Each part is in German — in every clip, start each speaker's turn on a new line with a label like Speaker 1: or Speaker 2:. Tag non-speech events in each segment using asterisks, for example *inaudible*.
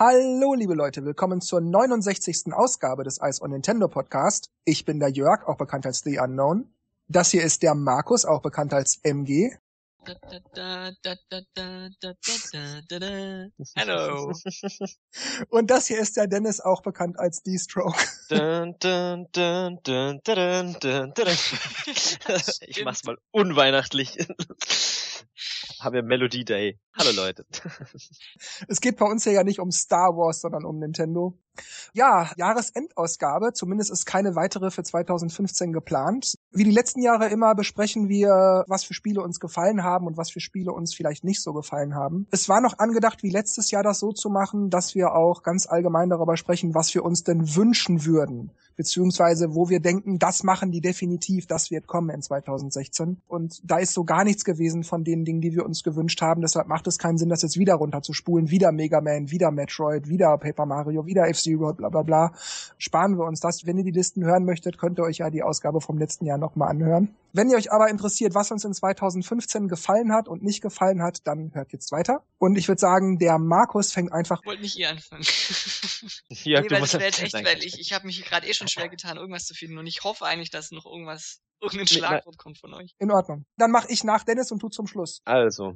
Speaker 1: Hallo, liebe Leute, willkommen zur 69. Ausgabe des Ice on Nintendo Podcast. Ich bin der Jörg, auch bekannt als The Unknown. Das hier ist der Markus, auch bekannt als MG.
Speaker 2: Hallo. *laughs*
Speaker 1: Und das hier ist der Dennis, auch bekannt als D-Stroke. *laughs*
Speaker 3: Ich mach's mal unweihnachtlich. Haben wir Melody Day. Hallo Leute. *laughs*
Speaker 1: Es geht bei uns ja nicht um Star Wars, sondern um Nintendo. Ja, Jahresendausgabe. Zumindest ist keine weitere für 2015 geplant. Wie die letzten Jahre immer besprechen wir, was für Spiele uns gefallen haben und was für Spiele uns vielleicht nicht so gefallen haben. Es war noch angedacht, wie letztes Jahr das so zu machen, dass wir auch ganz allgemein darüber sprechen, was wir uns denn wünschen würden. Beziehungsweise, wo wir denken, das machen die definitiv, das wird kommen in 2016. Und da ist so gar nichts gewesen von den Dingen, die wir uns gewünscht haben. Deshalb macht es keinen Sinn, das jetzt wieder runterzuspulen. Wieder Mega Man, wieder Metroid, wieder Paper Mario, wieder F-Zero, bla bla bla. Sparen wir uns das. Wenn ihr die Listen hören möchtet, könnt ihr euch ja die Ausgabe vom letzten Jahr nochmal anhören. Wenn ihr euch aber interessiert, was uns in 2015 gefallen hat und nicht gefallen hat, dann hört jetzt weiter. Und ich würde sagen, der Markus fängt einfach.
Speaker 2: Wollt nicht ihr anfangen. *laughs*
Speaker 3: Ja,
Speaker 2: nee,
Speaker 3: du
Speaker 2: weil
Speaker 3: musst
Speaker 2: das wäre jetzt echt, weil ich, ich habe mich gerade eh schon schwer getan, irgendwas zu finden und ich hoffe eigentlich, dass noch irgendwas, irgendein
Speaker 3: Nee,
Speaker 2: Schlagwort kommt von euch.
Speaker 1: In Ordnung. Dann mache ich nach Dennis und tu zum Schluss.
Speaker 3: Also,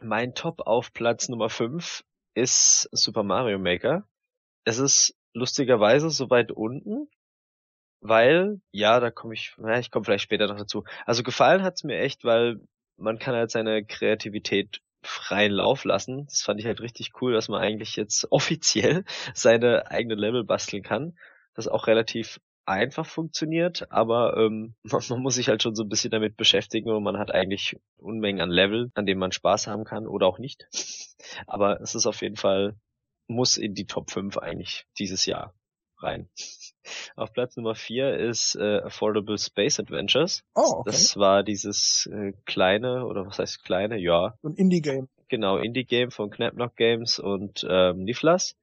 Speaker 3: mein Top auf Platz Nummer 5 ist Super Mario Maker. Es ist lustigerweise so weit unten, weil, ja, da komme ich, ja, ich komme vielleicht später noch dazu. Also gefallen hat's mir echt, weil man kann halt seine Kreativität freien Lauf lassen. Das fand ich halt richtig cool, dass man eigentlich jetzt *laughs* offiziell seine eigenen Level basteln kann. Das auch relativ einfach funktioniert, aber ähm, *laughs* man muss sich halt schon so ein bisschen damit beschäftigen und man hat eigentlich Unmengen an Level, an denen man Spaß haben kann oder auch nicht. *laughs* Aber es ist auf jeden Fall, muss in die Top 5 eigentlich dieses Jahr rein. *laughs* Auf Platz Nummer 4 ist äh, Affordable Space Adventures.
Speaker 1: Oh, okay.
Speaker 3: Das war dieses äh, kleine, oder was heißt kleine? Ja,
Speaker 1: ein Indie-Game.
Speaker 3: genau, Indie-Game von Knapnock Games und ähm, Niflas.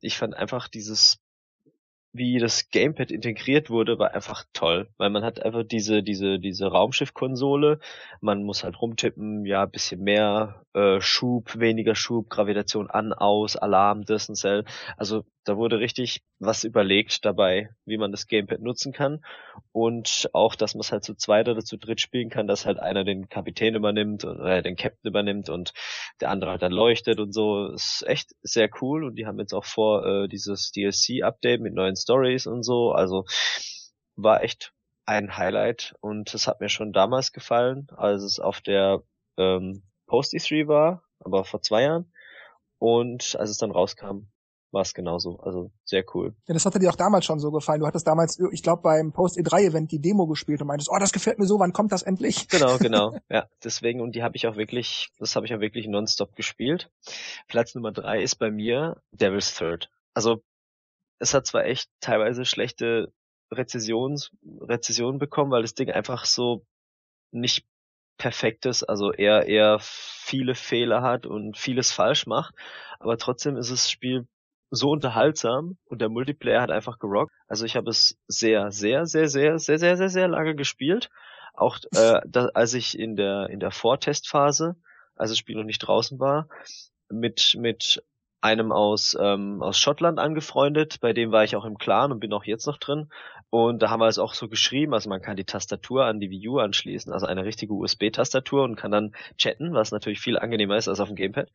Speaker 3: Ich fand einfach dieses, wie das Gamepad integriert wurde, war einfach toll, weil man hat einfach diese, diese, diese Raumschiff-Konsole, man muss halt rumtippen, ja, bisschen mehr äh, Schub, weniger Schub, Gravitation an, aus, Alarm, das und Cell. Also da wurde richtig was überlegt dabei, wie man das Gamepad nutzen kann und auch, dass man es halt zu zweit oder zu dritt spielen kann, dass halt einer den Kapitän übernimmt oder den Captain übernimmt und der andere halt dann leuchtet und so. Ist echt sehr cool und die haben jetzt auch vor, äh, dieses DLC-Update mit neuen Stories und so. Also war echt ein Highlight und es hat mir schon damals gefallen, als es auf der ähm, Post E3 war, aber vor zwei Jahren. Und als es dann rauskam, war es genauso. Also sehr cool.
Speaker 1: Ja, das hatte dir auch damals schon so gefallen. Du hattest damals, ich glaube, beim Post-E3-Event die Demo gespielt und meintest, oh, das gefällt mir so, wann kommt das endlich?
Speaker 3: Genau, *laughs* genau. ja, deswegen, und die habe ich auch wirklich, das habe ich auch wirklich nonstop gespielt. Platz Nummer drei ist bei mir Devil's Third. Also, es hat zwar echt teilweise schlechte Rezessions, Rezessionen bekommen, weil das Ding einfach so nicht perfekt ist, also eher, eher viele Fehler hat und vieles falsch macht, aber trotzdem ist das Spiel so unterhaltsam und der Multiplayer hat einfach gerockt. Also ich habe es sehr, sehr, sehr, sehr, sehr, sehr, sehr, sehr lange gespielt. Auch äh, *laughs* da, als ich in der in der Vortestphase, als das Spiel noch nicht draußen war, mit mit einem aus ähm, aus Schottland angefreundet, bei dem war ich auch im Clan und bin auch jetzt noch drin. Und da haben wir es auch so geschrieben, also man kann die Tastatur an die Wii U anschließen, also eine richtige USB-Tastatur und kann dann chatten, was natürlich viel angenehmer ist als auf dem Gamepad.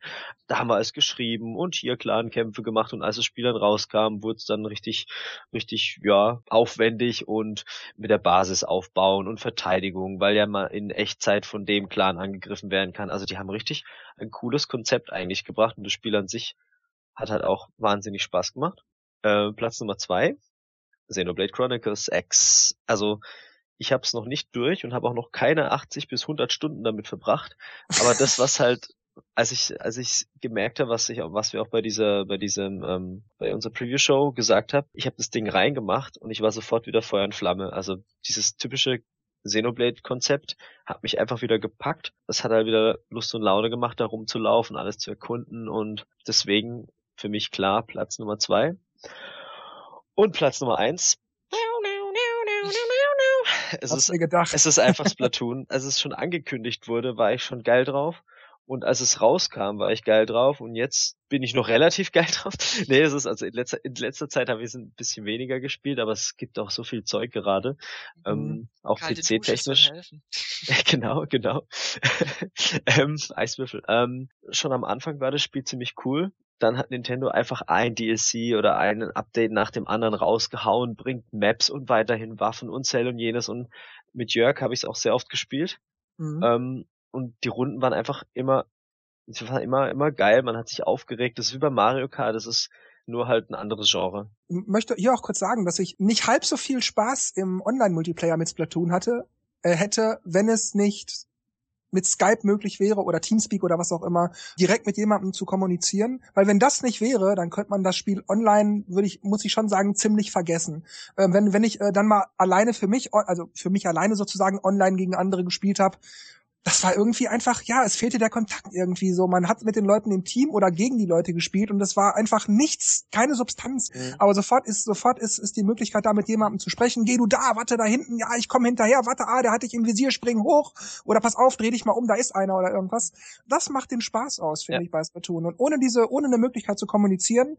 Speaker 3: Da haben wir es geschrieben und hier Clan-Kämpfe gemacht und als das Spiel dann rauskam, wurde es dann richtig, richtig, ja, aufwendig und mit der Basis aufbauen und Verteidigung, weil ja mal in Echtzeit von dem Clan angegriffen werden kann. Also die haben richtig ein cooles Konzept eigentlich gebracht und das Spiel an sich hat halt auch wahnsinnig Spaß gemacht. Äh, Platz Nummer zwei, Xenoblade Chronicles X. Also ich habe es noch nicht durch und habe auch noch keine 80 bis 100 Stunden damit verbracht. Aber das, was halt, *laughs* als ich als ich gemerkt habe, was ich was wir auch bei dieser bei diesem ähm, bei unserer Preview Show gesagt habe, ich habe das Ding reingemacht und ich war sofort wieder Feuer und Flamme. Also dieses typische Xenoblade-Konzept hat mich einfach wieder gepackt. Das hat halt wieder Lust und Laune gemacht, da rumzulaufen, alles zu erkunden und deswegen für mich klar Platz Nummer zwei. Und Platz Nummer eins. Es
Speaker 1: Hast
Speaker 3: ist,
Speaker 1: gedacht.
Speaker 3: es ist einfach *laughs* Splatoon. Als es schon angekündigt wurde, war ich schon geil drauf. Und als es rauskam, war ich geil drauf und jetzt bin ich noch relativ *laughs* geil drauf. nee, es ist also in letzter, in letzter Zeit habe ich es ein bisschen weniger gespielt, aber es gibt auch so viel Zeug gerade. Mhm. Ähm, auch PC-technisch. *laughs* genau, genau. *laughs* ähm, Eiswürfel. Ähm, schon am Anfang war das Spiel ziemlich cool. Dann hat Nintendo einfach ein DLC oder ein Update nach dem anderen rausgehauen, bringt Maps und weiterhin Waffen und Cell und jenes. Und mit Jörg habe ich es auch sehr oft gespielt. Mhm. Ähm, und die Runden waren einfach immer, sie waren immer, immer geil, man hat sich aufgeregt, das ist wie bei Mario Kart, das ist nur halt ein anderes Genre.
Speaker 1: Ich möchte hier auch kurz sagen, dass ich nicht halb so viel Spaß im Online-Multiplayer mit Splatoon hatte, äh, hätte, wenn es nicht mit Skype möglich wäre oder Teamspeak oder was auch immer, direkt mit jemandem zu kommunizieren. Weil wenn das nicht wäre, dann könnte man das Spiel online, würde ich, muss ich schon sagen, ziemlich vergessen. Äh, wenn, wenn ich äh, dann mal alleine für mich, also für mich alleine sozusagen online gegen andere gespielt habe, das war irgendwie einfach, ja, es fehlte der Kontakt irgendwie so. Man hat mit den Leuten im Team oder gegen die Leute gespielt und das war einfach nichts, keine Substanz. Mhm. Aber sofort ist, sofort ist, ist die Möglichkeit, da mit jemandem zu sprechen. Geh du da, warte da hinten, ja, ich komme hinterher, warte, ah, der hat dich im Visier, spring hoch. Oder pass auf, dreh dich mal um, da ist einer oder irgendwas. Das macht den Spaß aus, finde ja. ich, bei Splatoon. Und ohne diese, ohne eine Möglichkeit zu kommunizieren,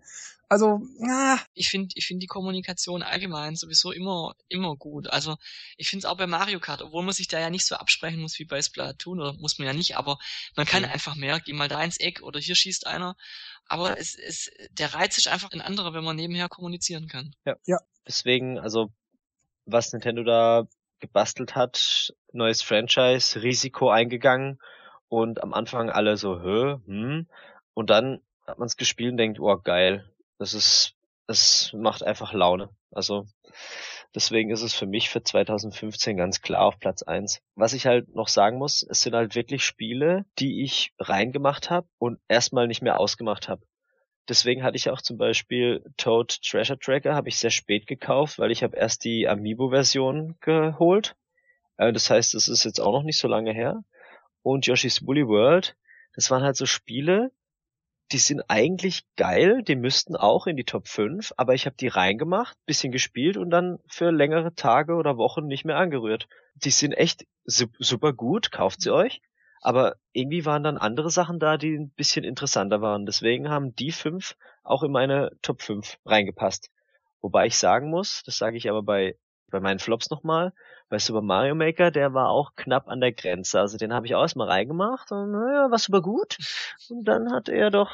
Speaker 1: also, ah.
Speaker 2: Ich finde, ich finde die Kommunikation allgemein sowieso immer, immer gut. Also, ich finde es auch bei Mario Kart, obwohl man sich da ja nicht so absprechen muss wie bei Splatoon tun oder muss man ja nicht, aber man kann mhm. einfach mehr, geh mal da ins Eck oder hier schießt einer. Aber es, es, der Reiz ist einfach ein anderer, wenn man nebenher kommunizieren kann.
Speaker 3: Ja. ja. Deswegen, also, was Nintendo da gebastelt hat, neues Franchise, Risiko eingegangen und am Anfang alle so, hö, hm, und dann hat man es gespielt und denkt, oh geil, das ist, das macht einfach Laune. Also Deswegen ist es für mich für 2015 ganz klar auf Platz eins. Was ich halt noch sagen muss, es sind halt wirklich Spiele, die ich reingemacht habe und erstmal nicht mehr ausgemacht habe. Deswegen hatte ich auch zum Beispiel Toad Treasure Tracker, habe ich sehr spät gekauft, weil ich habe erst die Amiibo-Version geholt. Äh, das heißt, es ist jetzt auch noch nicht so lange her. Und Yoshi's Woolly World, das waren halt so Spiele, die sind eigentlich geil, die müssten auch in die Top 5, aber ich habe die reingemacht, bisschen gespielt und dann für längere Tage oder Wochen nicht mehr angerührt. Die sind echt super gut, kauft sie euch, aber irgendwie waren dann andere Sachen da, die ein bisschen interessanter waren. Deswegen haben die fünf auch in meine Top 5 reingepasst. Wobei ich sagen muss, das sage ich aber bei bei meinen Flops nochmal, bei Super Mario Maker, der war auch knapp an der Grenze. Also den habe ich auch erstmal reingemacht und naja, war super gut. Und dann hat er doch,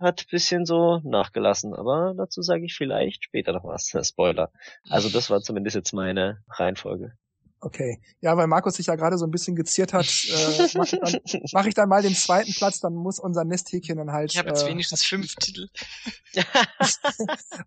Speaker 3: hat bisschen so nachgelassen. Aber dazu sage ich vielleicht später noch was. Spoiler. Also das war zumindest jetzt meine Reihenfolge.
Speaker 1: Okay. Ja, weil Markus sich ja gerade so ein bisschen geziert hat, äh, mache ich, dann, *laughs* mach ich dann mal den zweiten Platz, dann muss unser Nesthäkchen dann halt.
Speaker 2: Ich habe jetzt äh, wenigstens fünf Titel. *laughs*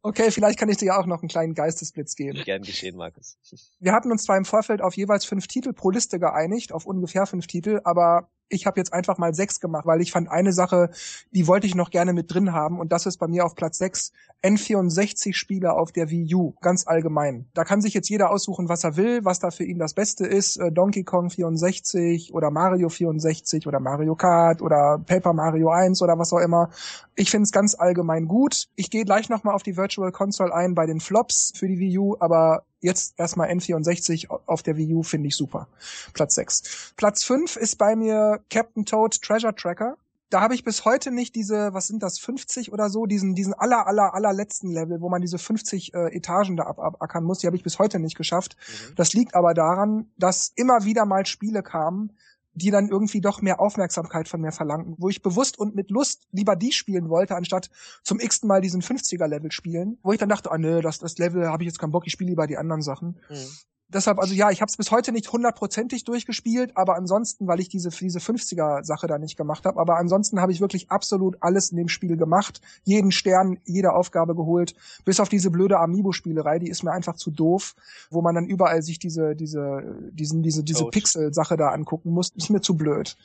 Speaker 1: okay, vielleicht kann ich dir ja auch noch einen kleinen Geistesblitz geben.
Speaker 3: Gern geschehen, Markus.
Speaker 1: Wir hatten uns zwar im Vorfeld auf jeweils fünf Titel pro Liste geeinigt, auf ungefähr fünf Titel, aber ich habe jetzt einfach mal sechs gemacht, weil ich fand eine Sache, die wollte ich noch gerne mit drin haben und das ist bei mir auf Platz sechs N64-Spiele auf der Wii U, ganz allgemein. Da kann sich jetzt jeder aussuchen, was er will, was da für ihn das Beste ist. Äh, Donkey Kong 64 oder Mario 64 oder Mario Kart oder Paper Mario 1 oder was auch immer. Ich finde es ganz allgemein gut. Ich gehe gleich nochmal auf die Virtual Console ein bei den Flops für die Wii U, aber jetzt erstmal N64 auf der Wii U finde ich super. Platz 6. Platz 5 ist bei mir Captain Toad Treasure Tracker. Da habe ich bis heute nicht diese, was sind das, 50 oder so, diesen, diesen aller, aller, allerletzten Level, wo man diese 50 äh, Etagen da abackern muss, die habe ich bis heute nicht geschafft. Mhm. Das liegt aber daran, dass immer wieder mal Spiele kamen, die dann irgendwie doch mehr Aufmerksamkeit von mir verlangten, wo ich bewusst und mit Lust lieber die spielen wollte, anstatt zum x Mal diesen 50er-Level spielen, wo ich dann dachte, ah nö, das, das Level habe ich jetzt keinen Bock, ich spiele lieber die anderen Sachen. Mhm deshalb, also ja, ich habe es bis heute nicht hundertprozentig durchgespielt, aber ansonsten, weil ich diese diese 50er-Sache da nicht gemacht habe, aber ansonsten habe ich wirklich absolut alles in dem Spiel gemacht, jeden Stern, jede Aufgabe geholt, bis auf diese blöde Amiibo-Spielerei, die ist mir einfach zu doof, wo man dann überall sich diese diese diesen diese diese Pixel-Sache da angucken muss, ist mir zu blöd.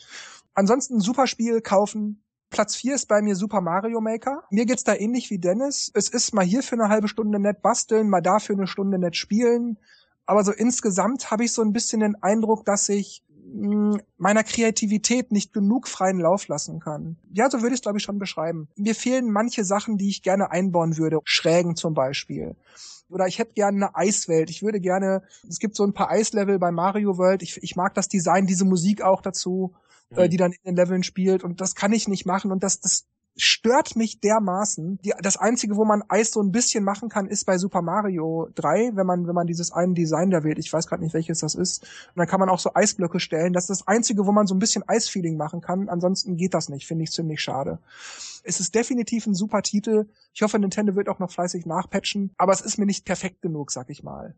Speaker 1: Ansonsten super Spiel kaufen, Platz 4 ist bei mir Super Mario Maker. Mir geht's da ähnlich wie Dennis. Es ist mal hier für eine halbe Stunde nett basteln, mal da für eine Stunde nett spielen. Aber so insgesamt habe ich so ein bisschen den Eindruck, dass ich mh, hm, meiner Kreativität nicht genug freien Lauf lassen kann. Ja, so würde ich es, glaube ich, schon beschreiben. Mir fehlen manche Sachen, die ich gerne einbauen würde. Schrägen zum Beispiel oder ich hätte gerne eine Eiswelt. Ich würde gerne, es gibt so ein paar Eislevel bei Mario World. Ich, ich mag das Design, diese Musik auch dazu. äh, mhm. die dann in den Leveln spielt und das kann ich nicht machen und das, das stört mich dermaßen. Die, das einzige, wo man Eis so ein bisschen machen kann, ist bei Super Mario 3, wenn man wenn man dieses einen Design da wählt. Ich weiß gerade nicht, welches das ist. Und dann kann man auch so Eisblöcke stellen. Das ist das einzige, wo man so ein bisschen Eisfeeling machen kann. Ansonsten geht das nicht. Finde ich ziemlich schade. Es ist definitiv ein super Titel. Ich hoffe, Nintendo wird auch noch fleißig nachpatchen. Aber es ist mir nicht perfekt genug, sag ich mal.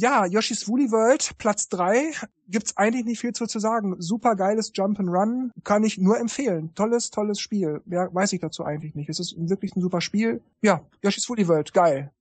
Speaker 1: Ja, Yoshi's Woolly World, Platz drei gibt's eigentlich nicht viel zu, zu sagen. Super geiles Jump and Run, kann ich nur empfehlen. Tolles, tolles Spiel. Mehr weiß ich dazu eigentlich nicht. Es ist wirklich ein super Spiel. Ja, Yoshi's Woolly World, geil.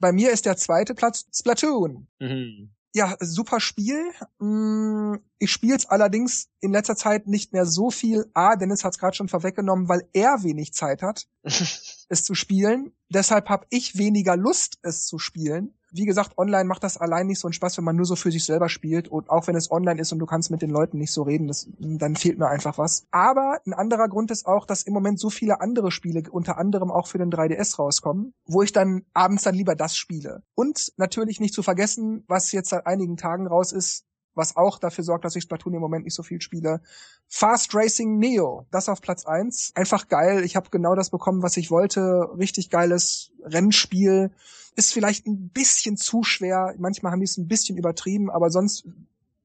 Speaker 1: Bei mir ist der zweite Platz Splatoon. Mhm. Ja, super Spiel. Mm, ich spiele es allerdings in letzter Zeit nicht mehr so viel. A, Dennis hat es gerade schon vorweggenommen, weil er wenig Zeit hat, *laughs* es zu spielen. Deshalb habe ich weniger Lust, es zu spielen wie gesagt, online macht das allein nicht so einen Spaß, wenn man nur so für sich selber spielt und auch wenn es online ist und du kannst mit den Leuten nicht so reden, das, dann fehlt mir einfach was. Aber ein anderer Grund ist auch, dass im Moment so viele andere Spiele, unter anderem auch für den 3DS rauskommen, wo ich dann abends dann lieber das spiele. Und natürlich nicht zu vergessen, was jetzt seit einigen Tagen raus ist, was auch dafür sorgt, dass ich Splatoon im Moment nicht so viel spiele. Fast Racing Neo, das auf Platz eins. Einfach geil. Ich habe genau das bekommen, was ich wollte. Richtig geiles Rennspiel. Ist vielleicht ein bisschen zu schwer. Manchmal haben die es ein bisschen übertrieben, aber sonst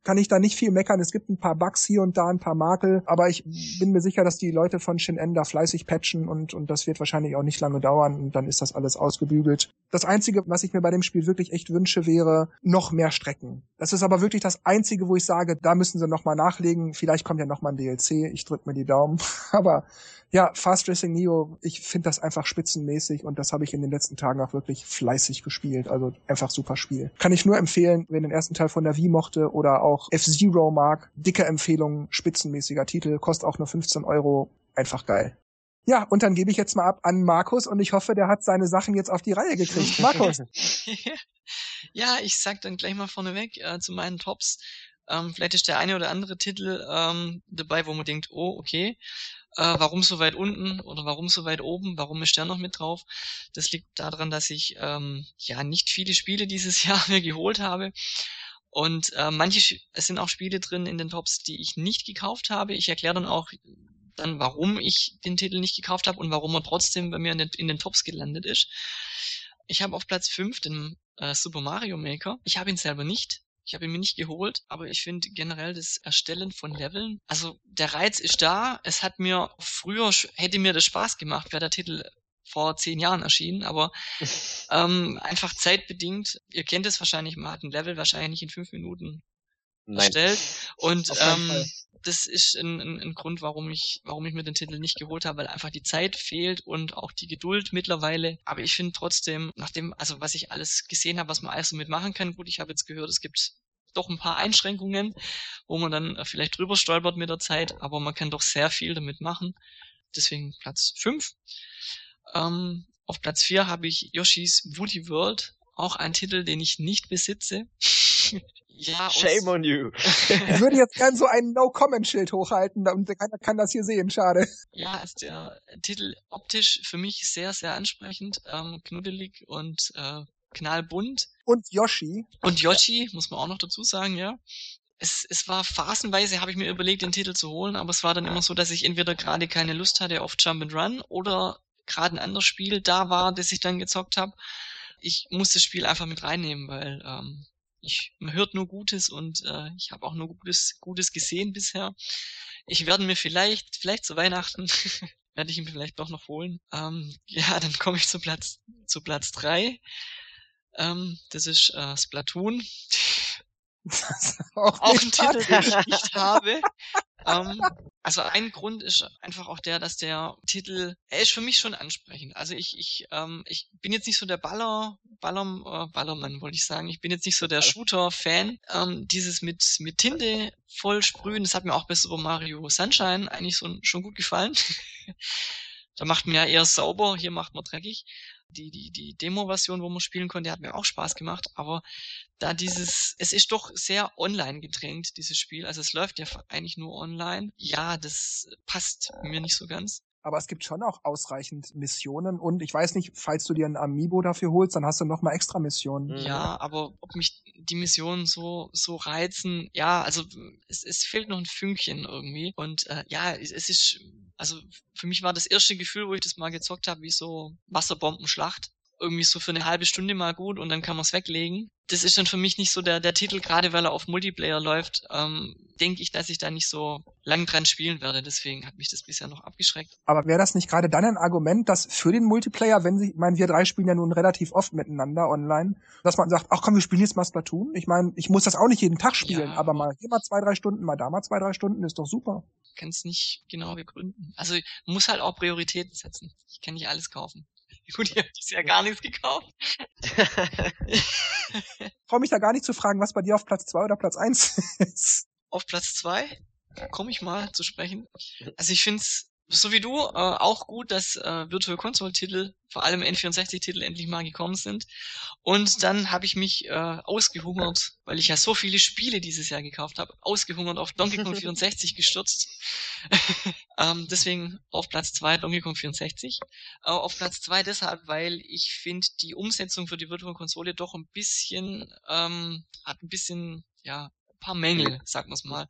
Speaker 1: kann ich da nicht viel meckern. Es gibt ein paar Bugs hier und da, ein paar Makel, aber ich bin mir sicher, dass die Leute von Shin da fleißig patchen und, und das wird wahrscheinlich auch nicht lange dauern und dann ist das alles ausgebügelt. Das Einzige, was ich mir bei dem Spiel wirklich echt wünsche, wäre noch mehr Strecken. Das ist aber wirklich das Einzige, wo ich sage, da müssen sie nochmal nachlegen. Vielleicht kommt ja nochmal ein DLC. Ich drück mir die Daumen. *laughs* aber ja, Fast Racing Neo, ich finde das einfach spitzenmäßig und das habe ich in den letzten Tagen auch wirklich fleißig gespielt. Also einfach super Spiel. Kann ich nur empfehlen, wer den ersten Teil von der Wii mochte oder auch F-Zero mag. Dicke Empfehlung, spitzenmäßiger Titel, kostet auch nur 15 Euro. Einfach geil. Ja, und dann gebe ich jetzt mal ab an Markus und ich hoffe, der hat seine Sachen jetzt auf die Reihe gekriegt. Markus. *laughs*
Speaker 2: ja, ich sag dann gleich mal vorneweg äh, zu meinen Tops. Ähm, vielleicht ist der eine oder andere Titel ähm, dabei, wo man denkt, oh, okay äh, warum so weit unten oder warum so weit oben, warum ist der noch mit drauf? Das liegt daran, dass ich ähm, ja nicht viele Spiele dieses *laughs* Jahr mir geholt habe. Und äh, manche, es sind auch Spiele drin in den Tops, die ich nicht gekauft habe. Ich erkläre dann auch dann, warum ich den Titel nicht gekauft habe und warum er trotzdem bei mir in den, in den Tops gelandet ist. Ich habe auf Platz 5 den äh, Super Mario Maker. Ich habe ihn selber nicht. Ich habe ihn mir nicht geholt, aber ich finde generell das Erstellen von Leveln, also der Reiz ist da. Es hat mir früher, hätte mir das Spaß gemacht, wäre der Titel vor zehn Jahren erschienen, aber *laughs* ähm, einfach zeitbedingt, ihr kennt es wahrscheinlich, man hat ein Level wahrscheinlich nicht in fünf Minuten Nein. erstellt. Und ähm, das ist ein, ein, ein Grund, warum ich, warum ich mir den Titel nicht geholt habe, weil einfach die Zeit fehlt und auch die Geduld mittlerweile. Aber ich finde trotzdem, nachdem, also was ich alles gesehen habe, was man alles so mitmachen kann, gut, ich habe jetzt gehört, es gibt doch ein paar Einschränkungen, wo man dann vielleicht drüber stolpert mit der Zeit, aber man kann doch sehr viel damit machen. Deswegen Platz 5. Ähm, auf Platz 4 habe ich Yoshi's Woody World, auch ein Titel, den ich nicht besitze.
Speaker 3: Ja, Shame on you. *laughs*
Speaker 1: ich würde jetzt gern so ein No-Comment-Schild hochhalten und keiner kann das hier sehen, schade.
Speaker 2: Ja, ist der Titel optisch für mich sehr, sehr ansprechend, ähm, knuddelig und äh, knallbunt.
Speaker 1: Und Yoshi.
Speaker 2: Und Yoshi, muss man auch noch dazu sagen, ja. Es, es war phasenweise, habe ich mir überlegt, den Titel zu holen, aber es war dann immer so, dass ich entweder gerade keine Lust hatte auf Jump and Run oder gerade ein anderes Spiel da war, das ich dann gezockt habe. Ich muss das Spiel einfach mit reinnehmen, weil ähm, ich, man hört nur Gutes und äh, ich habe auch nur Gutes, Gutes gesehen bisher. Ich werde mir vielleicht, vielleicht zu Weihnachten, *laughs* werde ich ihn vielleicht doch noch holen. Ähm, *laughs* ja, dann komme ich zu Platz, zu Platz drei. Ähm, das ist äh, Splatoon. auch, auch ein Titel, den ich nicht habe. Ähm, also ein Grund ist einfach auch der, dass der Titel, er ist für mich schon ansprechend. Also ich, ich, ähm, ich bin jetzt nicht so der Baller, Baller, äh, Ballermann, wollte ich sagen. Ich bin jetzt nicht so der Shooter-Fan. Ähm, dieses mit, mit Tinte voll sprühen, das hat mir auch bei Super Mario Sunshine eigentlich so, schon gut gefallen. *laughs* da macht man ja eher sauber, hier macht man dreckig die, die, die Demo-Version, wo man spielen konnte, hat mir auch Spaß gemacht, aber da dieses, es ist doch sehr online gedrängt, dieses Spiel. Also es läuft ja eigentlich nur online. Ja, das passt mir nicht so ganz.
Speaker 1: aber es gibt schon auch ausreichend Missionen und ich weiß nicht, falls du dir ein Amiibo dafür holst, dann hast du noch mal extra Missionen.
Speaker 2: Mhm. Ja, aber ob mich die Missionen so so reizen, ja, also es, es fehlt noch ein Fünkchen irgendwie und äh, ja, es, es ist also für mich war das erste Gefühl, wo ich das mal gezockt habe, wie so Wasserbombenschlacht irgendwie so für eine halbe Stunde mal gut und dann kann man es weglegen. Das ist dann für mich nicht so der, der Titel, gerade weil er auf Multiplayer läuft, ähm, denke ich, dass ich da nicht so lang dran spielen werde. Deswegen hat mich das bisher noch abgeschreckt.
Speaker 1: Aber wäre das nicht gerade dann ein Argument, dass für den Multiplayer, wenn sie, ich meine, wir drei spielen ja nun relativ oft miteinander online, dass man sagt, ach komm, wir spielen jetzt mal Splatoon. Ich meine, ich muss das auch nicht jeden Tag spielen, ja, aber mal hier mal zwei, drei Stunden, mal da mal zwei, drei Stunden, ist doch super.
Speaker 2: Kann es nicht genau begründen. Also muss halt auch Prioritäten setzen. Ich kann nicht alles kaufen. Ich habe dieses Jahr gar nichts gekauft.
Speaker 1: Freue mich da gar nicht zu fragen, was bei dir auf Platz zwei oder Platz eins *laughs* ist.
Speaker 2: Auf Platz zwei komme ich mal zu sprechen. Also ich finde es so wie du, äh, auch gut, dass äh, Virtual Console-Titel, vor allem N64-Titel, endlich mal gekommen sind. Und dann habe ich mich äh, ausgehungert, weil ich ja so viele Spiele dieses Jahr gekauft habe, ausgehungert auf Donkey Kong *laughs* 64 gestürzt. *laughs* ähm, deswegen auf Platz zwei Donkey Kong 64. Äh, auf Platz zwei deshalb, weil ich finde, die Umsetzung für die Virtual Konsole doch ein bisschen, ähm, hat ein bisschen, ja, ein paar Mängel, sagen wir es mal.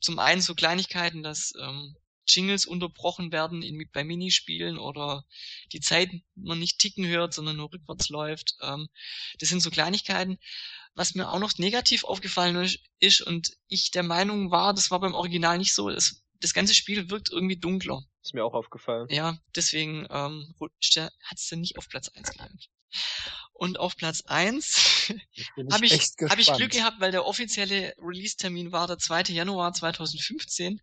Speaker 2: Zum einen so Kleinigkeiten, dass ähm, Jingles unterbrochen werden in, bei Minispielen oder die Zeit man nicht ticken hört, sondern nur rückwärts läuft. Ähm, das sind so Kleinigkeiten. Was mir auch noch negativ aufgefallen ist und ich der Meinung war, das war beim Original nicht so, es, das ganze Spiel wirkt irgendwie dunkler.
Speaker 3: Ist mir auch aufgefallen.
Speaker 2: Ja, deswegen ähm, hat es dann nicht auf Platz 1 gelangt. Und auf Platz 1 habe ich, *laughs* hab ich Glück gehabt, weil der offizielle Release-Termin war der 2. Januar 2015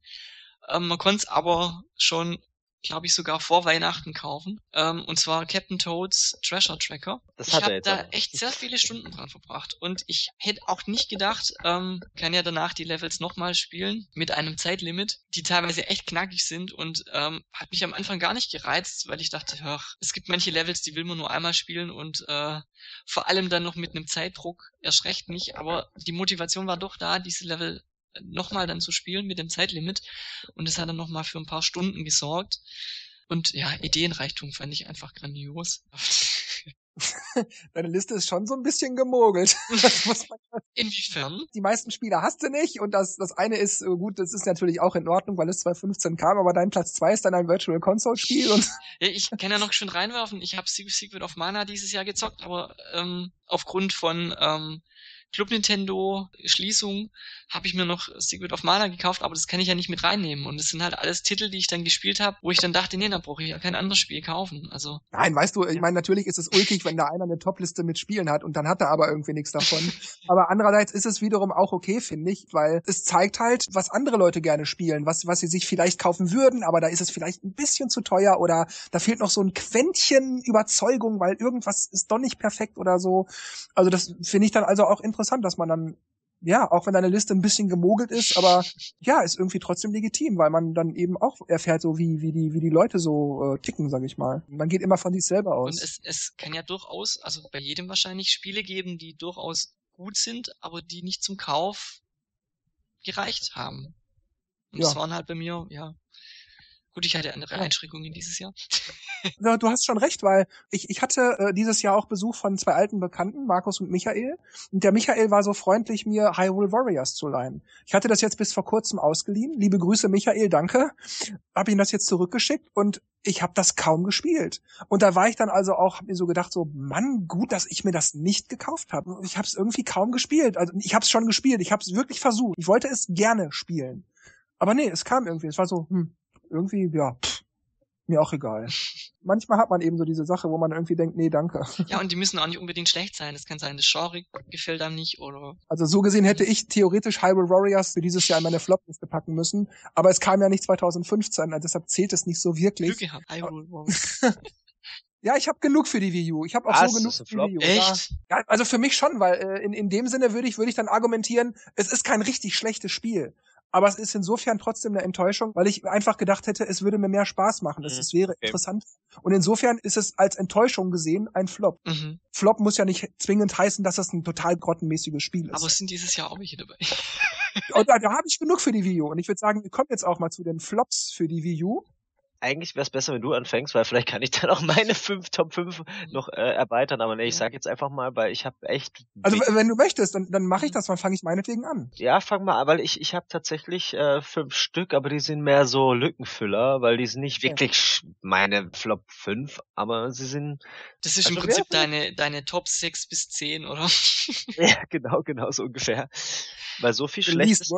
Speaker 2: ähm, man konnte es aber schon, glaube ich, sogar vor Weihnachten kaufen. Ähm, und zwar Captain Toads Treasure Tracker. Das ich habe da auch. echt sehr viele Stunden dran verbracht. Und ich hätte auch nicht gedacht, ähm, kann ja danach die Levels nochmal spielen mit einem Zeitlimit, die teilweise echt knackig sind und ähm, hat mich am Anfang gar nicht gereizt, weil ich dachte, ach, es gibt manche Levels, die will man nur einmal spielen und äh, vor allem dann noch mit einem Zeitdruck erschreckt mich. Aber die Motivation war doch da, diese Level nochmal dann zu spielen mit dem Zeitlimit. Und es hat dann nochmal für ein paar Stunden gesorgt. Und ja, Ideenreichtum fand ich einfach grandios. *laughs*
Speaker 1: Deine Liste ist schon so ein bisschen gemogelt. *laughs*
Speaker 2: Inwiefern?
Speaker 1: Die meisten Spieler hast du nicht und das, das eine ist, äh, gut, das ist natürlich auch in Ordnung, weil es 2015 kam, aber dein Platz zwei ist dann ein Virtual Console Spiel und. *laughs*
Speaker 2: Ja, ich kann ja noch schön reinwerfen. Ich habe Secret of Mana dieses Jahr gezockt, aber ähm, aufgrund von ähm, Club Nintendo Schließung habe ich mir noch Secret of Mana gekauft, aber das kann ich ja nicht mit reinnehmen. Und es sind halt alles Titel, die ich dann gespielt habe, wo ich dann dachte, nee, da brauche ich ja kein anderes Spiel kaufen. Also
Speaker 1: Nein, weißt du, ich meine, natürlich ist es ulkig, wenn da einer eine Topliste mit Spielen hat und dann hat er aber irgendwie nichts davon. *laughs* aber andererseits ist es wiederum auch okay, finde ich, weil es zeigt halt, was andere Leute gerne spielen, was, was sie sich vielleicht kaufen würden, aber da ist es vielleicht ein bisschen zu teuer oder da fehlt noch so ein Quäntchen Überzeugung, weil irgendwas ist doch nicht perfekt oder so. Also das finde ich dann also auch interessant interessant, dass man dann, ja, auch wenn deine Liste ein bisschen gemogelt ist, aber ja, ist irgendwie trotzdem legitim, weil man dann eben auch erfährt, so wie, wie die, wie die Leute so äh, ticken, sag ich mal. Man geht immer von sich selber aus.
Speaker 2: Und es, es kann ja durchaus, also bei jedem wahrscheinlich Spiele geben, die durchaus gut sind, aber die nicht zum Kauf gereicht haben. Und ja. das waren halt bei mir, ja, Gut, ich hatte andere Einschränkungen dieses Jahr. *laughs*
Speaker 1: Ja, du hast schon recht, weil ich, ich hatte äh, dieses Jahr auch Besuch von zwei alten Bekannten, Markus und Michael. Und der Michael war so freundlich, mir Hyrule Warriors zu leihen. Ich hatte das jetzt bis vor kurzem ausgeliehen. Liebe Grüße, Michael, danke. Hab ihm das jetzt zurückgeschickt und ich habe das kaum gespielt. Und da war ich dann also auch, hab mir so gedacht, so, Mann, gut, dass ich mir das nicht gekauft habe. Ich habe es irgendwie kaum gespielt. Also ich habe es schon gespielt, ich habe es wirklich versucht. Ich wollte es gerne spielen. Aber nee, es kam irgendwie. Es war so, hm, irgendwie, ja, pff, mir auch egal. Manchmal hat man eben so diese Sache, wo man irgendwie denkt, nee, danke.
Speaker 2: Ja, und die müssen auch nicht unbedingt schlecht sein. Es kann sein, das Genre gefällt einem nicht oder.
Speaker 1: Also so gesehen hätte ich theoretisch Hyrule Warriors für dieses Jahr in meine Flopliste packen müssen, aber es kam ja nicht 2015, also deshalb zählt es nicht so wirklich. Glück gehabt, Hyrule Warriors. *laughs* Ja, ich habe genug für die Wii U. Ich habe auch Was, so genug für die Wii U.
Speaker 2: Echt?
Speaker 1: Ja, also für mich schon, weil äh, in, in dem Sinne würde ich würde ich dann argumentieren, es ist kein richtig schlechtes Spiel. Aber es ist insofern trotzdem eine Enttäuschung, weil ich einfach gedacht hätte, es würde mir mehr Spaß machen. Es, mhm. es wäre okay. interessant. Und insofern ist es als Enttäuschung gesehen ein Flop. Mhm. Flop muss ja nicht zwingend heißen, dass das ein total grottenmäßiges Spiel ist.
Speaker 2: Aber es sind dieses Jahr auch welche dabei.
Speaker 1: Und da, da habe ich genug für die Wii U. Und ich würde sagen, wir kommen jetzt auch mal zu den Flops für die Wii U.
Speaker 3: eigentlich wäre es besser, wenn du anfängst, weil vielleicht kann ich dann auch meine *laughs* fünf Top 5 noch äh, erweitern. Aber nee, ich sag jetzt einfach mal, weil ich habe echt.
Speaker 1: Also wenn du möchtest, dann, dann mache ich das, dann fange ich meinetwegen an.
Speaker 3: Ja, fang mal an, weil ich, ich habe tatsächlich äh, fünf Stück, aber die sind mehr so Lückenfüller, weil die sind nicht wirklich meine Flop 5, aber sie sind.
Speaker 2: Das ist also im Prinzip deine, deine Top 6 bis 10, oder? *laughs*
Speaker 3: ja, genau, genau so ungefähr. Weil so viel Schlechtes,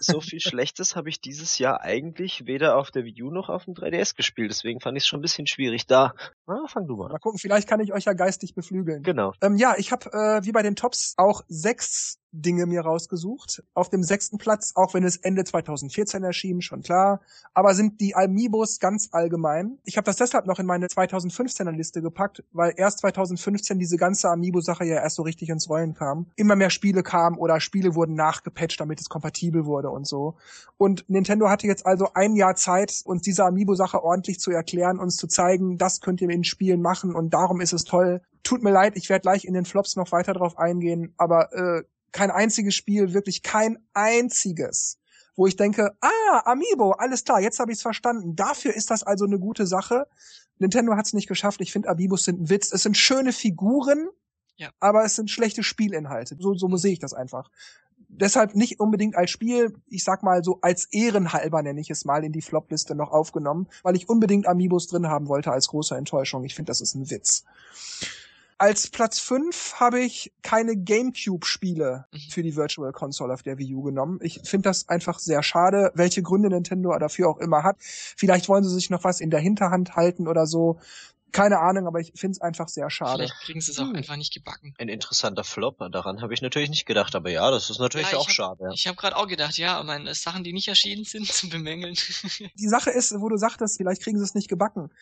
Speaker 3: so viel Schlechtes habe ich dieses Jahr eigentlich weder auf der Wii U noch auf dem 3DS gespielt. Deswegen fand ich es schon ein bisschen schwierig. Da, na, fang du mal.
Speaker 1: Mal gucken, vielleicht kann ich euch ja geistig beflügeln.
Speaker 3: Genau.
Speaker 1: Ähm, ja, ich habe äh, wie bei den Tops auch sechs Dinge mir rausgesucht. Auf dem sechsten Platz, auch wenn es Ende 2014 erschien, schon klar, aber sind die Amiibos ganz allgemein. Ich habe das deshalb noch in meine 2015er Liste gepackt, weil erst 2015 diese ganze Amiibo-Sache ja erst so richtig ins Rollen kam. Immer mehr Spiele kamen oder Spiele wurden nachgepatcht, damit es kompatibel wurde und so. Und Nintendo hatte jetzt also ein Jahr Zeit, uns diese Amiibo-Sache ordentlich zu erklären, uns zu zeigen, das könnt ihr in Spielen machen und darum ist es toll. Tut mir leid, ich werde gleich in den Flops noch weiter drauf eingehen, aber äh, kein einziges Spiel, wirklich kein einziges, wo ich denke, ah, Amiibo, alles klar, jetzt habe ich es verstanden. Dafür ist das also eine gute Sache. Nintendo hat es nicht geschafft. Ich finde, Amiibos sind ein Witz. Es sind schöne Figuren, ja. aber es sind schlechte Spielinhalte. So, so sehe ich das einfach. Deshalb nicht unbedingt als Spiel, ich sag mal so als Ehrenhalber nenne ich es mal in die Flopliste noch aufgenommen, weil ich unbedingt Amiibos drin haben wollte als große Enttäuschung. Ich finde, das ist ein Witz. Als Platz 5 habe ich keine GameCube-Spiele mhm. für die Virtual Console auf der Wii U genommen. Ich finde das einfach sehr schade, welche Gründe Nintendo dafür auch immer hat. Vielleicht wollen sie sich noch was in der Hinterhand halten oder so. Keine Ahnung, aber ich finde es einfach sehr schade.
Speaker 2: Vielleicht kriegen sie es auch hm. einfach nicht gebacken.
Speaker 3: Ein interessanter Flop, daran habe ich natürlich nicht gedacht, aber ja, das ist natürlich ja, auch
Speaker 2: hab,
Speaker 3: schade. Ja.
Speaker 2: Ich habe gerade auch gedacht, ja, meine Sachen, die nicht erschienen sind, *laughs* zu bemängeln.
Speaker 1: Die Sache ist, wo du sagtest, vielleicht kriegen sie es nicht gebacken.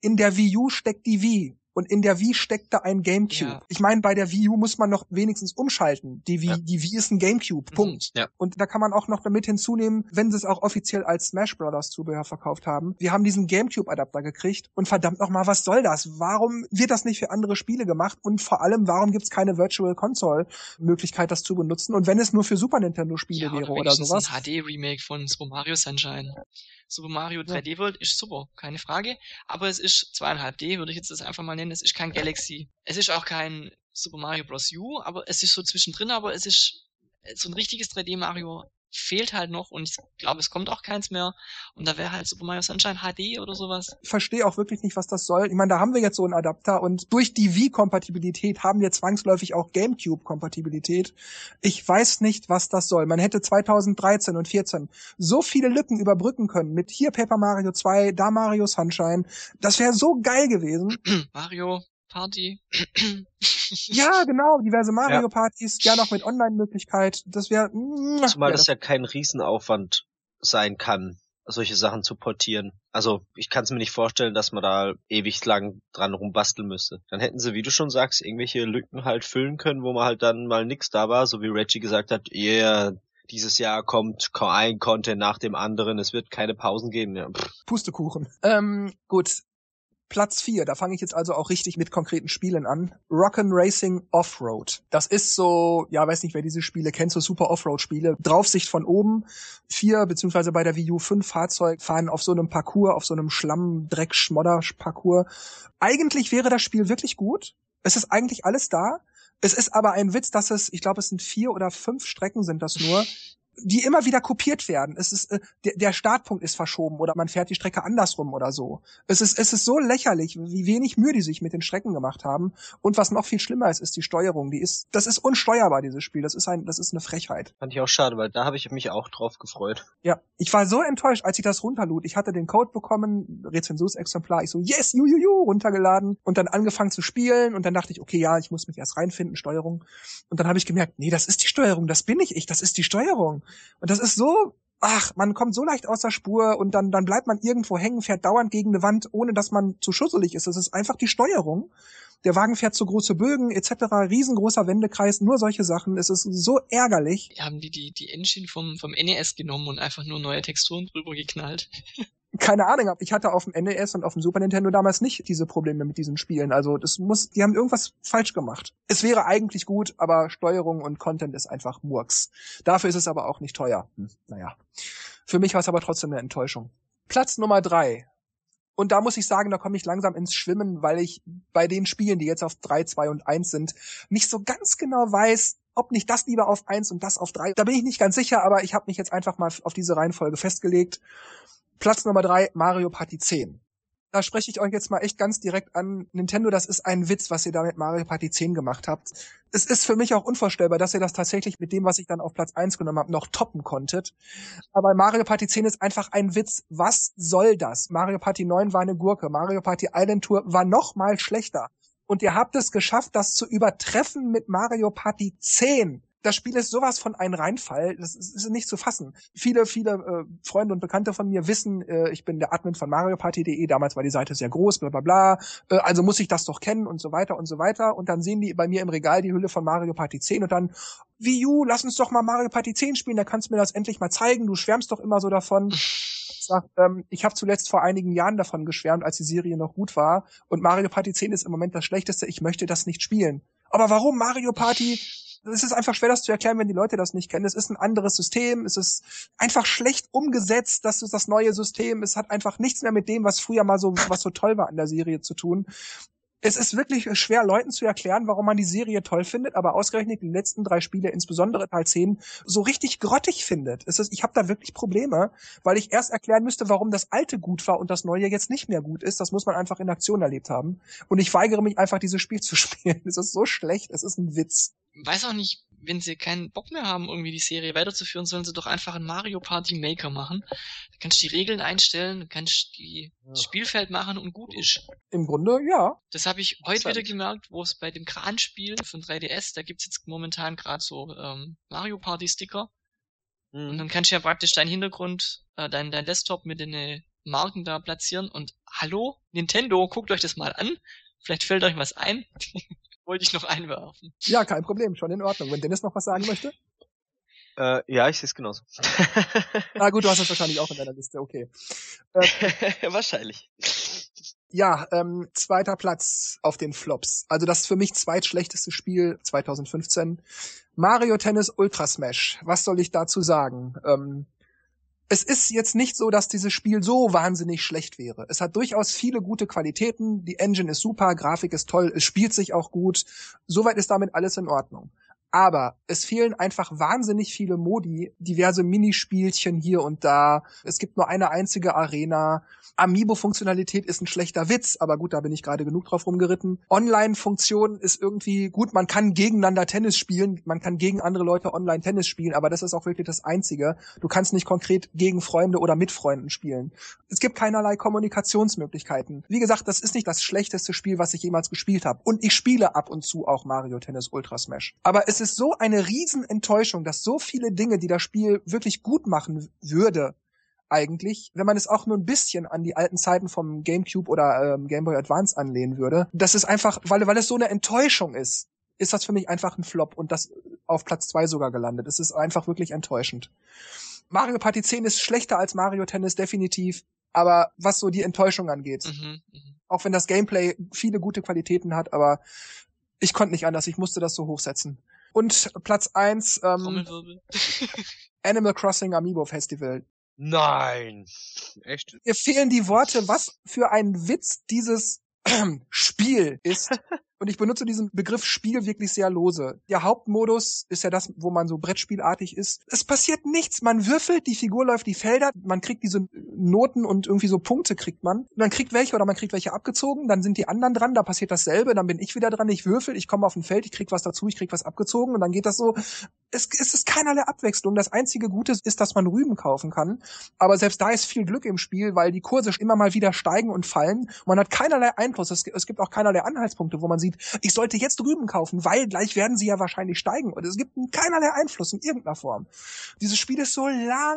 Speaker 1: In der Wii U steckt die Wii und in der Wii steckt da ein Gamecube. Ja. Ich meine, bei der Wii U muss man noch wenigstens umschalten. Die Wii, ja. die Wii ist ein Gamecube. Mhm. Punkt.
Speaker 3: Mhm, ja.
Speaker 1: Und da kann man auch noch damit hinzunehmen, wenn sie es auch offiziell als Smash Brothers Zubehör verkauft haben. Wir haben diesen Gamecube-Adapter gekriegt und verdammt noch mal, was soll das? Warum wird das nicht für andere Spiele gemacht? Und vor allem, warum gibt's keine Virtual Console Möglichkeit, das zu benutzen? Und wenn es nur für Super Nintendo Spiele ja, wäre oder, oder sowas?
Speaker 2: Ein HD Remake von Super Mario Sunshine. Super Mario 3D World ist super, keine Frage. Aber es ist zweieinhalb D, würde ich jetzt das einfach mal nennen. Es ist kein Galaxy. Es ist auch kein Super Mario Bros. U, aber es ist so zwischendrin, aber es ist so ein richtiges 3D Mario fehlt halt noch und ich glaube, es kommt auch keins mehr. Und da wäre halt Super Mario Sunshine HD oder sowas.
Speaker 1: Ich verstehe auch wirklich nicht, was das soll. Ich meine, da haben wir jetzt so einen Adapter und durch die Wii-Kompatibilität haben wir zwangsläufig auch GameCube-Kompatibilität. Ich weiß nicht, was das soll. Man hätte 2013 und 14 so viele Lücken überbrücken können mit hier Paper Mario 2, da Mario Sunshine. Das wäre so geil gewesen. *clears throat*
Speaker 2: Mario Party.
Speaker 1: ja, genau, diverse Mario-Partys, ja. noch mit Online-Möglichkeit. Das wäre.
Speaker 3: Zumal das ja kein Riesenaufwand sein kann, solche Sachen zu portieren. Also ich kann es mir nicht vorstellen, dass man da ewig lang dran rumbasteln müsste. Dann hätten sie, wie du schon sagst, irgendwelche Lücken halt füllen können, wo man halt dann mal nix da war, so wie Reggie gesagt hat, yeah, dieses Jahr kommt ein Content nach dem anderen, es wird keine Pausen geben. Ja,
Speaker 1: Pustekuchen. Ähm, gut, Platz 4, da fange ich jetzt also auch richtig mit konkreten Spielen an. Rock'n Racing Offroad. Das ist so, ja, weiß nicht, wer diese Spiele kennt, so super Offroad-Spiele. Draufsicht von oben. Vier, beziehungsweise bei der Wii U fünf Fahrzeuge fahren auf so einem Parcours, auf so einem Schlamm, Dreck, Schmodder Parcours. Eigentlich wäre das Spiel wirklich gut. Es ist eigentlich alles da. Es ist aber ein Witz, dass es, ich glaube, es sind vier oder fünf Strecken sind das nur, die immer wieder kopiert werden. Es ist äh, der, der Startpunkt ist verschoben oder man fährt die Strecke andersrum oder so. Es ist es ist so lächerlich, wie wenig Mühe die sich mit den Strecken gemacht haben. Und was noch viel schlimmer ist, ist die Steuerung. Die ist das ist unsteuerbar dieses Spiel. Das ist ein das ist eine Frechheit.
Speaker 3: Fand ich auch schade, weil da habe ich mich auch drauf gefreut.
Speaker 1: Ja, ich war so enttäuscht, als ich das runterlud. Ich hatte den Code bekommen, Rezensionsexemplar. Ich so yes, you you you runtergeladen und dann angefangen zu spielen und dann dachte ich, okay, ja, ich muss mich erst reinfinden, Steuerung. Und dann habe ich gemerkt, nee, das ist die Steuerung, das bin ich ich, das ist die Steuerung. Und das ist so, ach, man kommt so leicht aus der Spur und dann, dann bleibt man irgendwo hängen, fährt dauernd gegen eine Wand, ohne dass man zu schusselig ist. Das ist einfach die Steuerung. Der Wagen fährt zu große Bögen etc., riesengroßer Wendekreis, nur solche Sachen. Es ist so ärgerlich.
Speaker 2: Haben die die, die Engine vom, vom NES genommen und einfach nur neue Texturen drüber geknallt?
Speaker 1: Keine Ahnung, ich hatte auf dem NES und auf dem Super Nintendo damals nicht diese Probleme mit diesen Spielen. Also das muss, die haben irgendwas falsch gemacht. Es wäre eigentlich gut, aber Steuerung und Content ist einfach Murks. Dafür ist es aber auch nicht teuer. Hm, naja. Für mich war es aber trotzdem eine Enttäuschung. Platz Nummer drei. Und da muss ich sagen, da komme ich langsam ins Schwimmen, weil ich bei den Spielen, die jetzt auf 3, 2 und 1 sind, nicht so ganz genau weiß, ob nicht das lieber auf 1 und das auf 3. Da bin ich nicht ganz sicher, aber ich habe mich jetzt einfach mal auf diese Reihenfolge festgelegt. Platz Nummer 3, Mario Party 10 da spreche ich euch jetzt mal echt ganz direkt an. Nintendo, das ist ein Witz, was ihr da mit Mario Party 10 gemacht habt. Es ist für mich auch unvorstellbar, dass ihr das tatsächlich mit dem, was ich dann auf Platz 1 genommen habe, noch toppen konntet. Aber Mario Party 10 ist einfach ein Witz. Was soll das? Mario Party 9 war eine Gurke. Mario Party Island Tour war noch mal schlechter. Und ihr habt es geschafft, das zu übertreffen mit Mario Party 10 das Spiel ist sowas von ein Reinfall, das ist, ist nicht zu fassen. Viele, viele äh, Freunde und Bekannte von mir wissen, äh, ich bin der Admin von MarioParty.de, damals war die Seite sehr groß, bla bla bla, äh, also muss ich das doch kennen und so weiter und so weiter. Und dann sehen die bei mir im Regal die Hülle von Mario Party 10 und dann, wie you, lass uns doch mal Mario Party 10 spielen, da kannst du mir das endlich mal zeigen, du schwärmst doch immer so davon. *laughs* Sag, ähm, ich habe zuletzt vor einigen Jahren davon geschwärmt, als die Serie noch gut war. Und Mario Party 10 ist im Moment das Schlechteste. Ich möchte das nicht spielen. Aber warum Mario Party? es ist einfach schwer, das zu erklären, wenn die Leute das nicht kennen. Es ist ein anderes System, es ist einfach schlecht umgesetzt, das ist das neue System. Es hat einfach nichts mehr mit dem, was früher mal so, was so toll war an der Serie zu tun. Es ist wirklich schwer, Leuten zu erklären, warum man die Serie toll findet, aber ausgerechnet die letzten drei Spiele, insbesondere Teil 10, so richtig grottig findet. Es ist, ich habe da wirklich Probleme, weil ich erst erklären müsste, warum das alte gut war und das neue jetzt nicht mehr gut ist. Das muss man einfach in Aktion erlebt haben. Und ich weigere mich einfach, dieses Spiel *laughs* zu spielen. Es ist so schlecht, es ist ein Witz
Speaker 2: weiß auch nicht, wenn sie keinen Bock mehr haben, irgendwie die Serie weiterzuführen, sollen sie doch einfach einen Mario Party Maker machen. Da kannst du die Regeln einstellen, kannst die ja. Spielfeld machen und gut ist.
Speaker 1: Im Grunde, ja.
Speaker 2: Das habe ich heute wieder gemerkt, wo es bei dem Kran-Spiel von 3DS, da gibt's jetzt momentan gerade so ähm, Mario Party Sticker. Mhm. Und dann kannst du ja praktisch deinen Hintergrund, äh, dein, dein Desktop mit den Marken da platzieren und hallo, Nintendo, guckt euch das mal an. Vielleicht fällt euch was ein. *laughs* wollte ich noch einwerfen.
Speaker 1: Ja, kein Problem, schon in Ordnung. Wenn Dennis noch was sagen möchte? *laughs*
Speaker 3: Äh, ja, ich sehe es genauso.
Speaker 1: Na *laughs* gut, du hast es wahrscheinlich auch in deiner Liste, okay. *laughs*
Speaker 3: Äh, wahrscheinlich.
Speaker 1: Ja, ähm, zweiter Platz auf den Flops. Also das für mich zweitschlechteste Spiel 2015. Mario Tennis Ultra Smash. Was soll ich dazu sagen? Ähm, es ist jetzt nicht so, dass dieses Spiel so wahnsinnig schlecht wäre. Es hat durchaus viele gute Qualitäten. Die Engine ist super, Grafik ist toll, es spielt sich auch gut. Soweit ist damit alles in Ordnung. Aber es fehlen einfach wahnsinnig viele Modi, diverse Minispielchen hier und da. Es gibt nur eine einzige Arena. Amiibo-Funktionalität ist ein schlechter Witz, aber gut, da bin ich gerade genug drauf rumgeritten. Online-Funktion ist irgendwie gut, man kann gegeneinander Tennis spielen, man kann gegen andere Leute online Tennis spielen, aber das ist auch wirklich das Einzige. Du kannst nicht konkret gegen Freunde oder mit Freunden spielen. Es gibt keinerlei Kommunikationsmöglichkeiten. Wie gesagt, das ist nicht das schlechteste Spiel, was ich jemals gespielt habe. Und ich spiele ab und zu auch Mario Tennis Ultra Smash. Aber es ist so eine Riesenenttäuschung, dass so viele Dinge, die das Spiel wirklich gut machen würde, eigentlich, wenn man es auch nur ein bisschen an die alten Zeiten vom GameCube oder ähm, Game Boy Advance anlehnen würde. Das ist einfach, weil, weil es so eine Enttäuschung ist, ist das für mich einfach ein Flop und das auf Platz zwei sogar gelandet. Es ist einfach wirklich enttäuschend. Mario Party 10 ist schlechter als Mario Tennis, definitiv. Aber was so die Enttäuschung angeht, mhm, mh. auch wenn das Gameplay viele gute Qualitäten hat, aber ich konnte nicht anders, ich musste das so hochsetzen. Und Platz eins ähm, *laughs* Animal Crossing Amiibo Festival.
Speaker 3: Nein. Echt?
Speaker 1: Mir fehlen die Worte, was für ein Witz dieses *clears throat* Spiel ist. *laughs* Und ich benutze diesen Begriff Spiel wirklich sehr lose. Der Hauptmodus ist ja das, wo man so Brettspielartig ist. Es passiert nichts. Man würfelt, die Figur läuft die Felder, man kriegt diese Noten und irgendwie so Punkte kriegt man. Man kriegt welche oder man kriegt welche abgezogen, dann sind die anderen dran, da passiert dasselbe, dann bin ich wieder dran, ich würfel, ich komme auf ein Feld, ich krieg was dazu, ich krieg was abgezogen und dann geht das so. Es, es ist keinerlei Abwechslung. Das einzige Gute ist, dass man Rüben kaufen kann. Aber selbst da ist viel Glück im Spiel, weil die Kurse immer mal wieder steigen und fallen. Man hat keinerlei Einfluss. Es, es gibt auch keinerlei Anhaltspunkte, wo man sieht, ich sollte jetzt Rüben kaufen, weil gleich werden sie ja wahrscheinlich steigen. Und es gibt keinerlei Einfluss in irgendeiner Form. Dieses Spiel ist so langweilig.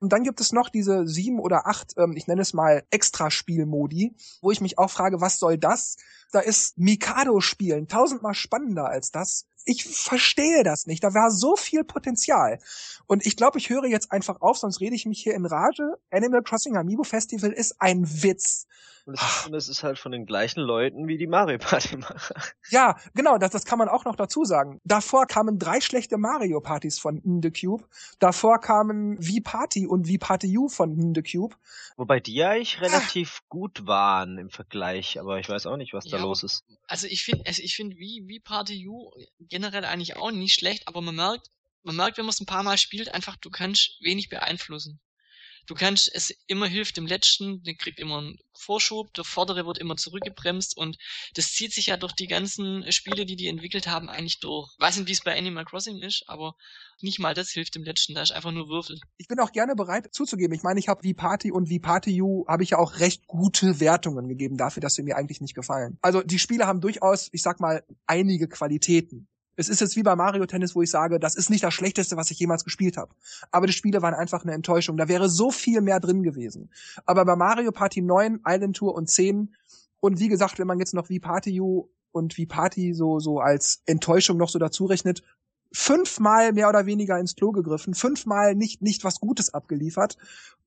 Speaker 1: Und dann gibt es noch diese sieben oder acht, ähm, ich nenne es mal Extraspielmodi, wo ich mich auch frage, was soll das? Da ist Mikado spielen tausendmal spannender als das ich verstehe das nicht. Da war so viel Potenzial. Und ich glaube, ich höre jetzt einfach auf, sonst rede ich mich hier in Rage. Animal Crossing Amiibo Festival ist ein Witz.
Speaker 3: Und es, und es ist halt von den gleichen Leuten wie die Mario Party Macher. *laughs*
Speaker 1: Ja, genau, das, das kann man auch noch dazu sagen. Davor kamen drei schlechte Mario Partys von The Cube. Davor kamen V-Party und V-Party U von The Cube.
Speaker 3: Wobei die ja eigentlich relativ ah. gut waren im Vergleich, aber ich weiß auch nicht, was ja, da los ist.
Speaker 2: Also ich finde, also ich finde V-Party U generell eigentlich auch nicht schlecht, aber man merkt, man merkt, wenn man es ein paar Mal spielt, einfach, du kannst wenig beeinflussen. Du kannst, es immer hilft dem Letzten, der kriegt immer einen Vorschub, der Vordere wird immer zurückgebremst und das zieht sich ja durch die ganzen Spiele, die die entwickelt haben, eigentlich durch. Weiß nicht, wie es bei Animal Crossing ist, aber nicht mal das hilft dem Letzten, da ist einfach nur Würfel.
Speaker 1: Ich bin auch gerne bereit zuzugeben. Ich meine, ich habe wie Party und wie Party U habe ich ja auch recht gute Wertungen gegeben dafür, dass sie mir eigentlich nicht gefallen. Also die Spiele haben durchaus, ich sag mal, einige Qualitäten. Es ist jetzt wie bei Mario Tennis, wo ich sage, das ist nicht das Schlechteste, was ich jemals gespielt habe. Aber die Spiele waren einfach eine Enttäuschung. Da wäre so viel mehr drin gewesen. Aber bei Mario Party 9, Island Tour und 10 und wie gesagt, wenn man jetzt noch wie Party U und wie Party so, so als Enttäuschung noch so dazu rechnet, fünfmal mehr oder weniger ins Klo gegriffen, fünfmal nicht, nicht was Gutes abgeliefert.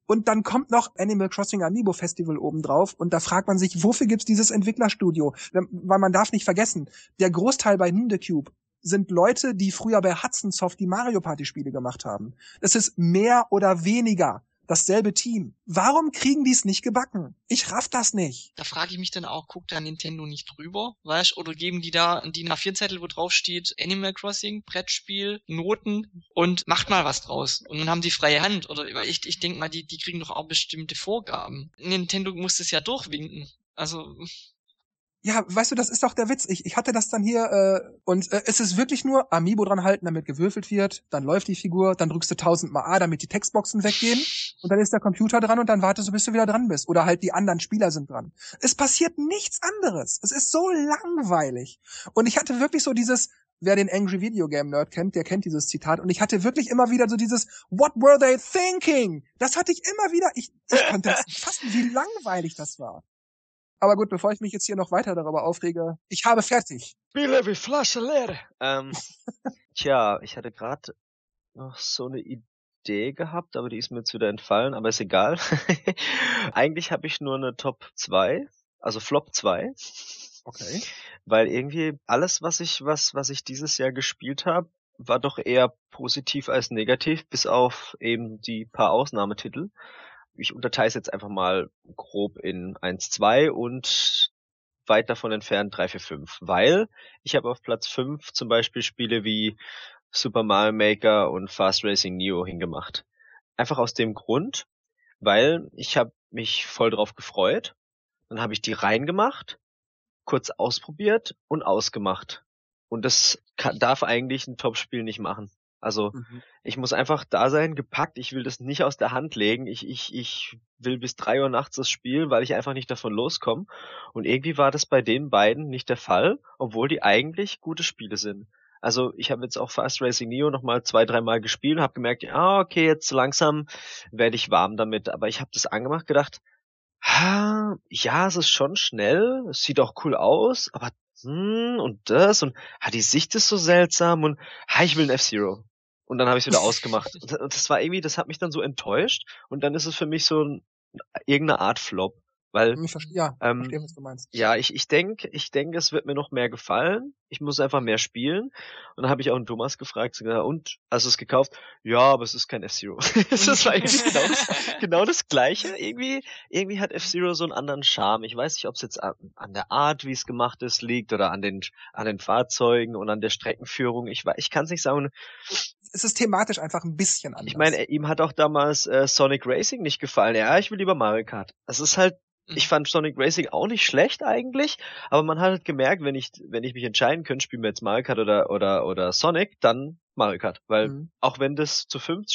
Speaker 1: Und dann kommt noch Animal Crossing Amiibo Festival obendrauf und da fragt man sich, wofür gibt's dieses Entwicklerstudio? Weil man darf nicht vergessen, der Großteil bei Cube sind Leute, die früher bei Hudson Soft die Mario Party Spiele gemacht haben. Es ist mehr oder weniger dasselbe Team. Warum kriegen die es nicht gebacken? Ich raff das nicht.
Speaker 2: Da frage ich mich dann auch, guckt da Nintendo nicht drüber, weißt Oder geben die da die nach vier Zettel, wo drauf steht Animal Crossing, Brettspiel, Noten und macht mal was draus. Und dann haben die freie Hand. Oder ich, ich denke mal, die, die kriegen doch auch bestimmte Vorgaben. Nintendo muss es ja durchwinken. Also
Speaker 1: ja, weißt du, das ist doch der Witz. Ich, ich hatte das dann hier äh, und äh, es ist wirklich nur Amiibo dran halten, damit gewürfelt wird, dann läuft die Figur, dann drückst du tausendmal A, damit die Textboxen weggehen und dann ist der Computer dran und dann wartest du, bis du wieder dran bist. Oder halt die anderen Spieler sind dran. Es passiert nichts anderes. Es ist so langweilig. Und ich hatte wirklich so dieses, wer den Angry Video Game Nerd kennt, der kennt dieses Zitat. Und ich hatte wirklich immer wieder so dieses What were they thinking? Das hatte ich immer wieder. Ich, ich konnte das fassen, wie langweilig das war. Aber gut, bevor ich mich jetzt hier noch weiter darüber aufrege, ich habe fertig.
Speaker 3: Spiele wie Flasche leer. Ähm, *laughs* tja, ich hatte gerade noch so eine Idee gehabt, aber die ist mir jetzt wieder entfallen, aber ist egal. *laughs* Eigentlich habe ich nur eine Top 2, also Flop 2.
Speaker 1: Okay.
Speaker 3: Weil irgendwie alles, was ich, was, was ich dieses Jahr gespielt habe, war doch eher positiv als negativ, bis auf eben die paar Ausnahmetitel ich unterteile es jetzt einfach mal grob in 1, 2 und weit davon entfernt 3, 4, 5. Weil ich habe auf Platz 5 zum Beispiel Spiele wie Super Mario Maker und Fast Racing Neo hingemacht. Einfach aus dem Grund, weil ich habe mich voll drauf gefreut. Dann habe ich die reingemacht, kurz ausprobiert und ausgemacht. Und das kann, darf eigentlich ein Top-Spiel nicht machen. Also mhm. ich muss einfach da sein, gepackt. Ich will das nicht aus der Hand legen. Ich, ich, ich will bis drei Uhr nachts das spielen, weil ich einfach nicht davon loskomme. Und irgendwie war das bei den beiden nicht der Fall, obwohl die eigentlich gute Spiele sind. Also ich habe jetzt auch Fast Racing Neo noch mal zwei, dreimal gespielt, habe gemerkt, ja okay, jetzt langsam werde ich warm damit. Aber ich habe das angemacht, gedacht, ha, ja, es ist schon schnell, es sieht auch cool aus, aber hm, und das und ha, die Sicht ist so seltsam und ha, ich will ein F-Zero. Und dann habe ich es wieder *laughs* ausgemacht. Und das war irgendwie, das hat mich dann so enttäuscht und dann ist es für mich so ein, irgendeine Art Flop. Weil,
Speaker 1: ich verstehe, ja, ähm, verstehe, was du meinst.
Speaker 3: Ja, ich, ich denke, ich denke, es wird mir noch mehr gefallen. Ich muss einfach mehr spielen. Und dann habe ich auch einen Thomas gefragt, und, hast du es gekauft? Ja, aber es ist kein F-Zero. das war irgendwie genau das, genau das Gleiche. Irgendwie, irgendwie hat F-Zero so einen anderen Charme. Ich weiß nicht, ob es jetzt an, an der Art, wie es gemacht ist, liegt oder an den, an den Fahrzeugen und an der Streckenführung. Ich, ich kann es nicht sagen.
Speaker 1: Es ist thematisch einfach ein bisschen anders.
Speaker 3: Ich meine, ihm hat auch damals äh, Sonic Racing nicht gefallen. Ja, ich will lieber Mario Kart. Es ist halt ich mhm. fand Sonic Racing auch nicht schlecht eigentlich, aber man hat halt gemerkt, wenn ich, wenn ich mich entscheiden könnte, spielen wir jetzt Mario Kart oder, oder, oder Sonic, dann Mario Kart. Weil mhm. auch wenn das zu fünf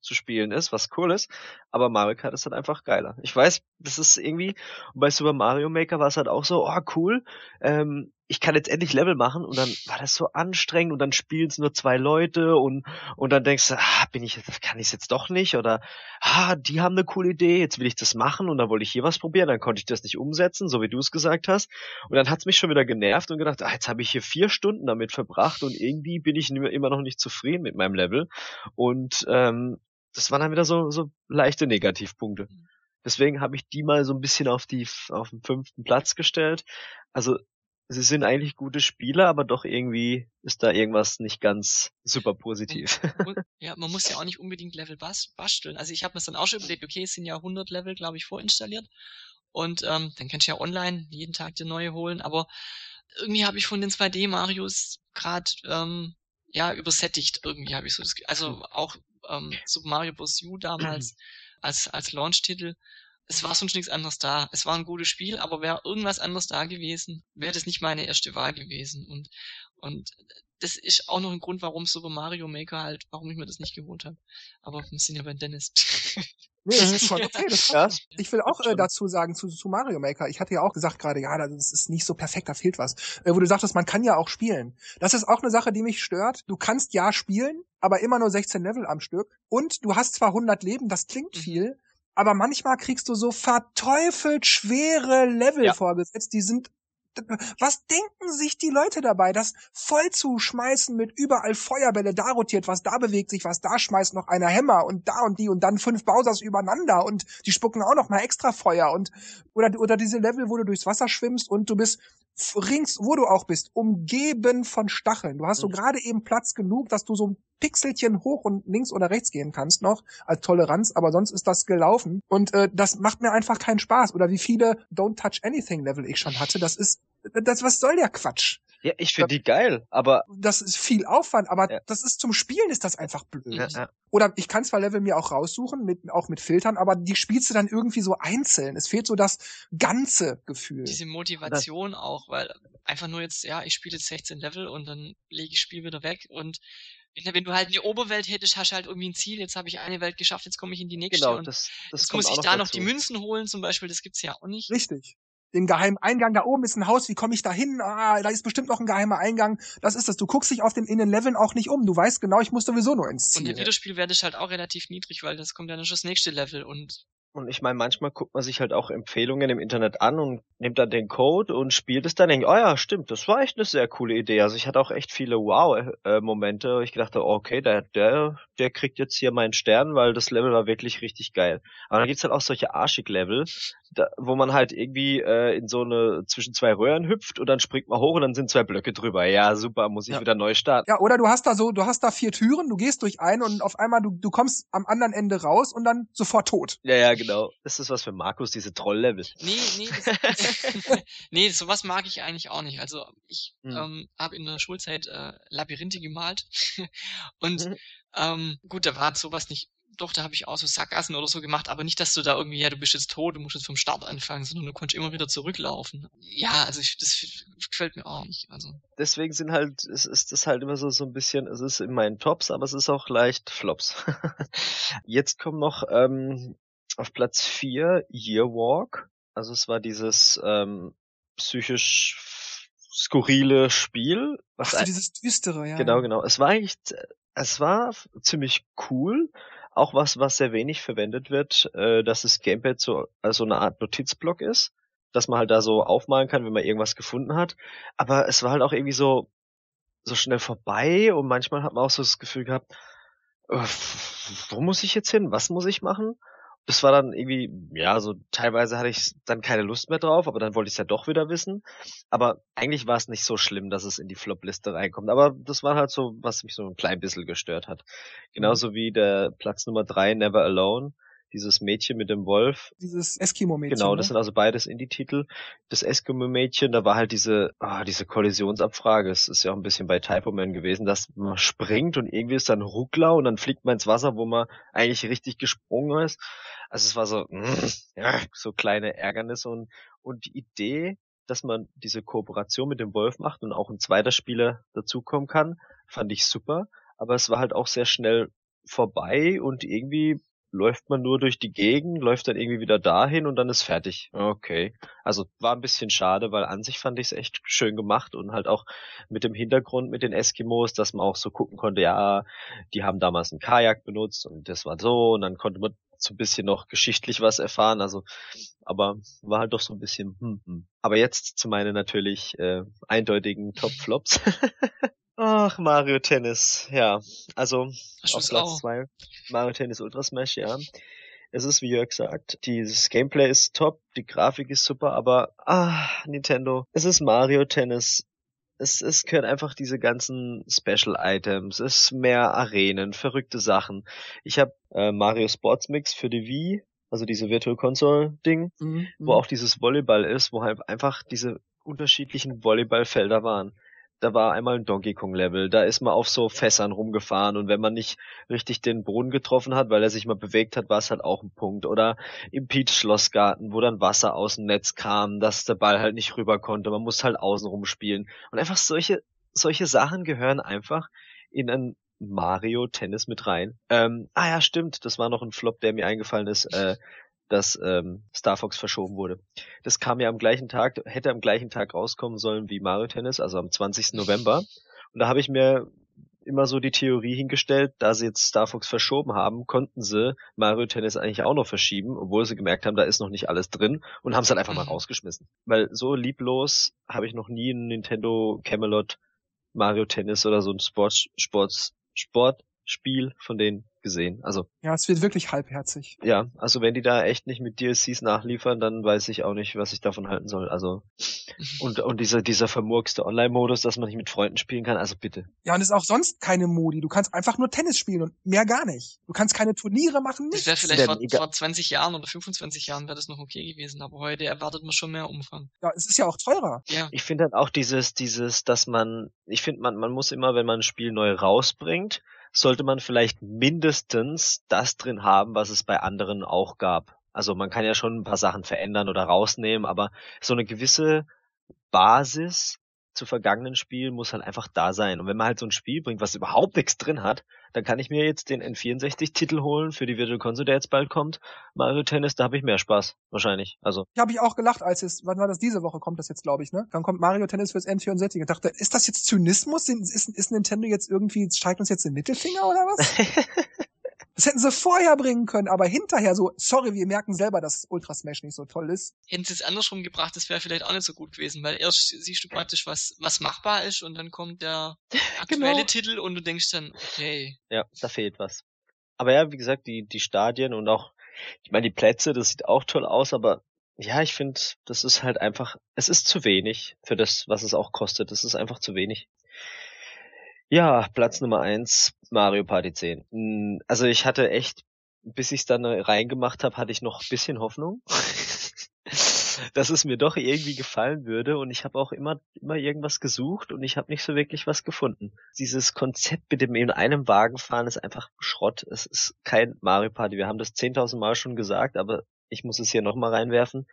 Speaker 3: zu spielen ist, was cool ist, aber Mario Kart ist halt einfach geiler. Ich weiß, das ist irgendwie, bei Super Mario Maker war es halt auch so, oh cool, ähm, ich kann jetzt endlich Level machen und dann war das so anstrengend und dann spielen es nur zwei Leute und und dann denkst du, ah, bin ich kann ich jetzt doch nicht oder ah, die haben eine coole Idee, jetzt will ich das machen und dann wollte ich hier was probieren, dann konnte ich das nicht umsetzen, so wie du es gesagt hast und dann hat's mich schon wieder genervt und gedacht, ah, jetzt habe ich hier vier Stunden damit verbracht und irgendwie bin ich immer noch nicht zufrieden mit meinem Level und ähm, das waren dann wieder so so leichte Negativpunkte. Deswegen habe ich die mal so ein bisschen auf die auf den fünften Platz gestellt. Also sie sind eigentlich gute Spieler, aber doch irgendwie ist da irgendwas nicht ganz super positiv.
Speaker 2: ja, man muss ja auch nicht unbedingt Level basteln. Also ich habe mir dann auch schon überlegt, okay, es sind ja 100 Level, glaube ich, vorinstalliert. Und ähm, dann kannst du ja online jeden Tag dir neue holen. Aber irgendwie habe ich von den 2D-Marios gerade ähm, ja übersättigt. Irgendwie habe ich so das Also hm. auch ähm, Super Mario Bros. U damals *clears throat* als, als Launch-Titel es war sonst nichts anderes da. Es war ein gutes Spiel, aber wäre irgendwas anderes da gewesen, wäre das nicht meine erste Wahl gewesen. Und, und das ist auch noch ein Grund, warum Super Mario Maker halt, warum ich mir das nicht geholt habe. Aber wir sind ja bei Dennis.
Speaker 1: Nee, das ist schon *laughs* okay. Das ja. Ich will auch äh, dazu sagen, zu, zu Mario Maker, ich hatte ja auch gesagt gerade, ja, das ist nicht so perfekt, da fehlt was. Äh, wo du sagtest, man kann ja auch spielen. Das ist auch eine Sache, die mich stört. Du kannst ja spielen, aber immer nur 16 Level am Stück. Und du hast zwar 100 Leben, das klingt mhm. viel, aber manchmal kriegst du so verteufelt schwere Level ja. vorgesetzt, die sind was denken sich die Leute dabei, das voll zu schmeißen mit überall Feuerbälle, da rotiert was, da bewegt sich was, da schmeißt noch einer Hämmer und da und die und dann fünf Bowsers übereinander und die spucken auch noch mal extra Feuer und oder oder diese Level, wo du durchs Wasser schwimmst und du bist rings, wo du auch bist, umgeben von Stacheln. Du hast so mhm. gerade eben Platz genug, dass du so ein Pixelchen hoch und links oder rechts gehen kannst noch als Toleranz, aber sonst ist das gelaufen und äh, das macht mir einfach keinen Spaß. Oder wie viele Don't Touch Anything Level ich schon hatte, das ist das was soll der Quatsch?
Speaker 3: Ja, ich finde die geil, aber
Speaker 1: das ist viel Aufwand, aber ja. das ist zum Spielen ist das einfach blöd. Ja, ja. Oder ich kann zwar Level mir auch raussuchen mit auch mit Filtern, aber die spielst du dann irgendwie so einzeln. Es fehlt so das ganze Gefühl.
Speaker 2: Diese Motivation das auch, weil einfach nur jetzt ja, ich spiele jetzt 16 Level und dann lege ich das Spiel wieder weg und wenn du halt eine Oberwelt hättest, hast du halt irgendwie ein Ziel, jetzt habe ich eine Welt geschafft, jetzt komme ich in die nächste. Genau, das, das jetzt muss ich da noch die Münzen holen zum Beispiel, das gibt's ja auch nicht.
Speaker 1: Richtig den geheimen Eingang. Da oben ist ein Haus, wie komme ich da hin? Ah, da ist bestimmt noch ein geheimer Eingang. Das ist das. Du guckst dich auf den in den Leveln auch nicht um. Du weißt genau, ich muss sowieso nur ins Ziel.
Speaker 2: Und der Wiederspielwert ist halt auch relativ niedrig, weil das kommt ja schon das nächste Level und
Speaker 3: und ich meine, manchmal guckt man sich halt auch Empfehlungen im Internet an und nimmt dann den Code und spielt es dann denkt, oh ja, stimmt, das war echt eine sehr coole Idee. Also ich hatte auch echt viele Wow-Momente. Ich gedacht, okay, der, der, der kriegt jetzt hier meinen Stern, weil das Level war wirklich richtig geil. Aber dann gibt's halt auch solche Arschig-Level, wo man halt irgendwie äh, in so eine zwischen zwei Röhren hüpft und dann springt man hoch und dann sind zwei Blöcke drüber. Ja, super, muss ich ja. wieder neu starten.
Speaker 1: Ja, oder du hast da so, du hast da vier Türen, du gehst durch einen und auf einmal du, du kommst am anderen Ende raus und dann sofort tot.
Speaker 3: Ja, ja, genau. Das ist was für Markus, diese Troll-Level.
Speaker 2: Nee, nee, das, *laughs* *laughs* nee, sowas mag ich eigentlich auch nicht. Also ich hm. ähm, habe in der Schulzeit äh, Labyrinthe gemalt *laughs* und mhm. ähm, gut, da war sowas nicht doch, da habe ich auch so Sackgassen oder so gemacht, aber nicht, dass du da irgendwie, ja, du bist jetzt tot, du musst jetzt vom Start anfangen, sondern du konntest immer wieder zurücklaufen. Ja, also ich, das gefällt mir auch nicht. Also.
Speaker 3: Deswegen sind halt, es ist das halt immer so, so ein bisschen, es ist in meinen Tops, aber es ist auch leicht Flops. jetzt kommen noch ähm, auf Platz 4 Year Walk. Also es war dieses ähm, psychisch skurrile Spiel.
Speaker 1: Was Ach, dieses düstere, ja.
Speaker 3: Genau, genau. Es war eigentlich, es war ziemlich cool. Auch was, was sehr wenig verwendet wird, äh, dass das Gamepad so also eine Art Notizblock ist, dass man halt da so aufmalen kann, wenn man irgendwas gefunden hat. Aber es war halt auch irgendwie so so schnell vorbei und manchmal hat man auch so das Gefühl gehabt, äh, wo muss ich jetzt hin? Was muss ich machen? Das war dann irgendwie, ja, so teilweise hatte ich dann keine Lust mehr drauf, aber dann wollte ich es ja doch wieder wissen. Aber eigentlich war es nicht so schlimm, dass es in die Flop-Liste reinkommt. Aber das war halt so, was mich so ein klein bisschen gestört hat. Genauso wie der Platz Nummer drei, Never Alone dieses Mädchen mit dem Wolf.
Speaker 1: Dieses Eskimo-Mädchen.
Speaker 3: Genau, das ne? sind also beides Indie-Titel. Das Eskimo-Mädchen, da war halt diese, ah, diese Kollisionsabfrage. Es ist ja auch ein bisschen bei Typo Man gewesen, dass man springt und irgendwie ist dann Ruckler und dann fliegt man ins Wasser, wo man eigentlich richtig gesprungen ist. Also es war so, *laughs* mm, so kleine Ärgernisse und, und die Idee, dass man diese Kooperation mit dem Wolf macht und auch ein zweiter Spieler dazukommen kann, fand ich super. Aber es war halt auch sehr schnell vorbei und irgendwie läuft man nur durch die Gegend, läuft dann irgendwie wieder dahin und dann ist fertig. Okay. Also war ein bisschen schade, weil an sich fand ich es echt schön gemacht und halt auch mit dem Hintergrund mit den Eskimos, dass man auch so gucken konnte, ja, die haben damals einen Kajak benutzt und das war so und dann konnte man so ein bisschen noch geschichtlich was erfahren, also aber war halt doch so ein bisschen hm, hm. Aber jetzt zu meinen natürlich äh, eindeutigen Top-Flops. *laughs* Ach, Mario Tennis, ja. Also
Speaker 2: Ach,
Speaker 3: auf Platz zwei Mario Tennis Ultra Smash, ja. es ist wie Jörg sagt, dieses Gameplay ist top, die Grafik ist super, aber ah, Nintendo, es ist Mario Tennis. Es, es gehören einfach diese ganzen Special Items, es ist mehr Arenen, verrückte Sachen. Ich habe äh, Mario Sports Mix für die Wii, also diese Virtual Console Ding, mhm. wo mhm. auch dieses Volleyball ist, wo halt einfach diese unterschiedlichen Volleyballfelder waren da war einmal ein Donkey Kong Level, da ist man auf so Fässern rumgefahren und wenn man nicht richtig den Boden getroffen hat, weil er sich mal bewegt hat, war es halt auch ein Punkt. Oder im Peach Schlossgarten, wo dann Wasser aus dem Netz kam, dass der Ball halt nicht rüber konnte, man muss halt außen rumspielen. Und einfach solche, solche Sachen gehören einfach in ein Mario Tennis mit rein. Ähm, ah ja, stimmt, das war noch ein Flop, der mir eingefallen ist. Äh, dass ähm, Star Fox verschoben wurde. Das kam ja am gleichen Tag, hätte am gleichen Tag rauskommen sollen wie Mario Tennis, also am 20. November. Und da habe ich mir immer so die Theorie hingestellt, da sie jetzt Star Fox verschoben haben, konnten sie Mario Tennis eigentlich auch noch verschieben, obwohl sie gemerkt haben, da ist noch nicht alles drin und haben es halt einfach mal mhm. rausgeschmissen. Weil so lieblos habe ich noch nie ein Nintendo Camelot Mario Tennis oder so ein Sports, Sports, Sportspiel von denen gesehen. Also
Speaker 1: ja, es wird wirklich halbherzig.
Speaker 3: Ja, also wenn die da echt nicht mit DLCs nachliefern, dann weiß ich auch nicht, was ich davon halten soll. Also und und dieser dieser vermurkste Online-Modus, dass man nicht mit Freunden spielen kann, also bitte.
Speaker 1: Ja, und es ist auch sonst keine Modi. Du kannst einfach nur Tennis spielen und mehr gar nicht. Du kannst keine Turniere machen.
Speaker 2: Nichts. Das wäre vielleicht vor, vor 20 Jahren oder 25 Jahren wäre das noch okay gewesen, aber heute erwartet man schon mehr Umfang.
Speaker 1: Ja, es ist ja auch teurer.
Speaker 3: Ja. Ich finde dann auch dieses dieses, dass man, ich finde man man muss immer, wenn man ein Spiel neu rausbringt sollte man vielleicht mindestens das drin haben, was es bei anderen auch gab. Also man kann ja schon ein paar Sachen verändern oder rausnehmen, aber so eine gewisse Basis zu vergangenen Spielen muss halt einfach da sein. Und wenn man halt so ein Spiel bringt, was überhaupt nichts drin hat, dann kann ich mir jetzt den N64-Titel holen für die Virtual Console, der jetzt bald kommt. Mario Tennis, da habe ich mehr Spaß, wahrscheinlich. Also.
Speaker 1: Ich habe ich auch gelacht, als es, wann war das diese Woche, kommt das jetzt, glaube ich, ne? Dann kommt Mario Tennis fürs N64. Ich dachte, ist das jetzt Zynismus? Ist, ist Nintendo jetzt irgendwie, steigt uns jetzt den Mittelfinger oder was? *laughs* Das hätten sie vorher bringen können, aber hinterher so, sorry, wir merken selber, dass Ultra Smash nicht so toll ist.
Speaker 2: Hätten sie es andersrum gebracht, das wäre vielleicht auch nicht so gut gewesen, weil erst siehst du praktisch, was, was machbar ist und dann kommt der *laughs* aktuelle genau. Titel und du denkst dann, okay.
Speaker 3: Ja, da fehlt was. Aber ja, wie gesagt, die, die Stadien und auch, ich meine, die Plätze, das sieht auch toll aus, aber ja, ich finde, das ist halt einfach, es ist zu wenig für das, was es auch kostet. Es ist einfach zu wenig. Ja, Platz Nummer eins, Mario Party 10. Hm, also ich hatte echt, bis ich es dann reingemacht habe, hatte ich noch ein bisschen Hoffnung, *laughs* dass es mir doch irgendwie gefallen würde. Und ich habe auch immer, immer irgendwas gesucht und ich habe nicht so wirklich was gefunden. Dieses Konzept mit dem in einem Wagen fahren ist einfach Schrott. Es ist kein Mario Party. Wir haben das 10.000 Mal schon gesagt, aber ich muss es hier nochmal reinwerfen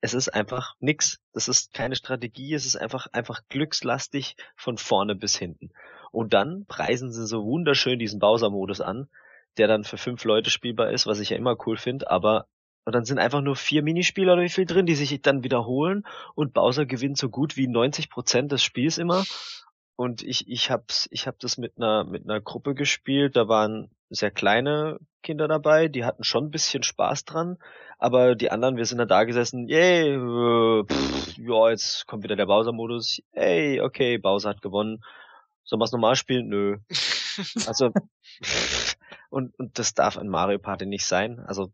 Speaker 3: es ist einfach nix. Das ist keine Strategie, es ist einfach, einfach glückslastig von vorne bis hinten. Und dann preisen sie so wunderschön diesen Bowser-Modus an, der dann für fünf Leute spielbar ist, was ich ja immer cool finde, aber und dann sind einfach nur vier Minispieler oder wie viel drin, die sich dann wiederholen und Bowser gewinnt so gut wie 90 Prozent des Spiels immer. Und ich, ich hab's, ich hab das mit einer, mit einer Gruppe gespielt, da waren sehr kleine Kinder dabei, die hatten schon ein bisschen Spaß dran, aber die anderen, wir sind dann da gesessen, yay, äh, pff, ja, jetzt kommt wieder der Bowser-Modus, hey, okay, Bowser hat gewonnen. Sollen wir es normal spielen? Nö. *laughs* Also, und, und das darf ein Mario Party nicht sein. Also,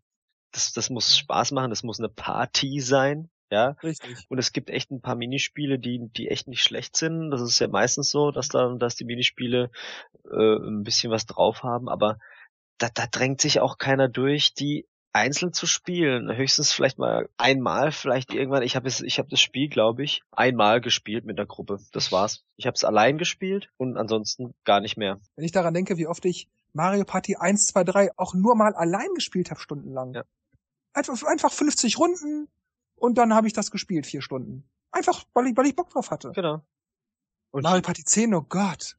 Speaker 3: das, das muss Spaß machen, das muss eine Party sein, ja.
Speaker 1: Richtig.
Speaker 3: Und es gibt echt ein paar Minispiele, die, die echt nicht schlecht sind. Das ist ja meistens so, dass da, dass die Minispiele äh, ein bisschen was drauf haben, aber da, da drängt sich auch keiner durch, die einzeln zu spielen. Höchstens vielleicht mal einmal, vielleicht irgendwann. Ich habe ich hab das Spiel, glaube ich, einmal gespielt mit der Gruppe. Das war's. Ich habe es allein gespielt und ansonsten gar nicht mehr.
Speaker 1: Wenn ich daran denke, wie oft ich Mario Party 1, 2, 3 auch nur mal allein gespielt habe, stundenlang. Ja. Einfach, einfach 50 Runden und dann habe ich das gespielt, vier Stunden. Einfach, weil ich, weil ich Bock drauf hatte.
Speaker 3: Genau.
Speaker 1: Und Mario Party 10, oh Gott.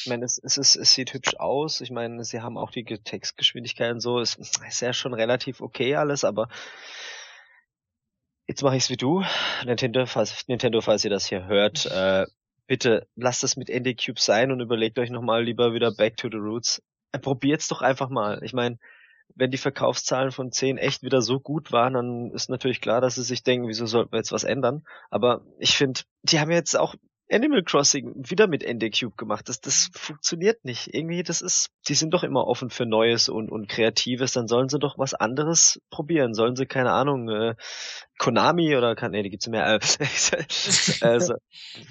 Speaker 3: Ich meine, es, es, ist, es sieht hübsch aus. Ich meine, sie haben auch die Textgeschwindigkeit und so. Es ist ja schon relativ okay alles, aber jetzt mache ich es wie du. Nintendo, falls, Nintendo, falls ihr das hier hört, äh, bitte lasst es mit ND Cube sein und überlegt euch nochmal lieber wieder Back to the Roots. Äh, probiert's doch einfach mal. Ich meine, wenn die Verkaufszahlen von 10 echt wieder so gut waren, dann ist natürlich klar, dass sie sich denken, wieso sollten wir jetzt was ändern. Aber ich finde, die haben jetzt auch Animal Crossing wieder mit NDCube gemacht. Das, das funktioniert nicht. Irgendwie, das ist, die sind doch immer offen für Neues und, und Kreatives. Dann sollen sie doch was anderes probieren. Sollen sie, keine Ahnung, äh, Konami oder kann, nee, die gibt's mehr. Äh, *laughs* also,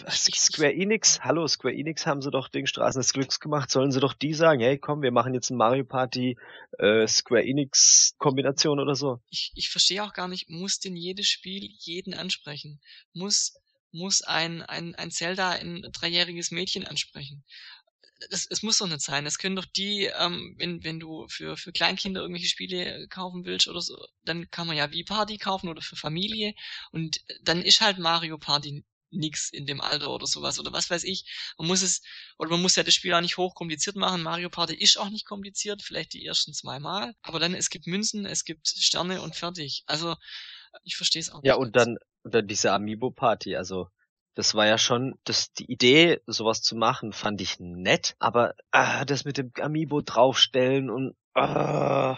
Speaker 3: Square Enix, hallo, Square Enix haben sie doch den Straßen des Glücks gemacht. Sollen sie doch die sagen, hey, komm, wir machen jetzt ein Mario Party äh, Square Enix Kombination oder so.
Speaker 2: Ich, ich verstehe auch gar nicht, muss denn jedes Spiel jeden ansprechen? Muss muss ein, ein, ein Zelda ein dreijähriges Mädchen ansprechen. Es, es muss doch nicht sein. Es können doch die, ähm, wenn, wenn du für, für Kleinkinder irgendwelche Spiele kaufen willst oder so, dann kann man ja Wii Party kaufen oder für Familie und dann ist halt Mario Party nix in dem Alter oder sowas oder was weiß ich. Man muss es, oder man muss ja das Spiel auch nicht hochkompliziert machen. Mario Party ist auch nicht kompliziert, vielleicht die ersten zwei Mal. Aber dann, es gibt Münzen, es gibt Sterne und fertig. Also, ich verstehe es auch
Speaker 3: ja, nicht. Ja, und dann, dann diese Amiibo-Party, also das war ja schon, das, die Idee, sowas zu machen, fand ich nett, aber ah, das mit dem Amiibo draufstellen und ah,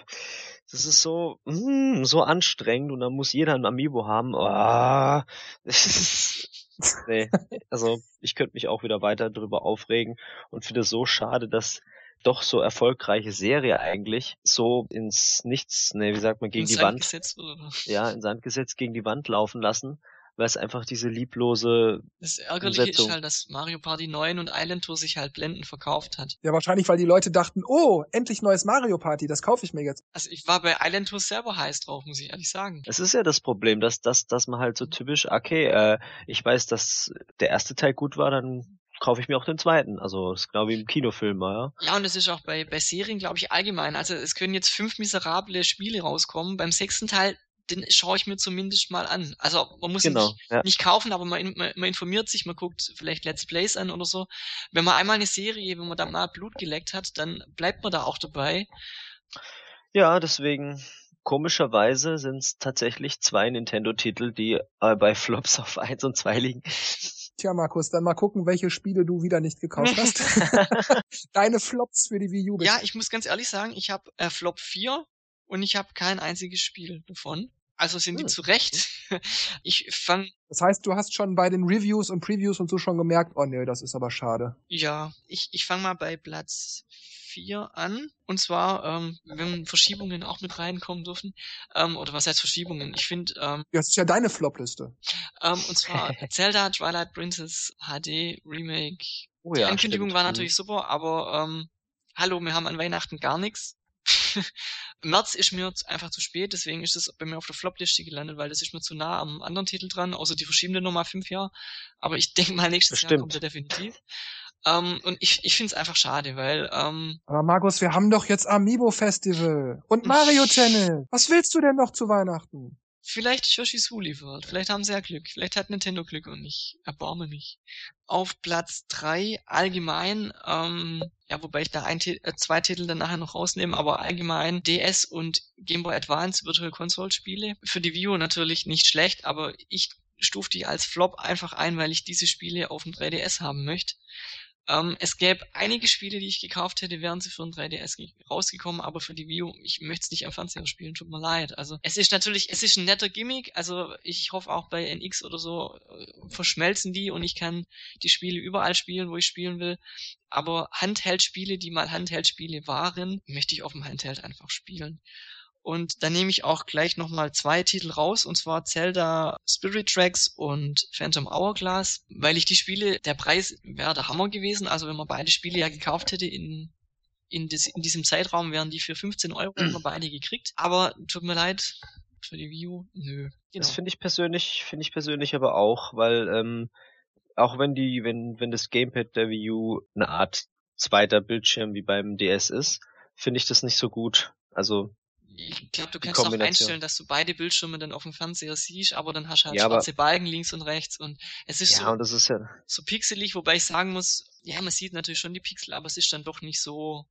Speaker 3: das ist so, mm, so anstrengend und dann muss jeder ein Amiibo haben. Ah, *laughs* nee, also ich könnte mich auch wieder weiter drüber aufregen und finde es so schade, dass doch so erfolgreiche Serie eigentlich so ins Nichts, ne, wie sagt man, gegen in die Wand, gesetzt, ja, in Sand gesetzt gegen die Wand laufen lassen weil es einfach diese lieblose.
Speaker 2: Das Ärgerliche Umsetzung. ist halt, dass Mario Party 9 und Island Tour sich halt blendend verkauft hat.
Speaker 1: Ja, wahrscheinlich, weil die Leute dachten, oh, endlich neues Mario Party, das kaufe ich mir jetzt.
Speaker 2: Also ich war bei Island Tour selber heiß drauf, muss ich ehrlich sagen.
Speaker 3: Es ist ja das Problem, dass, dass, dass man halt so typisch, okay, äh, ich weiß, dass der erste Teil gut war, dann kaufe ich mir auch den zweiten. Also das ist genau wie im Kinofilm, ja.
Speaker 2: Ja, und es ist auch bei, bei Serien, glaube ich, allgemein. Also es können jetzt fünf miserable Spiele rauskommen. Beim sechsten Teil den schaue ich mir zumindest mal an. Also man muss genau, ihn nicht, ja. nicht kaufen, aber man, man, man, informiert sich, man guckt vielleicht Let's Plays an oder so. Wenn man einmal eine Serie, wenn man da mal Blut geleckt hat, dann bleibt man da auch dabei.
Speaker 3: Ja, deswegen komischerweise sind es tatsächlich zwei Nintendo-Titel, die äh, bei Flops auf 1 und 2 liegen.
Speaker 1: Tja, Markus, dann mal gucken, welche Spiele du wieder nicht gekauft hast. *laughs* *laughs* Deine Flops für die Wii U.
Speaker 2: Ja, ich muss ganz ehrlich sagen, ich habe äh, Flop 4 und ich habe kein einziges Spiel davon. Also sind die hm. zu Recht. *laughs* Ich fang.
Speaker 1: Das heißt, du hast schon bei den Reviews und Previews und so schon gemerkt, oh nee, das ist aber schade.
Speaker 2: Ja, ich, ich fange mal bei Platz 4 an. Und zwar, ähm, wenn Verschiebungen auch mit reinkommen dürfen. Ähm, oder was heißt Verschiebungen? Ich finde. Ähm,
Speaker 1: ja, das ist ja deine Flop-Liste.
Speaker 2: Ähm, und zwar *laughs* Zelda Twilight Princess HD Remake. Oh ja, Die Ankündigung stimmt. war natürlich super, aber ähm, hallo, wir haben an Weihnachten gar nichts. *laughs* März ist mir einfach zu spät, deswegen ist es bei mir auf der Flop-Liste gelandet, weil das ist mir zu nah am anderen Titel dran, außer die verschieben den nochmal fünf Jahre. Aber ich denke mal, nächstes Bestimmt. Jahr kommt er definitiv. Ähm, und ich, ich finde es einfach schade, weil. Ähm,
Speaker 1: Aber Markus, wir haben doch jetzt Amiibo Festival und Mario Channel. Was willst du denn noch zu Weihnachten?
Speaker 2: Vielleicht Yoshi's Woolly World. Vielleicht haben sie ja Glück. Vielleicht hat Nintendo Glück und ich erbarme mich. Auf Platz drei allgemein, ähm, ja, wobei ich da ein, äh, zwei Titel dann nachher noch rausnehme, aber allgemein DS und Game Boy Advance Virtual Console Spiele. Für die Wii natürlich nicht schlecht, aber ich stufe die als Flop einfach ein, weil ich diese Spiele auf dem 3DS haben möchte. Ähm, es gäbe einige Spiele, die ich gekauft hätte, wären sie für ein 3DS rausgekommen, aber für die Wii U, ich möchte es nicht am Fernseher spielen, tut mir leid. Also es ist natürlich, es ist ein netter Gimmick, also ich hoffe auch bei NX oder so äh, verschmelzen die und ich kann die Spiele überall spielen, wo ich spielen will. Aber Handheld-Spiele, die mal Handheld-Spiele waren, möchte ich auf dem Handheld einfach spielen. Und dann nehme ich auch gleich nochmal zwei Titel raus, und zwar Zelda Spirit Tracks und Phantom Hourglass, weil ich die Spiele, der Preis wäre der Hammer gewesen. Also wenn man beide Spiele ja gekauft hätte in, in, des, in diesem Zeitraum, wären die für 15 Euro immer beide gekriegt. Aber tut mir leid, für die View, U, nö.
Speaker 3: Genau. Das finde ich persönlich, finde ich persönlich aber auch, weil ähm, auch wenn die, wenn, wenn das Gamepad der Wii U eine Art zweiter Bildschirm wie beim DS ist, finde ich das nicht so gut. Also
Speaker 2: ich glaube, du kannst auch einstellen, dass du beide Bildschirme dann auf dem Fernseher siehst, aber dann hast du halt ja, schwarze Balken links und rechts und es ist, ja, so,
Speaker 3: ist ja
Speaker 2: so pixelig, wobei ich sagen muss, ja, man sieht natürlich schon die Pixel, aber es ist dann doch nicht so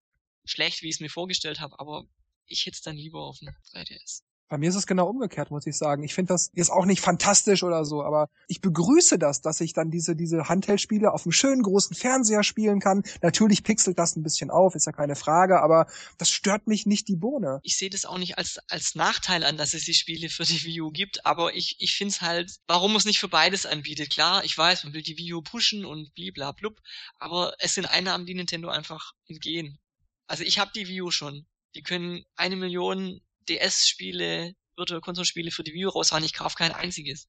Speaker 2: schlecht, wie ich es mir vorgestellt habe, aber ich hätte es dann lieber auf dem 3DS.
Speaker 1: Bei mir ist es genau umgekehrt, muss ich sagen. Ich finde das jetzt auch nicht fantastisch oder so, aber ich begrüße das, dass ich dann diese, diese Handheld-Spiele auf einem schönen großen Fernseher spielen kann. Natürlich pixelt das ein bisschen auf, ist ja keine Frage, aber das stört mich nicht die Bohne.
Speaker 2: Ich sehe das auch nicht als, als Nachteil an, dass es die Spiele für die Wii U gibt, aber ich, ich finde es halt, warum es nicht für beides anbietet. Klar, ich weiß, man will die Wii U pushen und bliblablub, aber es sind Einnahmen, die Nintendo einfach entgehen. Also ich habe die Wii U schon. Die können eine Million DS-Spiele, Virtual Console-Spiele für die Wii raushauen. Ich kaufe kein einziges.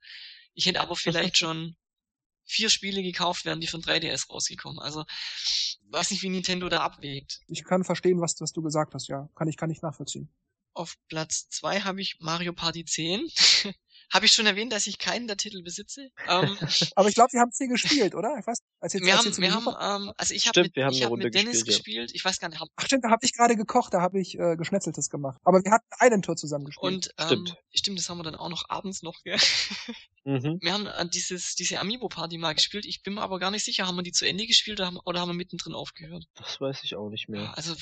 Speaker 2: Ich hätte aber vielleicht *laughs* schon vier Spiele gekauft, wären die von 3DS rausgekommen. Also weiß nicht, wie Nintendo da abwägt.
Speaker 1: Ich kann verstehen, was, was du gesagt hast, ja. Kann ich, kann ich nachvollziehen.
Speaker 2: Auf Platz zwei habe ich Mario Party 10. *laughs* Habe ich schon erwähnt, dass ich keinen der Titel besitze? Ähm, *laughs*
Speaker 1: Aber ich glaube, wir haben es hier gespielt, oder? Ich weiß,
Speaker 2: als jetzt, wir als haben, wir haben, ähm, also ich habe mit, ich hab mit Dennis gespielt, gespielt. Ich weiß gar nicht. Hab,
Speaker 1: Ach stimmt, da habe ich gerade gekocht, da habe ich äh, Geschnetzeltes gemacht. Aber wir hatten einen Tor zusammen gespielt.
Speaker 2: Und ähm, stimmt. stimmt, das haben wir dann auch noch abends noch. Gell? *laughs* Mhm. Wir haben äh, dieses diese Amiibo Party mal gespielt. Ich bin mir aber gar nicht sicher, haben wir die zu Ende gespielt oder haben, oder haben wir mittendrin aufgehört?
Speaker 3: Das weiß ich auch nicht mehr.
Speaker 2: Also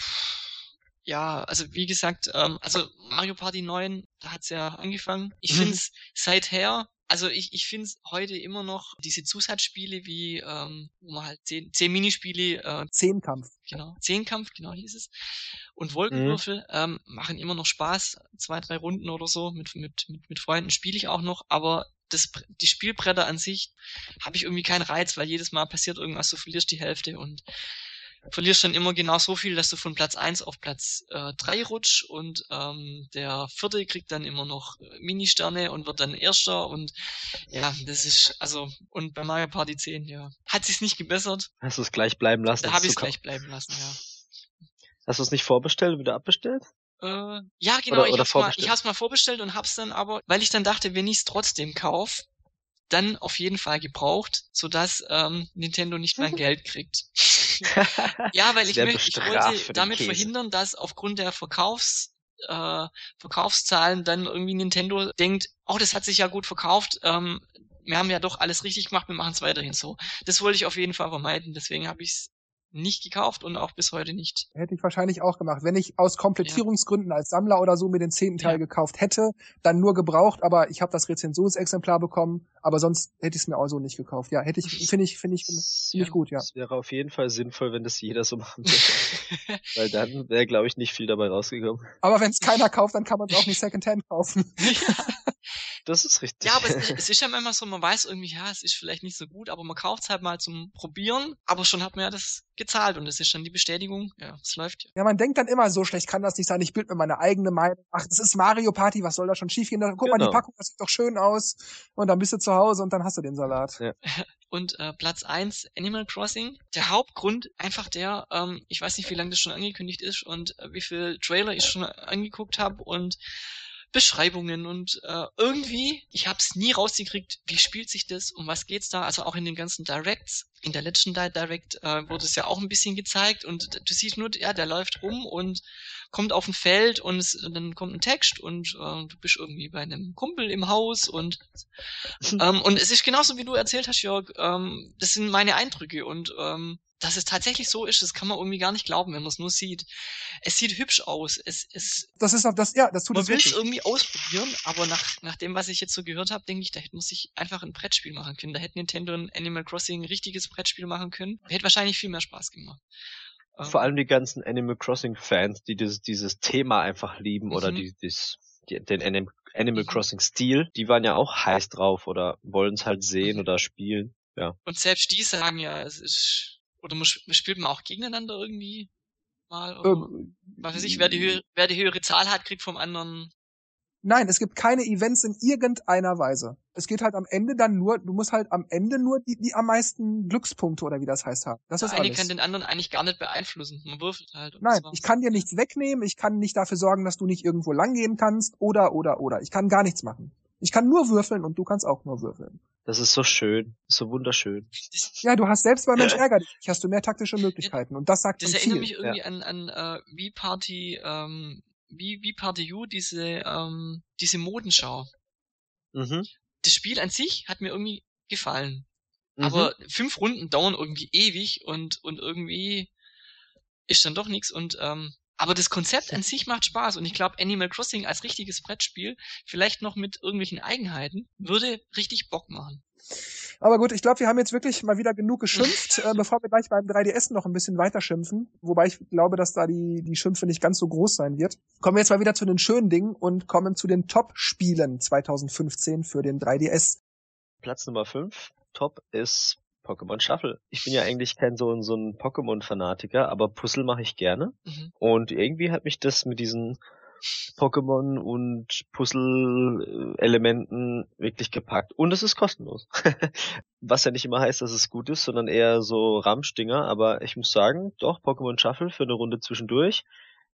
Speaker 2: ja, also wie gesagt, ähm, also Mario Party 9, da hat's ja angefangen. Ich mhm. finde es seither also ich, ich finde es heute immer noch diese Zusatzspiele wie, ähm, wo man halt zehn, zehn Minispiele, äh,
Speaker 1: Zehnkampf.
Speaker 2: Genau, Zehnkampf, genau hieß es. Und Wolkenwürfel mhm. ähm, machen immer noch Spaß, zwei, drei Runden oder so. Mit, mit, mit, mit Freunden spiele ich auch noch, aber das, die Spielbretter an sich habe ich irgendwie keinen Reiz, weil jedes Mal passiert irgendwas, du verlierst die Hälfte und verlierst dann immer genau so viel, dass du von Platz 1 auf Platz äh, 3 rutsch und ähm, der vierte kriegt dann immer noch äh, Mini-Sterne und wird dann Erster und ja, das ist, also, und bei Mario Party 10, ja, hat sich's nicht gebessert.
Speaker 3: Hast du es gleich bleiben lassen?
Speaker 2: Da habe ich es gleich bleiben lassen, ja.
Speaker 3: Hast du es nicht vorbestellt, wieder abbestellt?
Speaker 2: Äh, ja, genau, oder, oder ich, hab's mal, ich hab's mal vorbestellt und hab's dann aber, weil ich dann dachte, wenn ich's trotzdem kauf, dann auf jeden Fall gebraucht, sodass ähm, Nintendo nicht mein Geld kriegt. *laughs* ja, weil ich, möchte, ich wollte damit verhindern, dass aufgrund der Verkaufs äh, Verkaufszahlen dann irgendwie Nintendo denkt, oh, das hat sich ja gut verkauft, ähm, wir haben ja doch alles richtig gemacht, wir machen es weiterhin so. Das wollte ich auf jeden Fall vermeiden, deswegen habe ich es nicht gekauft und auch bis heute nicht.
Speaker 1: Hätte ich wahrscheinlich auch gemacht. Wenn ich aus Komplettierungsgründen ja. als Sammler oder so mir den zehnten Teil ja. gekauft hätte, dann nur gebraucht, aber ich habe das Rezensionsexemplar bekommen, aber sonst hätte ich es mir auch so nicht gekauft. Ja, hätte ich, finde ich, finde ich, finde ja. ich gut, ja.
Speaker 3: Es wäre auf jeden Fall sinnvoll, wenn das jeder so machen würde. *laughs* Weil dann wäre, glaube ich, nicht viel dabei rausgekommen.
Speaker 1: Aber wenn es keiner kauft, dann kann man es auch nicht Secondhand kaufen.
Speaker 3: Das ist richtig.
Speaker 2: Ja, aber es, *laughs* es, ist ja immer so, man weiß irgendwie, ja, es ist vielleicht nicht so gut, aber man kauft es halt mal zum Probieren, aber schon hat man ja das gezahlt und es ist dann die Bestätigung, ja, es läuft ja.
Speaker 1: Ja, man denkt dann immer, so schlecht kann das nicht sein, ich bild mir meine eigene Meinung. Ach, das ist Mario Party, was soll da schon schiefgehen? Guck genau. mal, die genau. Packung, das sieht doch schön aus. Und dann bist du zu Hause und dann hast du den Salat. Ja. *laughs*
Speaker 2: Und äh, Platz eins Animal Crossing. Der Hauptgrund einfach der, ähm, ich weiß nicht, wie lange das schon angekündigt ist und äh, wie viel Trailer ich schon angeguckt habe und Beschreibungen und äh, irgendwie, ich habe es nie rausgekriegt, wie spielt sich das, um was geht's da, also auch in den ganzen Directs. In der letzten Direct äh, wurde es ja auch ein bisschen gezeigt und du siehst nur, ja, der läuft rum und kommt auf ein Feld und, es, und dann kommt ein Text und äh, du bist irgendwie bei einem Kumpel im Haus und *laughs* ähm, und es ist genauso wie du erzählt hast, Jörg, ähm, das sind meine Eindrücke und ähm, dass es tatsächlich so ist, das kann man irgendwie gar nicht glauben, wenn man es nur sieht. Es sieht hübsch aus. Es, es,
Speaker 1: das ist auch das, ja, das tut
Speaker 2: Man will es irgendwie ausprobieren, aber nach, nach dem, was ich jetzt so gehört habe, denke ich, da hätte man sich einfach ein Brettspiel machen können. Da hätte Nintendo ein Animal Crossing ein richtiges Brettspiel machen können. Hätte wahrscheinlich viel mehr Spaß gemacht.
Speaker 3: Vor allem die ganzen Animal Crossing Fans, die dieses, dieses Thema einfach lieben mhm. oder die, dies, die, den Anim Animal mhm. Crossing Stil, die waren ja auch heiß drauf oder wollen es halt sehen mhm. oder spielen. Ja.
Speaker 2: Und selbst die sagen ja, es ist oder man spielt man auch gegeneinander irgendwie mal? Oder, ähm, was weiß ich, wer die, höhere, wer die höhere Zahl hat, kriegt vom anderen.
Speaker 1: Nein, es gibt keine Events in irgendeiner Weise. Es geht halt am Ende dann nur, du musst halt am Ende nur die, die am meisten Glückspunkte oder wie das heißt haben. Das
Speaker 2: Der
Speaker 1: ist
Speaker 2: eine
Speaker 1: alles.
Speaker 2: kann den anderen eigentlich gar nicht beeinflussen. Man würfelt halt.
Speaker 1: Nein, ich kann dir nichts wegnehmen, ich kann nicht dafür sorgen, dass du nicht irgendwo langgehen kannst oder oder oder. Ich kann gar nichts machen. Ich kann nur würfeln und du kannst auch nur würfeln.
Speaker 3: Das ist so schön, so wunderschön.
Speaker 1: Ja, du hast selbst bei Mensch ärger dich, hast du mehr taktische Möglichkeiten und das sagt
Speaker 2: Das erinnert viel. mich irgendwie ja. an an äh, wie Party ähm, wie wie Party U diese ähm, diese Modenschau. Mhm. Das Spiel an sich hat mir irgendwie gefallen. Mhm. Aber fünf Runden dauern irgendwie ewig und und irgendwie ist dann doch nichts und ähm, Aber das Konzept an sich macht Spaß und ich glaube, Animal Crossing als richtiges Brettspiel, vielleicht noch mit irgendwelchen Eigenheiten, würde richtig Bock machen.
Speaker 1: Aber gut, ich glaube, wir haben jetzt wirklich mal wieder genug geschimpft, *laughs* äh, bevor wir gleich beim 3DS noch ein bisschen weiter schimpfen. Wobei ich glaube, dass da die, die Schimpfe nicht ganz so groß sein wird. Kommen wir jetzt mal wieder zu den schönen Dingen und kommen zu den Top-Spielen 2015 für den 3DS.
Speaker 3: Platz Nummer 5, Top, ist Pokémon Shuffle. Ich bin ja eigentlich kein so, so ein Pokémon-Fanatiker, aber Puzzle mache ich gerne. Mhm. Und irgendwie hat mich das mit diesen Pokémon und Puzzle-Elementen wirklich gepackt. Und es ist kostenlos. *laughs* Was ja nicht immer heißt, dass es gut ist, sondern eher so Ramschdinger. Aber ich muss sagen, doch, Pokémon Shuffle für eine Runde zwischendurch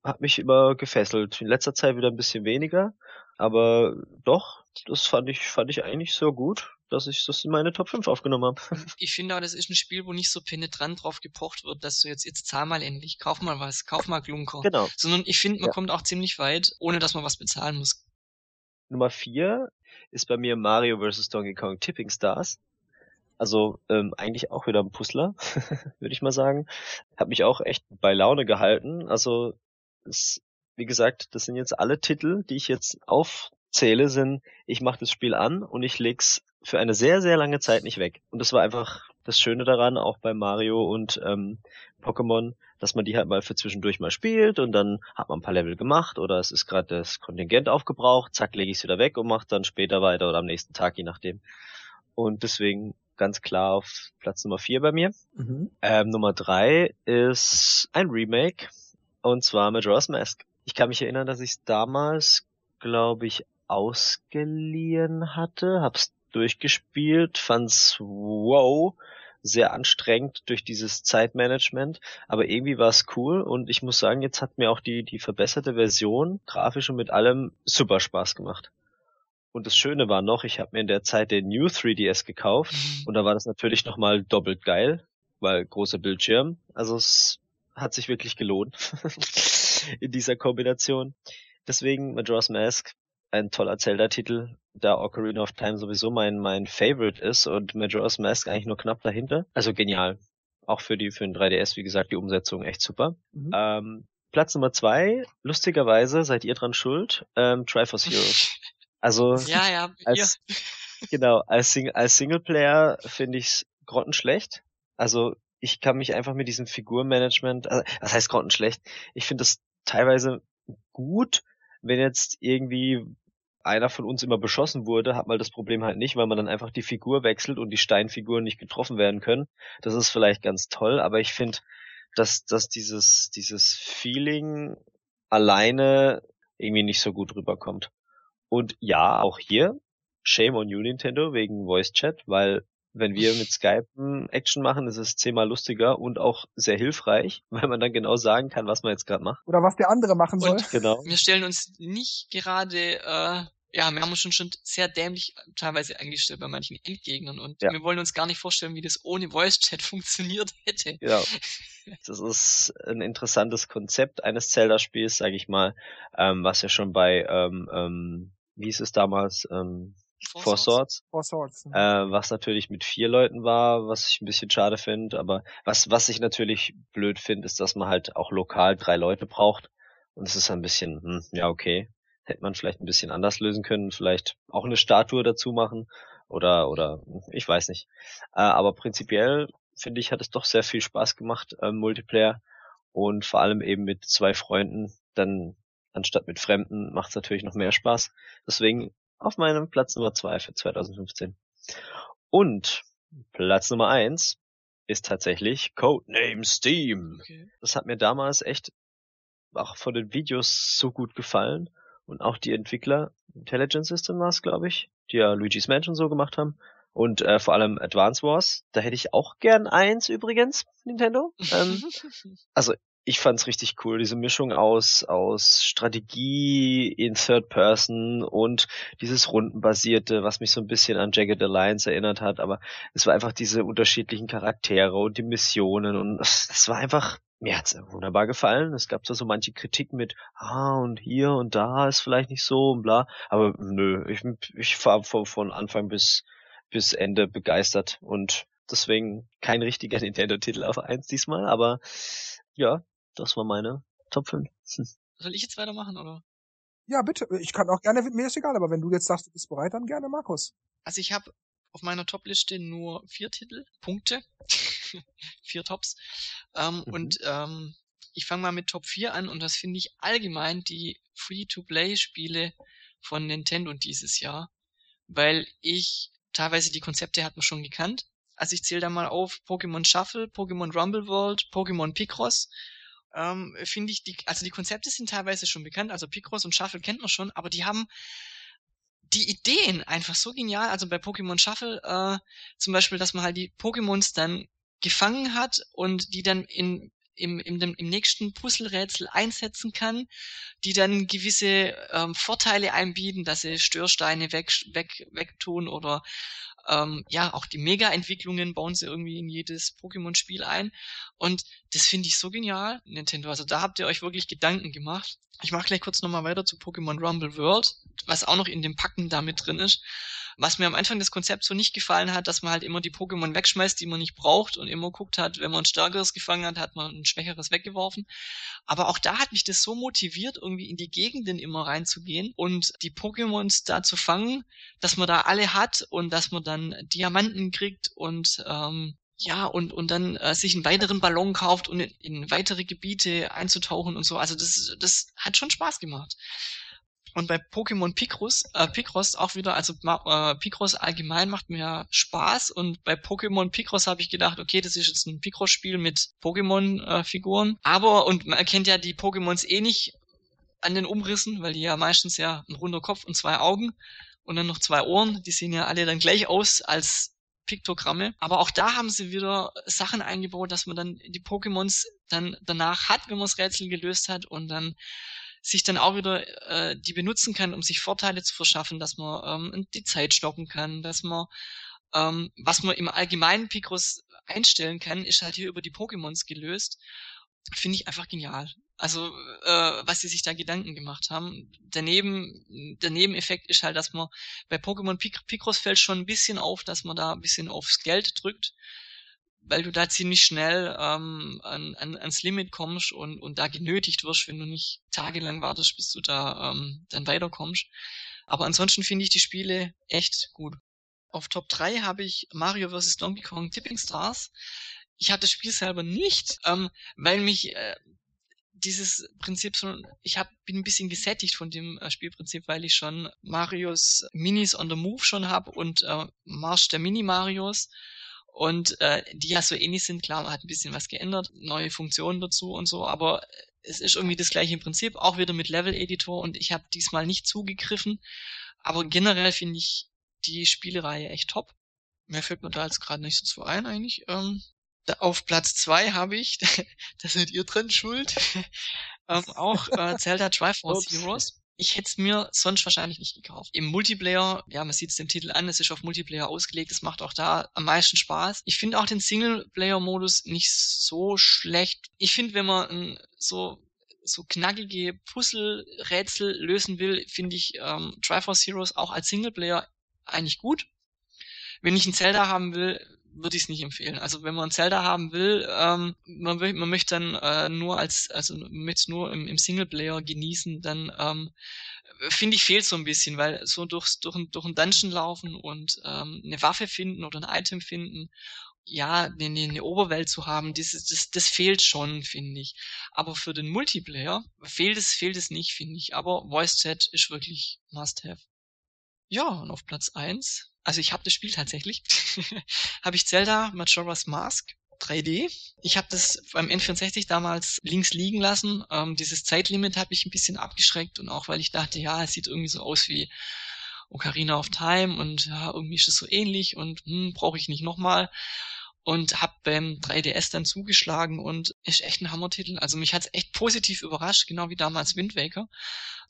Speaker 3: hat mich immer gefesselt. In letzter Zeit wieder ein bisschen weniger. Aber doch, das fand ich, fand ich eigentlich so gut dass ich das in meine Top 5 aufgenommen habe. *laughs*
Speaker 2: Ich finde auch, das ist ein Spiel, wo nicht so penetrant drauf gepocht wird, dass du jetzt, jetzt zahl mal endlich, kauf mal was, kauf mal Glunker. Genau. Sondern ich finde, man ja. kommt auch ziemlich weit, ohne dass man was bezahlen muss.
Speaker 3: Nummer 4 ist bei mir Mario vs. Donkey Kong Tipping Stars. Also ähm, eigentlich auch wieder ein Puzzler, *laughs* würde ich mal sagen. Hat mich auch echt bei Laune gehalten. Also es, wie gesagt, das sind jetzt alle Titel, die ich jetzt aufzähle, sind, ich mache das Spiel an und ich leg's für eine sehr, sehr lange Zeit nicht weg. Und das war einfach das Schöne daran, auch bei Mario und ähm, Pokémon, dass man die halt mal für zwischendurch mal spielt und dann hat man ein paar Level gemacht oder es ist gerade das Kontingent aufgebraucht, zack, lege ich es wieder weg und mache dann später weiter oder am nächsten Tag, je nachdem. Und deswegen ganz klar auf Platz Nummer vier bei mir. Mhm. Ähm, Nummer drei ist ein Remake und zwar Majora's Mask. Ich kann mich erinnern, dass ich es damals, glaube ich, ausgeliehen hatte, hab's durchgespielt, fand's wow, sehr anstrengend durch dieses Zeitmanagement, aber irgendwie war es cool und ich muss sagen, jetzt hat mir auch die, die verbesserte Version, grafisch und mit allem, super Spaß gemacht. Und das Schöne war noch, ich habe mir in der Zeit den New 3DS gekauft mhm. und da war das natürlich nochmal doppelt geil, weil großer Bildschirm. Also es hat sich wirklich gelohnt *laughs* in dieser Kombination. Deswegen Majora's Mask ein toller Zelda-Titel, da Ocarina of Time sowieso mein, mein Favorite ist und Majora's Mask eigentlich nur knapp dahinter. Also genial. Auch für die, für den 3DS, wie gesagt, die Umsetzung echt super. Mhm. Ähm, Platz Nummer zwei, lustigerweise seid ihr dran schuld, ähm, Triforce Heroes. *laughs* Also,
Speaker 2: ja, ja,
Speaker 3: als, genau, als, Sing als Singleplayer finde ich's grottenschlecht. Also, ich kann mich einfach mit diesem Figurmanagement, also, was heißt grottenschlecht? Ich finde das teilweise gut, wenn jetzt irgendwie einer von uns immer beschossen wurde, hat man das Problem halt nicht, weil man dann einfach die Figur wechselt und die Steinfiguren nicht getroffen werden können. Das ist vielleicht ganz toll, aber ich finde, dass, dass dieses, dieses Feeling alleine irgendwie nicht so gut rüberkommt. Und ja, auch hier, shame on you Nintendo wegen Voice Chat, weil wenn wir mit Skype Action machen, ist es zehnmal lustiger und auch sehr hilfreich, *laughs* weil man dann genau sagen kann, was man jetzt gerade macht.
Speaker 1: Oder was der andere machen soll.
Speaker 2: Und *laughs* genau. Wir stellen uns nicht gerade, äh, ja, wir haben uns schon, schon sehr dämlich teilweise eingestellt bei manchen Endgegnern und ja. wir wollen uns gar nicht vorstellen, wie das ohne Voice Chat *laughs* funktioniert hätte.
Speaker 3: Ja. Das ist ein interessantes Konzept eines Zelda-Spiels, sage ich mal, ähm, was ja schon bei, ähm, ähm, wie hieß es damals, ähm, Four, Swords.
Speaker 1: Four Swords.
Speaker 3: Äh, was natürlich mit vier Leuten war, was ich ein bisschen schade finde. Aber was, was ich natürlich blöd finde, ist, dass man halt auch lokal drei Leute braucht. Und es ist ein bisschen, hm, ja, okay. Hätte man vielleicht ein bisschen anders lösen können. Vielleicht auch eine Statue dazu machen. Oder, oder, ich weiß nicht. Äh, aber prinzipiell, finde ich, hat es doch sehr viel Spaß gemacht, äh, Multiplayer. Und vor allem eben mit zwei Freunden, dann anstatt mit Fremden macht es natürlich noch mehr Spaß. Deswegen auf meinem Platz Nummer zwei für 2015. Und Platz Nummer eins ist tatsächlich Codename Steam. Okay. Das hat mir damals echt auch von den Videos so gut gefallen und auch die Entwickler, Intelligent System war es, glaube ich, die ja Luigi's Mansion so gemacht haben und äh, vor allem Advance Wars. Da hätte ich auch gern eins übrigens, Nintendo. Ähm, *laughs* also ich fand's richtig cool, diese Mischung aus, aus Strategie in Third Person und dieses Rundenbasierte, was mich so ein bisschen an Jagged Alliance erinnert hat, aber es war einfach diese unterschiedlichen Charaktere und die Missionen und es war einfach, mir hat's wunderbar gefallen. Es gab zwar so manche Kritik mit, ah, und hier und da ist vielleicht nicht so und bla, aber nö, ich, ich war von, von Anfang bis, bis Ende begeistert und deswegen kein richtiger *laughs* Nintendo-Titel auf eins diesmal, aber ja, das war meine Top 5. *laughs*
Speaker 2: Soll ich jetzt weitermachen, oder?
Speaker 1: Ja, bitte. Ich kann auch gerne, mir ist egal, aber wenn du jetzt sagst, du bist bereit, dann gerne, Markus.
Speaker 2: Also ich habe auf meiner Top-Liste nur vier Titel, Punkte, *laughs* vier Tops. Ähm, mhm. Und ähm, ich fange mal mit Top 4 an und das finde ich allgemein die Free-to-Play-Spiele von Nintendo dieses Jahr, weil ich teilweise die Konzepte hat man schon gekannt. Also ich zähle da mal auf Pokémon Shuffle, Pokémon Rumble World, Pokémon Picross. Ähm, finde ich die, also die Konzepte sind teilweise schon bekannt, also Picross und Shuffle kennt man schon, aber die haben die Ideen einfach so genial. Also bei Pokémon Shuffle äh, zum Beispiel, dass man halt die Pokémons dann gefangen hat und die dann in im, im, im nächsten Puzzlerätsel einsetzen kann, die dann gewisse ähm, Vorteile einbieten, dass sie Störsteine weg, weg, wegtun oder ähm, ja, auch die Mega-Entwicklungen bauen sie irgendwie in jedes Pokémon-Spiel ein. Und das finde ich so genial, Nintendo. Also da habt ihr euch wirklich Gedanken gemacht. Ich mache gleich kurz nochmal weiter zu Pokémon Rumble World, was auch noch in dem Packen da mit drin ist. Was mir am Anfang des Konzepts so nicht gefallen hat, dass man halt immer die Pokémon wegschmeißt, die man nicht braucht und immer guckt hat, wenn man ein stärkeres gefangen hat, hat man ein schwächeres weggeworfen. Aber auch da hat mich das so motiviert, irgendwie in die Gegenden immer reinzugehen und die Pokémons da zu fangen, dass man da alle hat und dass man dann Diamanten kriegt und ähm, ja, und, und dann äh, sich einen weiteren Ballon kauft und in, in weitere Gebiete einzutauchen und so. Also das, das hat schon Spaß gemacht. Und bei Pokémon Picross, äh, Picross auch wieder, also äh, Picross allgemein macht mir Spaß und bei Pokémon Picross habe ich gedacht, okay, das ist jetzt ein Picross-Spiel mit Pokémon-Figuren. Äh, Aber, und man erkennt ja die Pokémons eh nicht an den Umrissen, weil die ja meistens ja ein runder Kopf und zwei Augen und dann noch zwei Ohren, die sehen ja alle dann gleich aus als Piktogramme. Aber auch da haben sie wieder Sachen eingebaut, dass man dann die Pokémons dann danach hat, wenn man das Rätsel gelöst hat und dann sich dann auch wieder äh, die benutzen kann, um sich Vorteile zu verschaffen, dass man ähm, die Zeit stoppen kann, dass man ähm, was man im allgemeinen Picross einstellen kann, ist halt hier über die Pokémons gelöst. Finde ich einfach genial. Also, äh, was sie sich da Gedanken gemacht haben. Daneben, der Nebeneffekt ist halt, dass man bei Pokémon Picross fällt schon ein bisschen auf, dass man da ein bisschen aufs Geld drückt weil du da ziemlich schnell ähm, an, an, ans Limit kommst und, und da genötigt wirst, wenn du nicht tagelang wartest, bis du da ähm, dann weiterkommst. Aber ansonsten finde ich die Spiele echt gut. Auf Top 3 habe ich Mario vs. Donkey Kong Tipping Stars. Ich habe das Spiel selber nicht, ähm, weil mich äh, dieses Prinzip schon, ich hab, bin ein bisschen gesättigt von dem äh, Spielprinzip, weil ich schon Marios Minis on the Move schon habe und äh, Marsch der Mini-Marios und äh, die ja so ähnlich sind. Klar, man hat ein bisschen was geändert, neue Funktionen dazu und so, aber es ist irgendwie das gleiche Prinzip, auch wieder mit Level-Editor und ich habe diesmal nicht zugegriffen. Aber generell finde ich die Spielereihe echt top. Mehr fällt mir da jetzt gerade nicht so zu ein eigentlich. Ähm, auf Platz zwei habe ich, *laughs* da seid ihr drin schuld, *laughs* ähm, auch äh, Zelda Triforce Heroes ich hätte es mir sonst wahrscheinlich nicht gekauft. Im Multiplayer, ja, man sieht es dem Titel an, es ist auf Multiplayer ausgelegt, es macht auch da am meisten Spaß. Ich finde auch den Singleplayer-Modus nicht so schlecht. Ich finde, wenn man so so knackige Puzzle-Rätsel lösen will, finde ich ähm, Triforce Heroes auch als Singleplayer eigentlich gut. Wenn ich ein Zelda haben will, würde ich es nicht empfehlen. Also wenn man Zelda haben will, ähm, man, will, man möchte dann äh, nur als, also möchte nur im, im Singleplayer genießen, dann ähm, finde ich fehlt so ein bisschen, weil so durchs, durch, durch ein Dungeon laufen und ähm, eine Waffe finden oder ein Item finden, ja, eine, eine Oberwelt zu haben, das, das, das fehlt schon, finde ich. Aber für den Multiplayer fehlt es, fehlt es nicht, finde ich. Aber Voice Chat ist wirklich must have. Ja, und auf Platz eins also ich habe das Spiel tatsächlich, *laughs* habe ich Zelda Majora's Mask 3D. Ich habe das beim N64 damals links liegen lassen. Ähm, dieses Zeitlimit hat mich ein bisschen abgeschreckt und auch weil ich dachte, ja, es sieht irgendwie so aus wie Ocarina of Time und ja, irgendwie ist es so ähnlich und hm, brauche ich nicht nochmal und hab beim 3DS dann zugeschlagen und ist echt ein Hammertitel. Also mich hat's echt positiv überrascht, genau wie damals Wind Waker.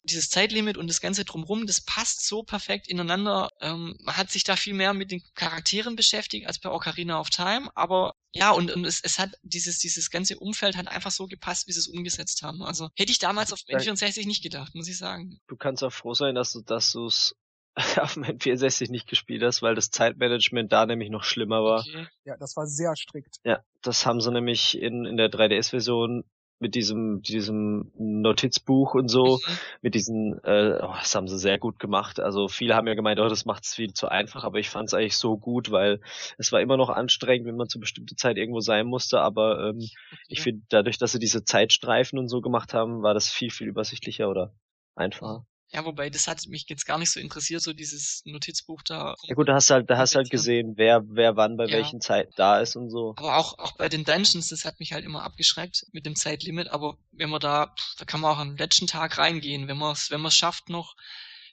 Speaker 2: Dieses Zeitlimit und das Ganze drumrum, das passt so perfekt ineinander. Ähm, man hat sich da viel mehr mit den Charakteren beschäftigt als bei Ocarina of Time, aber ja, und, und es, es hat dieses, dieses ganze Umfeld hat einfach so gepasst, wie sie es umgesetzt haben. Also hätte ich damals auf N64 nicht gedacht, muss ich sagen.
Speaker 3: Du kannst auch froh sein, dass du, dass du es *laughs* auf dem N64 nicht gespielt hast, weil das Zeitmanagement da nämlich noch schlimmer war. Okay.
Speaker 1: Ja, das war sehr strikt.
Speaker 3: Ja, das haben sie nämlich in, in der 3DS-Version mit diesem, diesem Notizbuch und so, mhm. mit diesen, äh, oh, das haben sie sehr gut gemacht. Also viele haben ja gemeint, oh, das macht es viel zu einfach, aber ich fand es eigentlich so gut, weil es war immer noch anstrengend, wenn man zu bestimmter Zeit irgendwo sein musste, aber ähm, okay. ich finde, dadurch, dass sie diese Zeitstreifen und so gemacht haben, war das viel, viel übersichtlicher oder einfacher.
Speaker 2: Ja, wobei das hat mich jetzt gar nicht so interessiert, so dieses Notizbuch da.
Speaker 3: Ja gut, da hast du halt, da hast halt gesehen, wer, wer wann bei ja. welchen Zeiten da ist und so.
Speaker 2: Aber auch, auch bei den Dungeons, das hat mich halt immer abgeschreckt mit dem Zeitlimit, aber wenn man da, da kann man auch am letzten Tag reingehen, wenn man es, wenn man es schafft noch,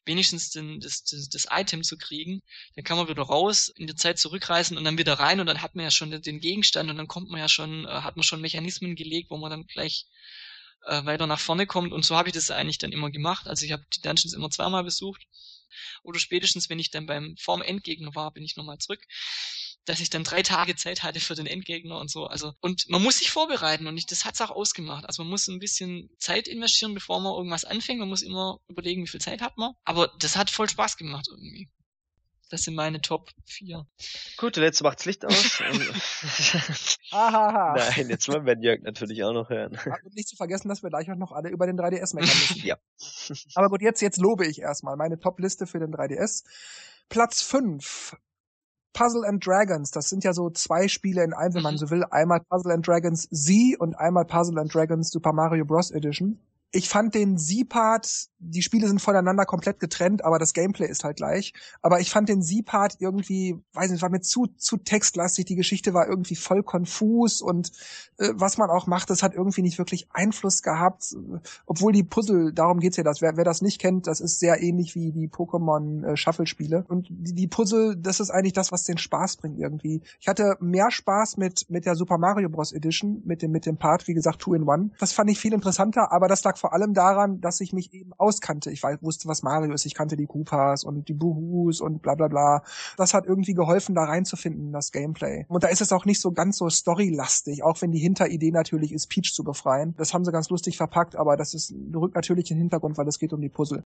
Speaker 2: wenigstens den, das, das, das Item zu kriegen, dann kann man wieder raus, in die Zeit zurückreisen und dann wieder rein und dann hat man ja schon den Gegenstand und dann kommt man ja schon, äh, hat man schon Mechanismen gelegt, wo man dann gleich äh, weiter nach vorne kommt. Und so habe ich das eigentlich dann immer gemacht. Also ich habe die Dungeons immer zweimal besucht. Oder spätestens, wenn ich dann beim vorm Endgegner war, bin ich nochmal zurück dass ich dann drei Tage Zeit hatte für den Endgegner und so. Also und man muss sich vorbereiten und ich, das hat's auch ausgemacht. Also man muss ein bisschen Zeit investieren, bevor man irgendwas anfängt. Man muss immer überlegen, wie viel Zeit hat man. Aber das hat voll Spaß gemacht irgendwie. Das sind meine Top 4.
Speaker 3: Gut, und jetzt macht's Licht aus. *laughs* *laughs*
Speaker 1: Ahaha.
Speaker 3: Nein, jetzt wollen wir Jörg natürlich auch noch hören.
Speaker 1: Und nicht zu vergessen, dass wir gleich auch noch alle über den 3DS meckern müssen.
Speaker 3: ja. *laughs*
Speaker 1: Aber gut, jetzt, jetzt lobe ich erstmal meine Top-Liste für den 3DS. Platz 5. Puzzle and Dragons, das sind ja so zwei Spiele in einem, wenn man mhm. so will. Einmal Puzzle and Dragons Z und einmal Puzzle and Dragons Super Mario Bros. Edition ich fand den Sie-Part, die Spiele sind voneinander komplett getrennt, aber das Gameplay ist halt gleich. Aber ich fand den Sie-Part irgendwie, weiß nicht, war mir zu, zu textlastig, die Geschichte war irgendwie voll konfus und äh, was man auch macht, das hat irgendwie nicht wirklich Einfluss gehabt. Obwohl die Puzzle, darum geht's ja das. Wer, wer das nicht kennt, das ist sehr ähnlich wie die Pokémon äh. Und die, die Puzzle, das ist eigentlich das, was den Spaß bringt irgendwie. Ich hatte mehr Spaß mit, mit der Super Mario Bros. Edition, mit dem, mit dem Part, wie gesagt, Two in One. Das fand ich viel interessanter, aber das lag vor allem daran, dass ich mich eben auskannte. Ich wusste, was Mario ist. Ich kannte die Koopas und die Buhus und bla bla bla. Das hat irgendwie geholfen, da reinzufinden, das Gameplay. Und da ist es auch nicht so ganz so storylastig, auch wenn die Hinteridee natürlich ist, Peach zu befreien. Das haben sie ganz lustig verpackt, aber das ist, rückt natürlich in den Hintergrund, weil es geht um die Puzzle.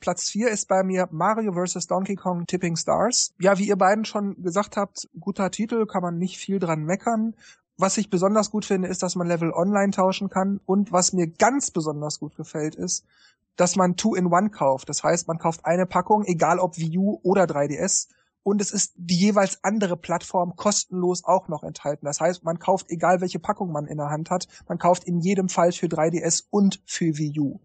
Speaker 1: Platz 4 ist bei mir Mario vs. Donkey Kong Tipping Stars. Ja, wie ihr beiden schon gesagt habt, guter Titel, kann man nicht viel dran meckern. Was ich besonders gut finde, ist, dass man Level online tauschen kann. Und was mir ganz besonders gut gefällt, ist, dass man Two-in-One kauft. Das heißt, man kauft eine Packung, egal ob Wii U oder 3DS. Und es ist die jeweils andere Plattform kostenlos auch noch enthalten. Das heißt, man kauft, egal welche Packung man in der Hand hat, man kauft in jedem Fall für 3DS und für Wii U.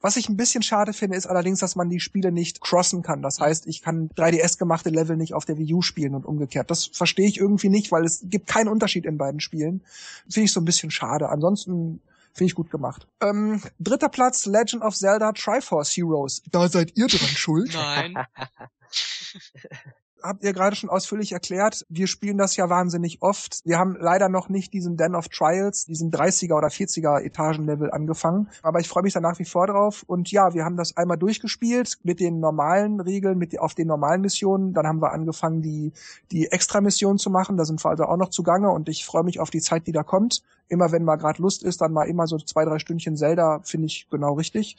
Speaker 1: Was ich ein bisschen schade finde, ist allerdings, dass man die Spiele nicht crossen kann. Das heißt, ich kann 3DS gemachte Level nicht auf der Wii U spielen und umgekehrt. Das verstehe ich irgendwie nicht, weil es gibt keinen Unterschied in beiden Spielen. Finde ich so ein bisschen schade. Ansonsten Finde ich gut gemacht. Ähm, dritter Platz, Legend of Zelda Triforce Heroes. Da seid ihr dran *laughs* schuld.
Speaker 2: Nein. *laughs*
Speaker 1: habt ihr gerade schon ausführlich erklärt. Wir spielen das ja wahnsinnig oft. Wir haben leider noch nicht diesen Den of Trials, diesen 30er oder 40er Etagenlevel angefangen. Aber ich freue mich da nach wie vor drauf. Und ja, wir haben das einmal durchgespielt mit den normalen Regeln, mit auf den normalen Missionen. Dann haben wir angefangen, die, die Extra-Missionen zu machen. Da sind wir also auch noch zugange und ich freue mich auf die Zeit, die da kommt. Immer wenn mal gerade Lust ist, dann mal immer so zwei, drei Stündchen Zelda, finde ich genau richtig.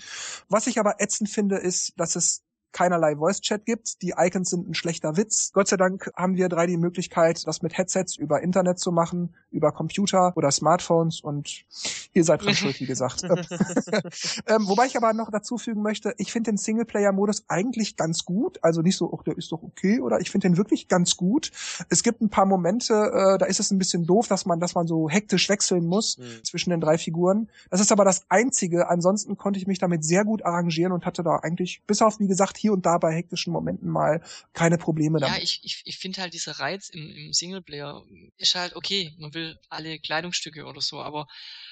Speaker 1: Was ich aber ätzend finde, ist, dass es keinerlei Voice-Chat gibt. Die Icons sind ein schlechter Witz. Gott sei Dank haben wir drei die Möglichkeit, das mit Headsets über Internet zu machen, über Computer oder Smartphones und ihr seid dran schuld, wie gesagt. *laughs* *laughs* ähm, wobei ich aber noch dazu fügen möchte, ich finde den Singleplayer-Modus eigentlich ganz gut. Also nicht so, ach, der ist doch okay, oder ich finde den wirklich ganz gut. Es gibt ein paar Momente, äh, da ist es ein bisschen doof, dass man, dass man so hektisch wechseln muss mhm. zwischen den drei Figuren. Das ist aber das Einzige. Ansonsten konnte ich mich damit sehr gut arrangieren und hatte da eigentlich, bis auf, wie gesagt, hier und da bei hektischen Momenten mal keine Probleme
Speaker 2: damit. Ja, ich, ich, ich finde halt dieser Reiz im, im Singleplayer ist halt okay, man will alle Kleidungsstücke oder so, aber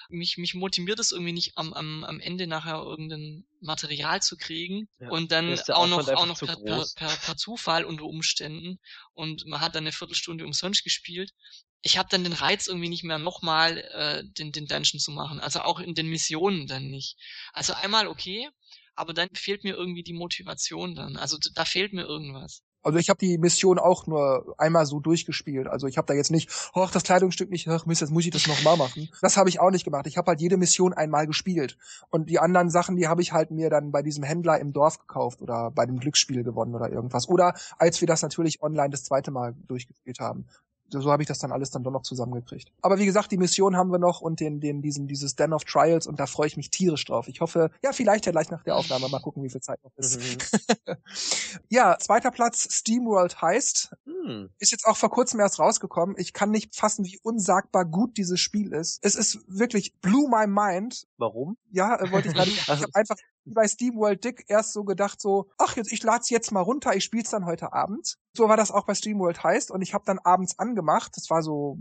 Speaker 2: mich, mich motiviert es irgendwie nicht am, am, am Ende nachher irgendein Material zu kriegen ja, und dann auch noch, auch noch per, per, per, per Zufall unter Umständen und man hat dann eine Viertelstunde umsonst gespielt. Ich habe dann den Reiz irgendwie nicht mehr nochmal äh, den, den Dungeon zu machen, also auch in den Missionen dann nicht. Also einmal okay, aber dann fehlt mir irgendwie die Motivation dann. Also da fehlt mir irgendwas.
Speaker 1: Also ich habe die Mission auch nur einmal so durchgespielt. Also ich habe da jetzt nicht, ach, das Kleidungsstück nicht, ach Mist, jetzt muss ich das nochmal machen. Das habe ich auch nicht gemacht. Ich habe halt jede Mission einmal gespielt. Und die anderen Sachen, die habe ich halt mir dann bei diesem Händler im Dorf gekauft oder bei dem Glücksspiel gewonnen oder irgendwas. Oder als wir das natürlich online das zweite Mal durchgespielt haben so habe ich das dann alles dann doch noch zusammengekriegt. Aber wie gesagt, die Mission haben wir noch und den, den, diesen, dieses Den of Trials und da freue ich mich tierisch drauf. Ich hoffe, ja, vielleicht ja gleich nach der Aufnahme mal gucken, wie viel Zeit noch ist. Mhm. *laughs* ja, zweiter Platz, SteamWorld heißt. Hm. Ist jetzt auch vor kurzem erst rausgekommen. Ich kann nicht fassen, wie unsagbar gut dieses Spiel ist. Es ist wirklich blew my mind.
Speaker 3: Warum?
Speaker 1: Ja, äh, wollte ich *laughs* gerade. ich habe einfach wie bei SteamWorld Dick erst so gedacht so, ach jetzt ich lad's jetzt mal runter, ich spiel's dann heute Abend. So war das auch bei SteamWorld heißt und ich habe dann abends angemacht, das war so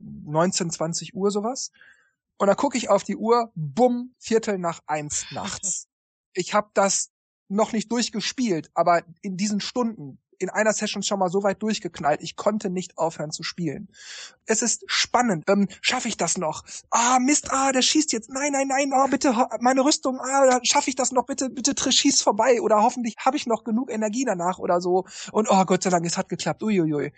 Speaker 1: 19, 20 Uhr sowas. Und dann gucke ich auf die Uhr, bumm, Viertel nach eins nachts. *laughs* Ich habe das noch nicht durchgespielt, aber in diesen Stunden in einer Session schon mal so weit durchgeknallt. Ich konnte nicht aufhören zu spielen. Es ist spannend. Ähm, Schaffe ich das noch? Ah, Mist, ah, der schießt jetzt. Nein, nein, nein, oh, bitte, meine Rüstung, ah, schaffe ich das noch? Bitte, bitte, schieß vorbei. Oder hoffentlich habe ich noch genug Energie danach oder so. Und oh Gott sei Dank, es hat geklappt. Uiuiui.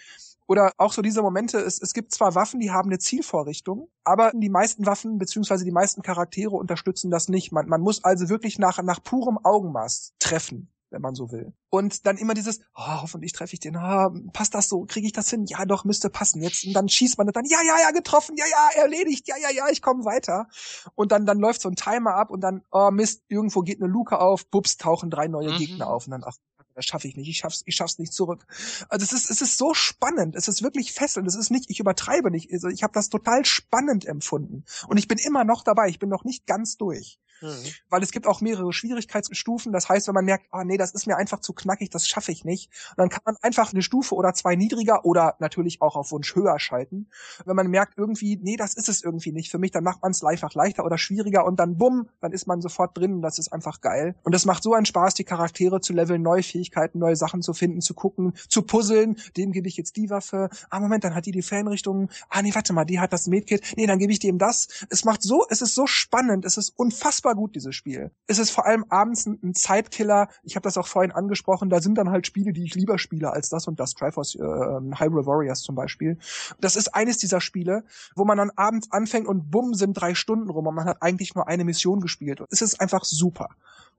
Speaker 1: Oder auch so diese Momente, es, es gibt zwar Waffen, die haben eine Zielvorrichtung, aber die meisten Waffen beziehungsweise die meisten Charaktere unterstützen das nicht. Man, man muss also wirklich nach, nach purem Augenmaß treffen wenn man so will. Und dann immer dieses, oh, hoffentlich treffe ich den, oh, passt das so, kriege ich das hin? Ja, doch, müsste passen. Jetzt und dann schießt man dann, ja, ja, ja, getroffen, ja, ja, erledigt, ja, ja, ja, ich komme weiter. Und dann dann läuft so ein Timer ab und dann, oh Mist, irgendwo geht eine Luke auf, bups, tauchen drei neue mhm. Gegner auf und dann, ach, das schaffe ich nicht, ich schaff's, ich schaff's nicht zurück. Also es ist, es ist so spannend, es ist wirklich fesselnd, es ist nicht, ich übertreibe nicht, also ich habe das total spannend empfunden und ich bin immer noch dabei, ich bin noch nicht ganz durch. Mhm. Weil es gibt auch mehrere Schwierigkeitsstufen. Das heißt, wenn man merkt, ah nee, das ist mir einfach zu knackig, das schaffe ich nicht, dann kann man einfach eine Stufe oder zwei niedriger oder natürlich auch auf Wunsch höher schalten. Wenn man merkt irgendwie, nee, das ist es irgendwie nicht für mich, dann macht man es einfach leichter oder schwieriger und dann bumm, dann ist man sofort drin und das ist einfach geil. Und es macht so einen Spaß, die Charaktere zu leveln, neue Fähigkeiten, neue Sachen zu finden, zu gucken, zu puzzeln. Dem gebe ich jetzt die Waffe. Ah, Moment, dann hat die die Fanrichtung. Ah, nee, warte mal, die hat das Medkit. Nee, dann gebe ich dem das. Es macht so, es ist so spannend, es ist unfassbar gut, dieses Spiel. Es ist vor allem abends ein, Zeitkiller. Ich habe das auch vorhin angesprochen. Da sind dann halt Spiele, die ich lieber spiele als das und das. Triforce äh, Hyrule Warriors zum Beispiel. Das ist eines dieser Spiele, wo man dann abends anfängt und bumm sind drei Stunden rum und man hat eigentlich nur eine Mission gespielt. Es ist einfach super.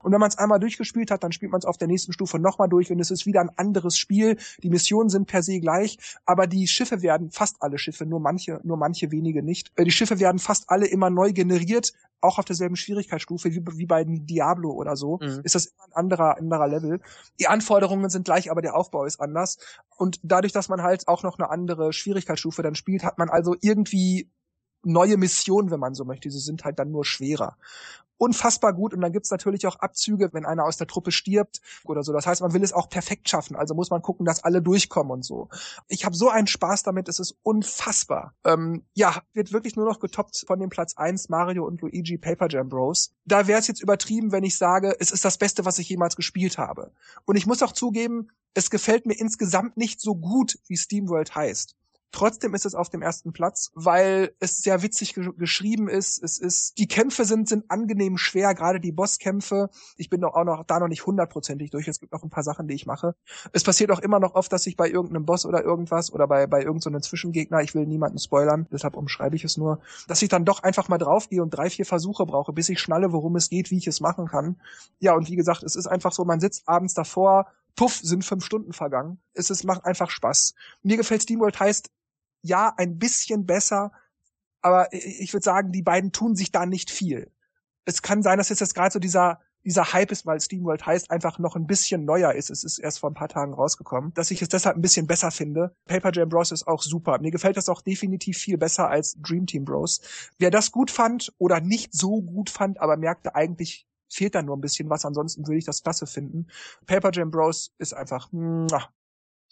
Speaker 1: Und wenn man es einmal durchgespielt hat, dann spielt man es auf der nächsten Stufe nochmal durch und es ist wieder ein anderes Spiel. Die Missionen sind per se gleich, aber die Schiffe werden, fast alle Schiffe, nur manche, nur manche wenige nicht. Äh, die Schiffe werden fast alle immer neu generiert, auch auf derselben Schwierigkeitsstufe wie, wie bei Diablo oder so. Mhm. Ist das immer ein anderer, anderer Level. Die Anforderungen sind gleich, aber der Aufbau ist anders. Und dadurch, dass man halt auch noch eine andere Schwierigkeitsstufe dann spielt, hat man also irgendwie neue Missionen, wenn man so möchte. Sie sind halt dann nur schwerer unfassbar gut und dann gibt's natürlich auch Abzüge, wenn einer aus der Truppe stirbt oder so. Das heißt, man will es auch perfekt schaffen, also muss man gucken, dass alle durchkommen und so. Ich habe so einen Spaß damit, es ist unfassbar. Ähm, ja, wird wirklich nur noch getoppt von dem Platz eins Mario und Luigi Paper Jam Bros. Da wäre es jetzt übertrieben, wenn ich sage, es ist das Beste, was ich jemals gespielt habe. Und ich muss auch zugeben, es gefällt mir insgesamt nicht so gut, wie SteamWorld heißt. Trotzdem ist es auf dem ersten Platz, weil es sehr witzig ge geschrieben ist. Es ist, die Kämpfe sind, sind angenehm schwer, gerade die Bosskämpfe. Ich bin auch noch da noch nicht hundertprozentig durch. Es gibt noch ein paar Sachen, die ich mache. Es passiert auch immer noch oft, dass ich bei irgendeinem Boss oder irgendwas oder bei, bei irgendeinem so Zwischengegner, ich will niemanden spoilern, deshalb umschreibe ich es nur, dass ich dann doch einfach mal draufgehe und drei, vier Versuche brauche, bis ich schnalle, worum es geht, wie ich es machen kann. Ja, und wie gesagt, es ist einfach so, man sitzt abends davor, puff, sind fünf Stunden vergangen. Es ist, macht einfach Spaß. Mir gefällt SteamWorld heißt, ja, ein bisschen besser, aber ich würde sagen, die beiden tun sich da nicht viel. Es kann sein, dass jetzt gerade so dieser dieser Hype ist, weil SteamWorld heißt, einfach noch ein bisschen neuer ist. Es ist erst vor ein paar Tagen rausgekommen, dass ich es deshalb ein bisschen besser finde. Paper Jam Bros. ist auch super. Mir gefällt das auch definitiv viel besser als Dream Team Bros. Wer das gut fand oder nicht so gut fand, aber merkte eigentlich fehlt da nur ein bisschen was, ansonsten würde ich das klasse finden. Paper Jam Bros. ist einfach, muah.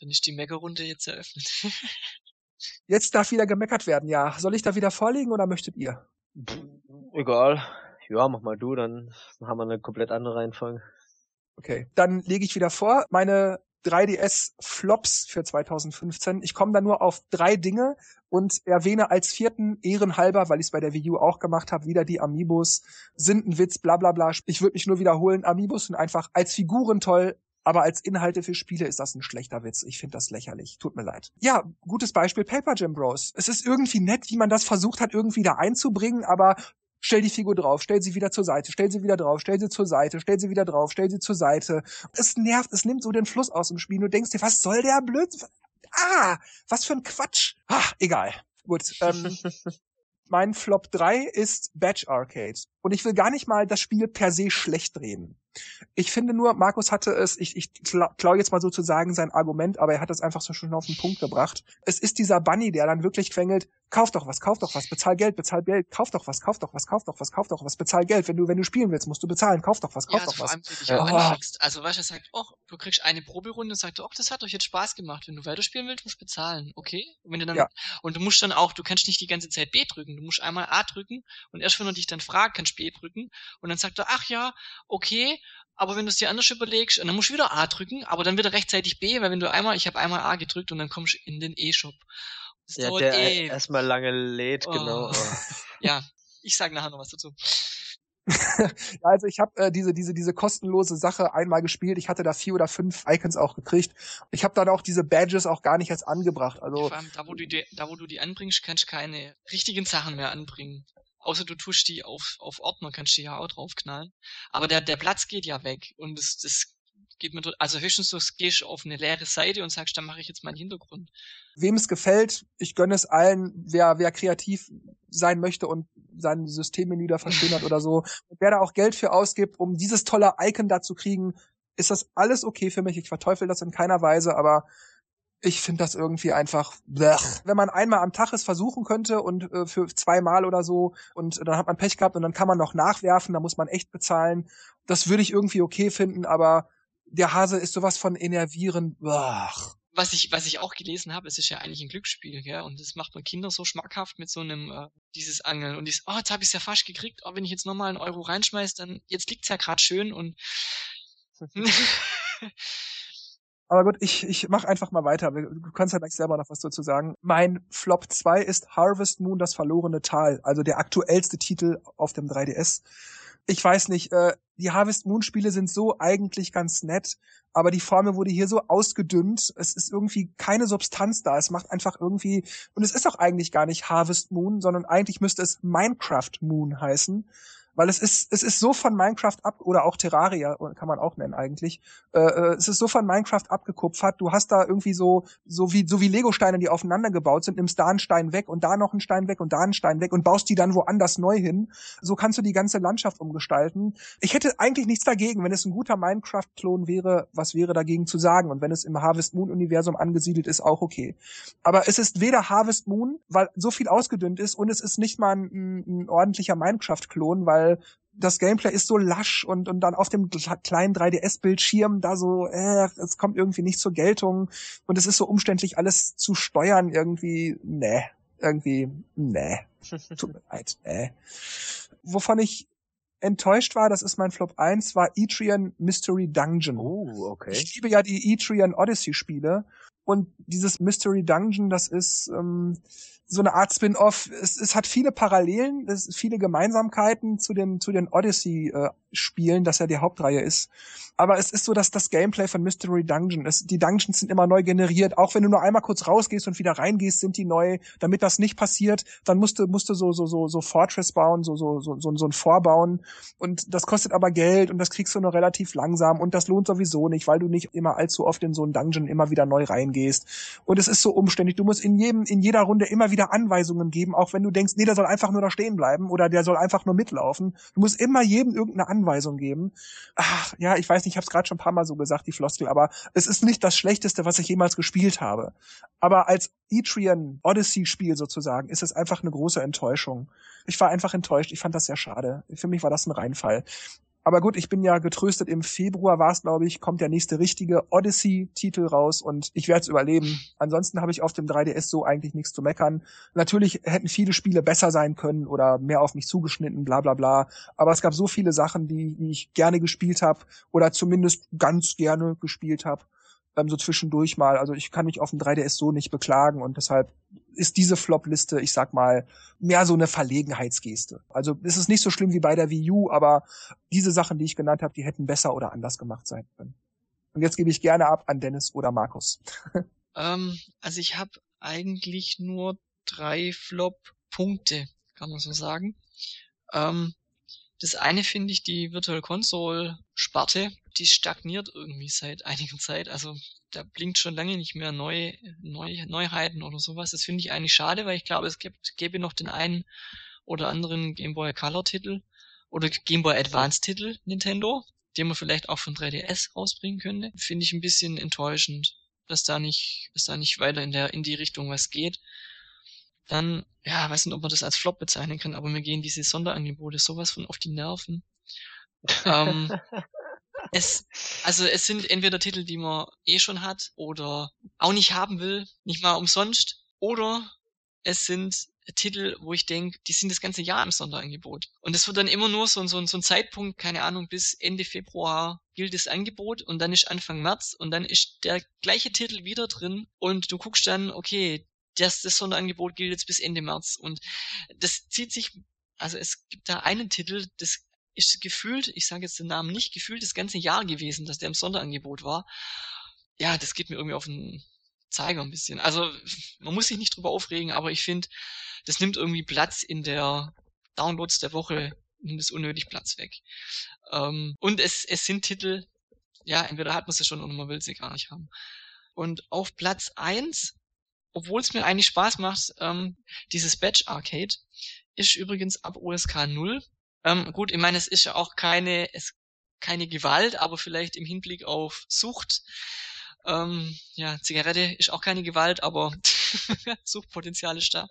Speaker 2: Dann ist die Mega-Runde jetzt eröffnet. *laughs*
Speaker 1: Jetzt darf wieder gemeckert werden, ja. Soll ich da wieder vorlegen oder möchtet ihr?
Speaker 3: Egal. Ja, mach mal du, dann haben wir eine komplett andere Reihenfolge.
Speaker 1: Okay, dann lege ich wieder vor. Meine 3DS Flops für 2015. Ich komme da nur auf drei Dinge und erwähne als vierten ehrenhalber, weil ich es bei der Wii U auch gemacht habe, wieder die Amiibos sind ein Witz, bla bla bla. Ich würde mich nur wiederholen, Amiibos sind einfach als Figuren toll, aber als Inhalte für Spiele ist das ein schlechter Witz. Ich finde das lächerlich. Tut mir leid. Ja, gutes Beispiel Paper Jam Bros. Es ist irgendwie nett, wie man das versucht hat, irgendwie da einzubringen, aber stell die Figur drauf, stell sie wieder zur Seite, stell sie wieder drauf, stell sie zur Seite, stell sie wieder drauf, stell sie zur Seite. Es nervt, es nimmt so den Fluss aus dem Spiel. Du denkst dir, was soll der Blödsinn? Ah, was für ein Quatsch. Ah, egal. Gut. Ähm, *laughs* mein Flop 3 ist Batch Arcade. Und ich will gar nicht mal das Spiel per se schlecht reden. Ich finde nur, Markus hatte es, ich, ich klaue jetzt mal sozusagen sein Argument, aber er hat es einfach so schön auf den Punkt gebracht. Es ist dieser Bunny, der dann wirklich quengelt, kauf doch was, kauf doch was, bezahl Geld, bezahl Geld, kauf doch was, kauf doch was, kauf doch was, kauf doch was, bezahl Geld. Wenn du, wenn du spielen willst, musst du bezahlen, kauf doch was, kauf
Speaker 2: ja,
Speaker 1: doch
Speaker 2: also
Speaker 1: was.
Speaker 2: Vor allem, wenn du dich
Speaker 1: Ja.
Speaker 2: anschlägst. Also, weißt du, er sagt, oh, du kriegst eine Probierunde und sagt, oh, das hat euch jetzt Spaß gemacht. Wenn du weiterspielen willst, musst du bezahlen. Okay? Und wenn du dann,
Speaker 1: Ja.
Speaker 2: und du musst dann auch, du kannst nicht die ganze Zeit B drücken. Du musst einmal A drücken und erst wenn er dich dann fragt, kannst du B drücken. Und dann sagt er, ach ja, okay, aber wenn du es dir anders überlegst, und dann musst du wieder A drücken, aber dann wieder rechtzeitig B, weil wenn du einmal, ich habe einmal A gedrückt und dann kommst du in den E-Shop. Das
Speaker 3: Ja, der
Speaker 2: ewig.
Speaker 3: erstmal lange lädt,
Speaker 2: Oh.
Speaker 3: genau. Oh. *laughs*
Speaker 2: Ja, ich sag nachher noch was dazu. *laughs*
Speaker 1: Also ich habe äh, diese diese diese kostenlose Sache einmal gespielt. Ich hatte da vier oder fünf Icons auch gekriegt. Ich habe dann auch diese Badges auch gar nicht als angebracht. Also
Speaker 2: Vor allem da, wo du die, da, wo du die anbringst, kannst du keine richtigen Sachen mehr anbringen. Außer du tust die auf, auf Ordner, kannst die ja auch draufknallen. Aber der, der Platz geht ja weg. Und das, das geht mir, also höchstens du gehst auf eine leere Seite und sagst, dann mache ich jetzt meinen Hintergrund.
Speaker 1: wem es gefällt, ich gönne es allen, wer, wer kreativ sein möchte und sein Systemmenü da verschönert oder so. Und wer da auch Geld für ausgibt, um dieses tolle Icon da zu kriegen, ist das alles okay für mich. Ich verteufel das in keiner Weise, aber ich finde das irgendwie einfach, blech. wenn man einmal am Tag es versuchen könnte und äh, für zweimal oder so und dann hat man Pech gehabt und dann kann man noch nachwerfen, da muss man echt bezahlen. Das würde ich irgendwie okay finden, aber der Hase ist sowas von enervierend. Blech.
Speaker 2: Was ich, was ich auch gelesen habe, es ist ja eigentlich ein Glücksspiel, gell? Und das macht man Kinder so schmackhaft mit so einem, äh, dieses Angeln. Und dieses, oh, jetzt habe ich es ja fast gekriegt, oh, wenn ich jetzt nochmal einen Euro reinschmeiß, dann, jetzt liegt's ja gerade schön und *laughs*
Speaker 1: Aber gut, ich, ich mach einfach mal weiter. Du kannst ja gleich selber noch was dazu sagen. Mein Flop 2 ist Harvest Moon, das verlorene Tal. Also der aktuellste Titel auf dem 3DS. Ich weiß nicht, äh, die Harvest Moon Spiele sind so eigentlich ganz nett, aber die Formel wurde hier so ausgedünnt. Es ist irgendwie keine Substanz da. Es macht einfach irgendwie, und es ist auch eigentlich gar nicht Harvest Moon, sondern eigentlich müsste es Minecraft Moon heißen. Weil es ist, es ist so von Minecraft ab, oder auch Terraria, kann man auch nennen eigentlich, äh, äh, es ist so von Minecraft abgekupfert. Du hast da irgendwie so, so wie, so wie Lego-Steine, die aufeinander gebaut sind, nimmst da einen Stein weg und da noch einen Stein weg und da einen Stein weg und baust die dann woanders neu hin. So kannst du die ganze Landschaft umgestalten. Ich hätte eigentlich nichts dagegen, wenn es ein guter Minecraft-Klon wäre, was wäre dagegen zu sagen? Und wenn es im Harvest Moon-Universum angesiedelt ist, auch okay. Aber es ist weder Harvest Moon, weil so viel ausgedünnt ist, und es ist nicht mal ein, ein ordentlicher Minecraft-Klon, weil das Gameplay ist so lasch und, und dann auf dem kle- kleinen 3DS-Bildschirm da so, äh, es kommt irgendwie nicht zur Geltung und es ist so umständlich, alles zu steuern irgendwie, ne, irgendwie, ne, *laughs* tut mir leid, ne. Wovon ich enttäuscht war, das ist mein Flop 1, war Etrian Mystery Dungeon.
Speaker 3: Oh, okay.
Speaker 1: Ich liebe ja die Etrian Odyssey Spiele und dieses Mystery Dungeon, das ist ähm, so eine Art Spin-off. Es, es hat viele Parallelen, es viele Gemeinsamkeiten zu den zu den Odyssey äh, das ja die Hauptreihe ist. Aber es ist so, dass das Gameplay von Mystery Dungeon ist. Die Dungeons sind immer neu generiert. Auch wenn du nur einmal kurz rausgehst und wieder reingehst, sind die neu. Damit das nicht passiert, dann musst du musst du so so so so Fortress bauen, so so so so, so ein Vorbauen. Und das kostet aber Geld und das kriegst du nur relativ langsam und das lohnt sowieso nicht, weil du nicht immer allzu oft in so einen Dungeon immer wieder neu reingehst. Und es ist so umständlich. Du musst in jedem, in jeder Runde immer wieder Anweisungen geben, auch wenn du denkst, nee, der soll einfach nur da stehen bleiben oder der soll einfach nur mitlaufen. Du musst immer jedem irgendeine Anweisung geben. Ach, ja, ich weiß nicht, ich habe es gerade schon ein paar Mal so gesagt, die Floskel, aber es ist nicht das Schlechteste, was ich jemals gespielt habe. Aber als Etrian Odyssey-Spiel sozusagen ist es einfach eine große Enttäuschung. Ich war einfach enttäuscht. Ich fand das sehr schade. Für mich war das ein Reinfall. Aber gut, ich bin ja getröstet. Im Februar war es, glaube ich, kommt der nächste richtige Odyssey-Titel raus und ich werde es überleben. Ansonsten habe ich auf dem 3DS so eigentlich nichts zu meckern. Natürlich hätten viele Spiele besser sein können oder mehr auf mich zugeschnitten, bla bla bla. Aber es gab so viele Sachen, die, die ich gerne gespielt habe oder zumindest ganz gerne gespielt habe. Ähm, so zwischendurch mal. Also ich kann mich auf dem 3DS so nicht beklagen und deshalb ist diese Flop-Liste, ich sag mal, mehr so eine Verlegenheitsgeste. Also es ist nicht so schlimm wie bei der Wii U, aber diese Sachen, die ich genannt habe, die hätten besser oder anders gemacht sein können. Und jetzt gebe ich gerne ab an Dennis oder Markus. *laughs*
Speaker 2: Ähm, also ich habe eigentlich nur drei Flop-Punkte, kann man so sagen. Ähm, Das eine finde ich, die Virtual Console Sparte, die stagniert irgendwie seit *laughs* einiger Zeit. Also da blinkt schon lange nicht mehr neue, neue Neuheiten oder sowas. Das finde ich eigentlich schade, weil ich glaube, es gibt, gäbe noch den einen oder anderen Game Boy Color Titel oder Game Boy Advance Titel Nintendo, den man vielleicht auch von 3DS rausbringen könnte. Finde ich ein bisschen enttäuschend, dass da nicht, dass da nicht weiter in der, in die Richtung was geht. Dann, ja, weiß nicht, ob man das als Flop bezeichnen kann, aber mir gehen diese Sonderangebote sowas von auf die Nerven. ähm, *laughs* es, also es sind entweder Titel, die man eh schon hat oder auch nicht haben will, nicht mal umsonst, oder es sind Titel, wo ich denke, die sind das ganze Jahr im Sonderangebot. Und es wird dann immer nur so, so, so ein Zeitpunkt, keine Ahnung, bis Ende Februar gilt das Angebot und dann ist Anfang März und dann ist der gleiche Titel wieder drin und du guckst dann, okay, das, das Sonderangebot gilt jetzt bis Ende März und das zieht sich, also es gibt da einen Titel, das ist gefühlt, ich sage jetzt den Namen nicht, gefühlt das ganze Jahr gewesen, dass der im Sonderangebot war. Ja, das geht mir irgendwie auf den Zeiger ein bisschen. Also man muss sich nicht drüber aufregen, aber ich finde, das nimmt irgendwie Platz in der Downloads der Woche, nimmt es unnötig Platz weg. Ähm, und es, es sind Titel, ja, entweder hat man sie schon oder man will sie gar nicht haben. Und auf Platz eins, obwohl es mir eigentlich Spaß macht, ähm, dieses Batch Arcade, ist übrigens ab USK 0. Ähm, gut, ich meine, es ist ja auch keine, es, keine Gewalt, aber vielleicht im Hinblick auf Sucht ähm, ja, Zigarette ist auch keine Gewalt, aber *laughs* Suchtpotenzial ist da.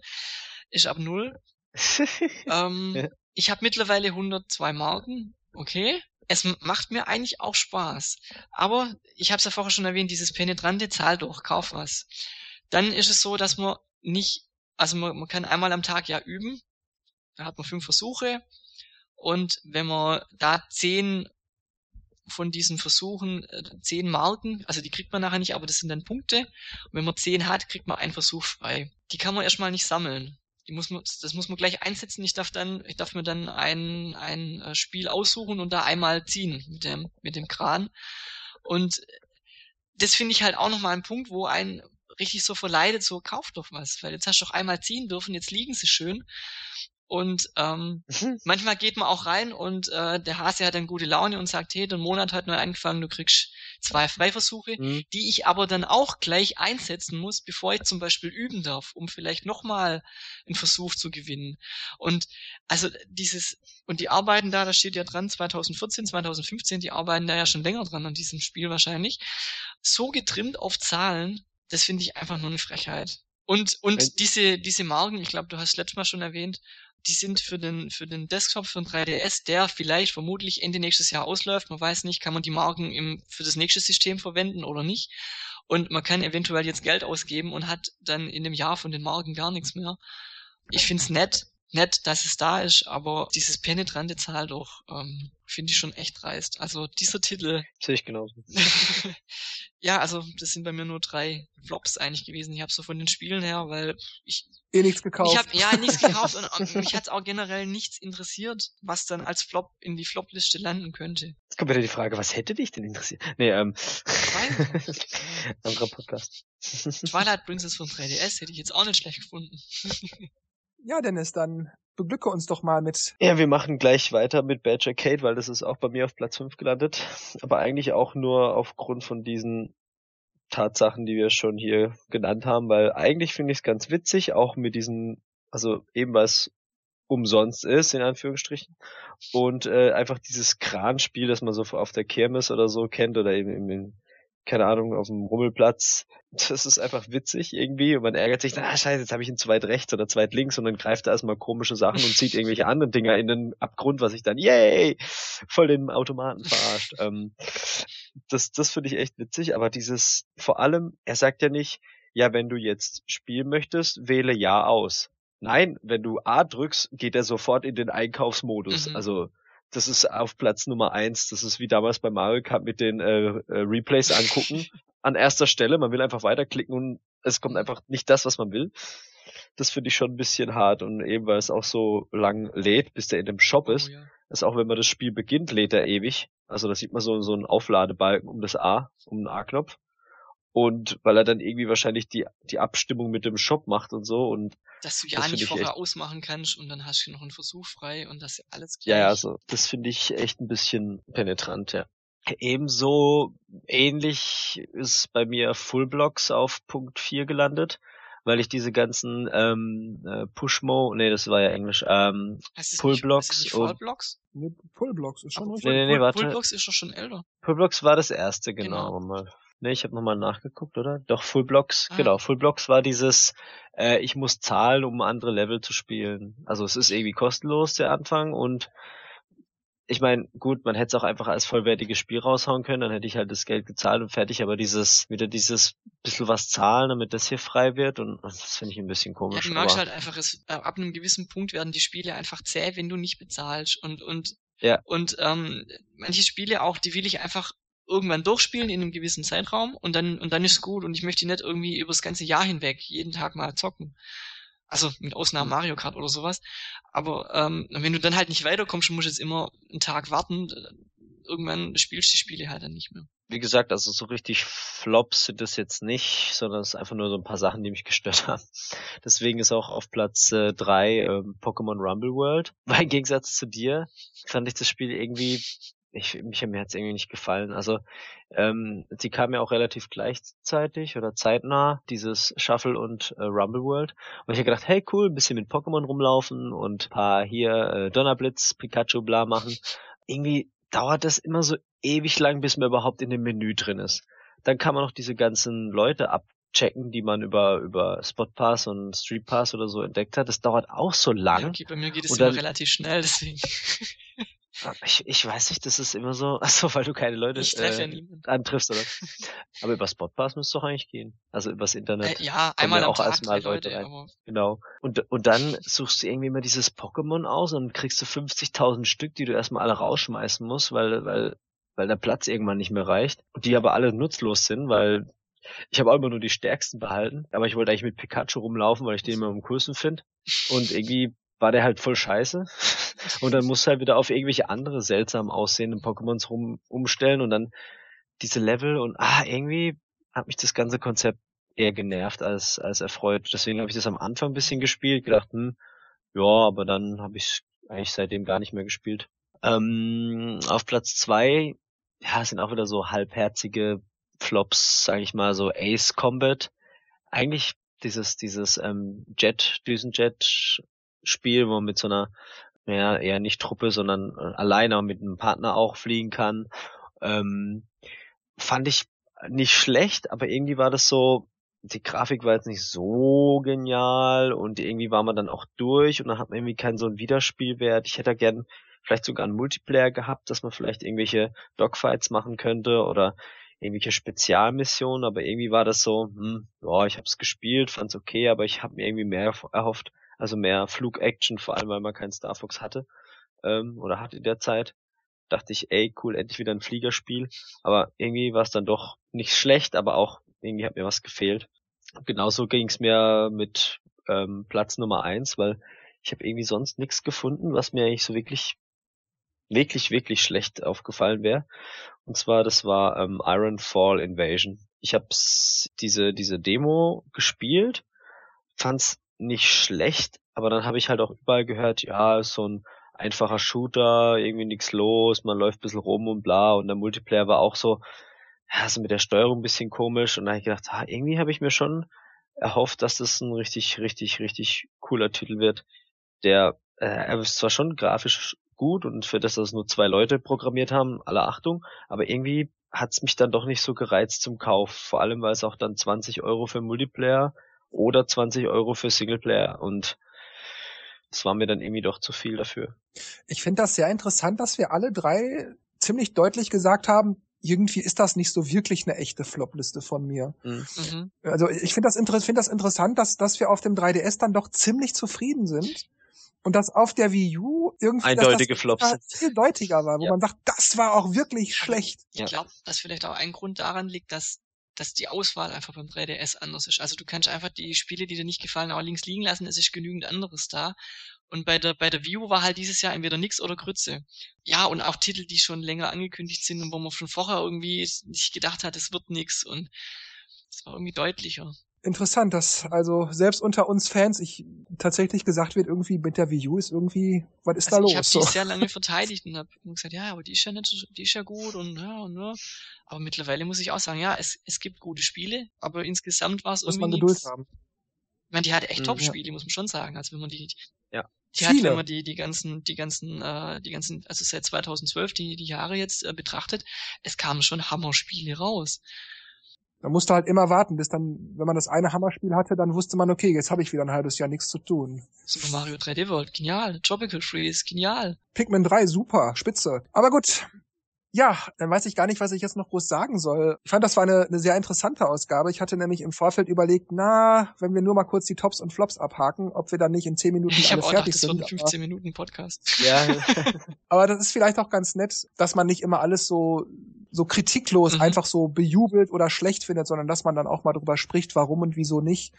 Speaker 2: Ist ab null. *laughs* ähm. Ich habe mittlerweile 102 Marken. Okay. Es macht mir eigentlich auch Spaß. Aber ich habe es ja vorher schon erwähnt, dieses penetrante Zahl doch, kauf was. Dann ist es so, dass man nicht, also man, man kann einmal am Tag ja üben. Da hat man fünf Versuche. Und wenn man da zehn von diesen Versuchen äh, zehn Marken, also die kriegt man nachher nicht, aber das sind dann Punkte. Und wenn man zehn hat, kriegt man einen Versuch frei. Die kann man erstmal nicht sammeln. Die muss man, das muss man gleich einsetzen. Ich darf dann, ich darf mir dann ein, ein äh, Spiel aussuchen und da einmal ziehen mit dem, mit dem Kran. Und das finde ich halt auch nochmal ein Punkt, wo ein richtig so verleidet, so kauft doch was, weil jetzt hast du doch einmal ziehen dürfen, jetzt liegen sie schön. Und ähm, mhm. *laughs* manchmal geht man auch rein und äh, der Hase hat dann gute Laune und sagt, hey, der Monat hat neu angefangen, du kriegst zwei Freiversuche, mhm. die ich aber dann auch gleich einsetzen muss, bevor ich zum Beispiel üben darf, um vielleicht nochmal einen Versuch zu gewinnen. Und also dieses, und die arbeiten da, da steht ja dran, 2014, 2015, die arbeiten da ja schon länger dran an diesem Spiel wahrscheinlich, so getrimmt auf Zahlen, das finde ich einfach nur eine Frechheit. Und, und diese, diese Marken, ich glaube, du hast letztes Mal schon erwähnt, die sind für den, für den Desktop, für den 3DS, der vielleicht vermutlich Ende nächstes Jahr ausläuft. Man weiß nicht, kann man die Marken im, für das nächste System verwenden oder nicht. Und man kann eventuell jetzt Geld ausgeben und hat dann in dem Jahr von den Marken gar nichts mehr. Ich find's nett, nett, dass es da ist, aber dieses penetrante Zahl doch, ähm, finde ich schon echt dreist. Also dieser Titel. *laughs*
Speaker 3: Sehe ich genauso. *laughs*
Speaker 2: ja, also das sind bei mir nur drei Flops eigentlich gewesen. Ich habe so von den Spielen her, weil ich
Speaker 1: eh nichts gekauft.
Speaker 2: Ich habe ja nichts gekauft und, *laughs* und mich hat auch generell nichts interessiert, was dann als Flop in die Flop-Liste landen könnte.
Speaker 3: Jetzt kommt wieder die Frage, was hätte dich denn interessiert? Nee, ähm. Anderer Podcast.
Speaker 2: Twilight Princess von 3DS hätte ich jetzt auch nicht schlecht gefunden.
Speaker 1: Ja, Dennis, dann beglücke uns doch mal mit.
Speaker 3: Ja, wir machen gleich weiter mit Badger Kate, weil das ist auch bei mir auf Platz 5 gelandet. Aber eigentlich auch nur aufgrund von diesen Tatsachen, die wir schon hier genannt haben, weil eigentlich finde ich es ganz witzig, auch mit diesen, also eben was umsonst ist, in Anführungsstrichen. Und äh, einfach dieses Kranspiel, das man so auf der Kirmes oder so kennt oder eben im, keine Ahnung, auf dem Rummelplatz. Das ist einfach witzig irgendwie und man ärgert sich dann, ah scheiße, jetzt habe ich ihn zweit rechts oder zweit links und dann greift er erstmal komische Sachen und zieht irgendwelche anderen Dinger in den Abgrund, was ich dann, yay, voll den Automaten verarscht. ähm, das das finde ich echt witzig, aber dieses, vor allem, er sagt ja nicht, ja, wenn du jetzt spielen möchtest, wähle Ja aus. Nein, wenn du A drückst, geht er sofort in den Einkaufsmodus. Mhm. Also das ist auf Platz Nummer eins. Das ist wie damals bei Mario Kart mit den äh, äh, Replays angucken. *laughs* An erster Stelle, man will einfach weiterklicken und es kommt einfach nicht das, was man will. Das finde ich schon ein bisschen hart und eben weil es auch so lang lädt, bis der in dem Shop ist. Oh, ja. Ist auch wenn man das Spiel beginnt, lädt er ewig. Also da sieht man so, so einen Aufladebalken um das A, um den A-Knopf. Und weil er dann irgendwie wahrscheinlich die, die Abstimmung mit dem Shop macht und so und
Speaker 2: dass du ja nicht vorher echt... ausmachen kannst und dann hast du noch einen Versuch frei und das alles
Speaker 3: gleich. Ja, ja, also das finde ich echt ein bisschen penetrant, ja. Ebenso ähnlich ist bei mir Fullblocks auf Punkt 4 gelandet, weil ich diese ganzen ähm, äh, Pushmo, nee, das war ja Englisch, ähm, Pullblocks
Speaker 2: und Fullblocks?
Speaker 1: Nee, Pullblocks ist schon
Speaker 3: richtig. Nee, nee, nee, warte.
Speaker 2: Pullblocks ist doch schon älter.
Speaker 3: Pullblocks war das erste, genau. genau. Ne, ich habe nochmal nachgeguckt, oder? Doch, Full Blocks, ah. genau. Full Blocks war dieses, äh, ich muss zahlen, um andere Level zu spielen. Also es ist irgendwie kostenlos, der Anfang, und ich meine, gut, man hätte es auch einfach als vollwertiges Spiel raushauen können, dann hätte ich halt das Geld gezahlt und fertig, aber dieses, wieder dieses bisschen was zahlen, damit das hier frei wird und das finde ich ein bisschen komisch. Ja,
Speaker 2: du magst halt einfach, es, äh, ab einem gewissen Punkt werden die Spiele einfach zäh, wenn du nicht bezahlst und, und,
Speaker 3: ja.
Speaker 2: und ähm, manche Spiele auch, die will ich einfach irgendwann durchspielen in einem gewissen Zeitraum und dann und dann ist gut und ich möchte nicht irgendwie übers ganze Jahr hinweg jeden Tag mal zocken. Also mit Ausnahme mhm. Mario Kart oder sowas. Aber ähm, wenn du dann halt nicht weiterkommst musst jetzt immer einen Tag warten, irgendwann spielst du die Spiele halt dann nicht mehr.
Speaker 3: Wie gesagt, also so richtig Flops sind das jetzt nicht, sondern es ist einfach nur so ein paar Sachen, die mich gestört *laughs* haben. Deswegen ist auch auf Platz äh, drei ähm, Pokémon Rumble World. *laughs* Weil im Gegensatz zu dir fand ich das Spiel irgendwie ich, mich mir hat's irgendwie nicht gefallen. Also ähm, die kam ja auch relativ gleichzeitig oder zeitnah, dieses Shuffle und äh, Rumble World. Und ich habe gedacht, hey cool, ein bisschen mit Pokémon rumlaufen und paar hier äh, Donnerblitz, Pikachu, bla machen. Irgendwie dauert das immer so ewig lang, bis man überhaupt in dem Menü drin ist. Dann kann man noch diese ganzen Leute abchecken, die man über über Spotpass und Streetpass oder so entdeckt hat. Das dauert auch so lang. Ja,
Speaker 2: okay, bei mir geht es immer relativ schnell, deswegen. *laughs*
Speaker 3: Ich, ich weiß nicht, das ist immer so, achso, *laughs* weil du keine Leute äh, ja antriffst, oder? *laughs* aber über Spotpass müsste doch eigentlich gehen. Also übers Internet.
Speaker 2: Äh, ja, einmal auch als mal Leute, Leute
Speaker 3: rein. Genau. Und, und dann suchst du irgendwie immer dieses Pokémon aus und kriegst du 50.000 Stück, die du erstmal alle rausschmeißen musst, weil, weil, weil der Platz irgendwann nicht mehr reicht. Und die aber alle nutzlos sind, weil ich habe auch immer nur die stärksten behalten, aber ich wollte eigentlich mit Pikachu rumlaufen, weil ich den immer am coolsten finde. Und irgendwie war der halt voll scheiße. *laughs* Und dann musst du halt wieder auf irgendwelche andere seltsam aussehenden Pokémons rum umstellen und dann diese Level und ah, irgendwie hat mich das ganze Konzept eher genervt als, als erfreut. Deswegen habe ich das am Anfang ein bisschen gespielt, gedacht, hm, ja, aber dann habe ich eigentlich seitdem gar nicht mehr gespielt. Ähm, auf Platz zwei, ja, sind auch wieder so halbherzige Flops, sage ich mal, so Ace Combat. Eigentlich dieses, dieses ähm, Jet, Düsenjet Spiel, wo man mit so einer, ja, eher nicht Truppe, sondern äh, alleine mit einem Partner auch fliegen kann. Ähm, fand ich nicht schlecht, aber irgendwie war das so, die Grafik war jetzt nicht so genial und irgendwie war man dann auch durch und dann hat man irgendwie keinen so einen Widerspielwert. Ich hätte gern vielleicht sogar einen Multiplayer gehabt, dass man vielleicht irgendwelche Dogfights machen könnte oder irgendwelche Spezialmissionen, aber irgendwie war das so, hm, ja, ich hab's gespielt, fand's okay, aber ich habe mir irgendwie mehr erhofft also mehr Flug-Action, vor allem weil man keinen Star Fox hatte ähm, oder hat in der Zeit. Dachte ich, ey, cool, endlich wieder ein Fliegerspiel. Aber irgendwie war es dann doch nicht schlecht, aber auch irgendwie hat mir was gefehlt. Genauso ging es mir mit ähm, Platz Nummer eins, weil ich habe irgendwie sonst nichts gefunden, was mir eigentlich so wirklich, wirklich, wirklich schlecht aufgefallen wäre. Und zwar, das war ähm, Iron Fall Invasion. Ich habe diese, diese Demo gespielt, fand's nicht schlecht, aber dann habe ich halt auch überall gehört, ja, ist so ein einfacher Shooter, irgendwie nichts los, man läuft ein bisschen rum und bla und der Multiplayer war auch so, ja, so mit der Steuerung ein bisschen komisch und da habe ich gedacht, ah, irgendwie habe ich mir schon erhofft, dass das ein richtig, richtig, richtig cooler Titel wird. Der, äh, er ist zwar schon grafisch gut und für das, dass es nur zwei Leute programmiert haben, alle Achtung, aber irgendwie hat's mich dann doch nicht so gereizt zum Kauf. Vor allem, weil es auch dann 20 Euro für Multiplayer oder 20 Euro für Singleplayer und das war mir dann irgendwie doch zu viel dafür.
Speaker 1: Ich finde das sehr interessant, dass wir alle drei ziemlich deutlich gesagt haben, irgendwie ist das nicht so wirklich eine echte Flopliste von mir. Mhm. mhm. Also ich finde das, find das interessant, dass, dass wir auf dem 3DS dann doch ziemlich zufrieden sind. Und dass auf der Wii U irgendwie
Speaker 3: eindeutige
Speaker 1: das
Speaker 3: Flops
Speaker 1: viel deutiger war, wo ja. man sagt, das war auch wirklich schlecht.
Speaker 2: Ich glaube, dass vielleicht auch ein Grund daran liegt, dass dass die Auswahl einfach beim 3DS anders ist. Also du kannst einfach die Spiele, die dir nicht gefallen, auch links liegen lassen, es ist genügend anderes da. Und bei der, bei der View war halt dieses Jahr entweder nix oder Grütze. Ja, und auch Titel, die schon länger angekündigt sind und wo man schon vorher irgendwie nicht gedacht hat, es wird nix. Und Das war irgendwie deutlicher.
Speaker 1: Interessant, dass also selbst unter uns Fans ich tatsächlich gesagt wird, irgendwie mit der Wii U ist irgendwie, was ist
Speaker 2: also
Speaker 1: da los?
Speaker 2: Ich habe so. die sehr lange *laughs* verteidigt und habe gesagt, ja, aber die ist ja nicht, die ist ja gut und ja und ja. Aber mittlerweile muss ich auch sagen, ja, es, es gibt gute Spiele, aber insgesamt war es irgendwie
Speaker 1: man Geduld haben.
Speaker 2: Ich meine, die hatte echt mhm, Top-Spiele, ja. muss man schon sagen. Also wenn man die,
Speaker 3: ja.
Speaker 2: die hat, wenn man die, die ganzen, die ganzen, äh, die ganzen, also seit 2012 die, die Jahre jetzt äh, betrachtet, es kamen schon Hammer-Spiele raus.
Speaker 1: Da musste halt immer warten, bis dann, wenn man das eine Hammerspiel hatte, dann wusste man, okay, jetzt habe ich wieder ein halbes Jahr nichts zu tun.
Speaker 2: Super Mario 3D World, genial. Tropical Freeze, genial.
Speaker 1: Pikmin 3, super, spitze. Aber gut. Ja, dann weiß ich gar nicht, was ich jetzt noch groß sagen soll. Ich fand, das war eine, eine sehr interessante Ausgabe. Ich hatte nämlich im Vorfeld überlegt, na, wenn wir nur mal kurz die Tops und Flops abhaken, ob wir dann nicht in 10 Minuten
Speaker 2: ich
Speaker 1: alle fertig
Speaker 2: gedacht,
Speaker 1: sind.
Speaker 2: Das wird ein 15 Minuten Podcast.
Speaker 3: Ja. *laughs*
Speaker 1: aber das ist vielleicht auch ganz nett, dass man nicht immer alles so so kritiklos mhm. einfach so bejubelt oder schlecht findet, sondern dass man dann auch mal drüber spricht, warum und wieso nicht.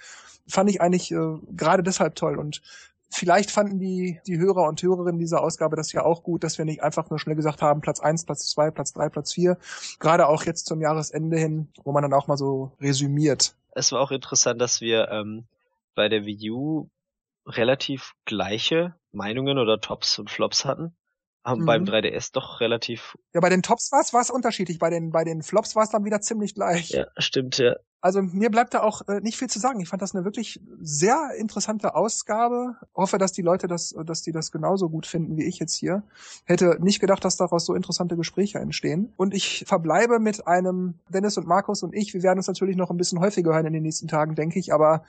Speaker 1: Fand ich eigentlich äh, gerade deshalb toll. Und vielleicht fanden die, die Hörer und Hörerinnen dieser Ausgabe das ja auch gut, dass wir nicht einfach nur schnell gesagt haben, Platz eins, Platz zwei, Platz drei, Platz vier. Gerade auch jetzt zum Jahresende hin, wo man dann auch mal so resümiert.
Speaker 3: Es war auch interessant, dass wir ähm, bei der Wii U relativ gleiche Meinungen oder Tops und Flops hatten haben mhm. beim 3DS doch relativ.
Speaker 1: Ja, bei den Tops war es war es unterschiedlich. Bei den bei den Flops war es dann wieder ziemlich gleich.
Speaker 3: Ja, stimmt ja.
Speaker 1: Also mir bleibt da auch äh, nicht viel zu sagen. Ich fand das eine wirklich sehr interessante Ausgabe. Hoffe, dass die Leute das, dass die das genauso gut finden wie ich jetzt hier. Hätte nicht gedacht, dass daraus so interessante Gespräche entstehen. Und ich verbleibe mit einem Dennis und Markus und ich. Wir werden uns natürlich noch ein bisschen häufiger hören in den nächsten Tagen, denke ich. Aber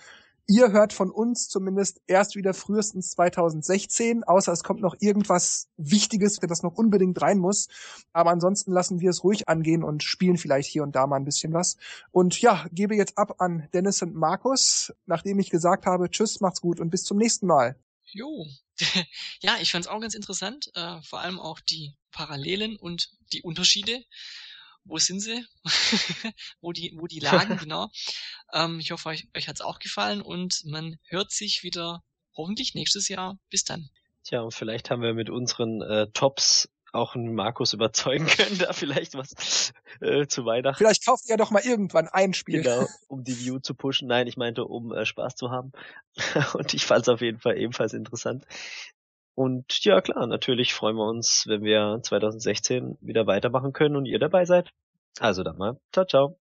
Speaker 1: Ihr hört von uns zumindest erst wieder frühestens 2016, außer es kommt noch irgendwas Wichtiges, das noch unbedingt rein muss. Aber ansonsten lassen wir es ruhig angehen und spielen vielleicht hier und da mal ein bisschen was. Und ja, gebe jetzt ab an Dennis und Markus, nachdem ich gesagt habe, tschüss, macht's gut und bis zum nächsten Mal.
Speaker 2: Jo. *laughs* ja, ich fand's auch ganz interessant, äh, vor allem auch die Parallelen und die Unterschiede wo sind sie? *laughs* wo die, wo die *laughs* lagen, genau. Ähm, ich hoffe, euch, euch hat's auch gefallen und man hört sich wieder hoffentlich nächstes Jahr. Bis dann.
Speaker 3: Tja, und vielleicht haben wir mit unseren äh, Tops auch einen Markus überzeugen können, *laughs* da vielleicht was äh, zu Weihnachten.
Speaker 1: Vielleicht kauft ihr doch mal irgendwann ein Spiel.
Speaker 3: Genau, um die View zu pushen. Nein, ich meinte, um äh, Spaß zu haben. und ich fand es auf jeden Fall ebenfalls interessant. Und ja, klar, natürlich freuen wir uns, wenn wir 2016 wieder weitermachen können und ihr dabei seid. Also dann mal. Ciao, ciao.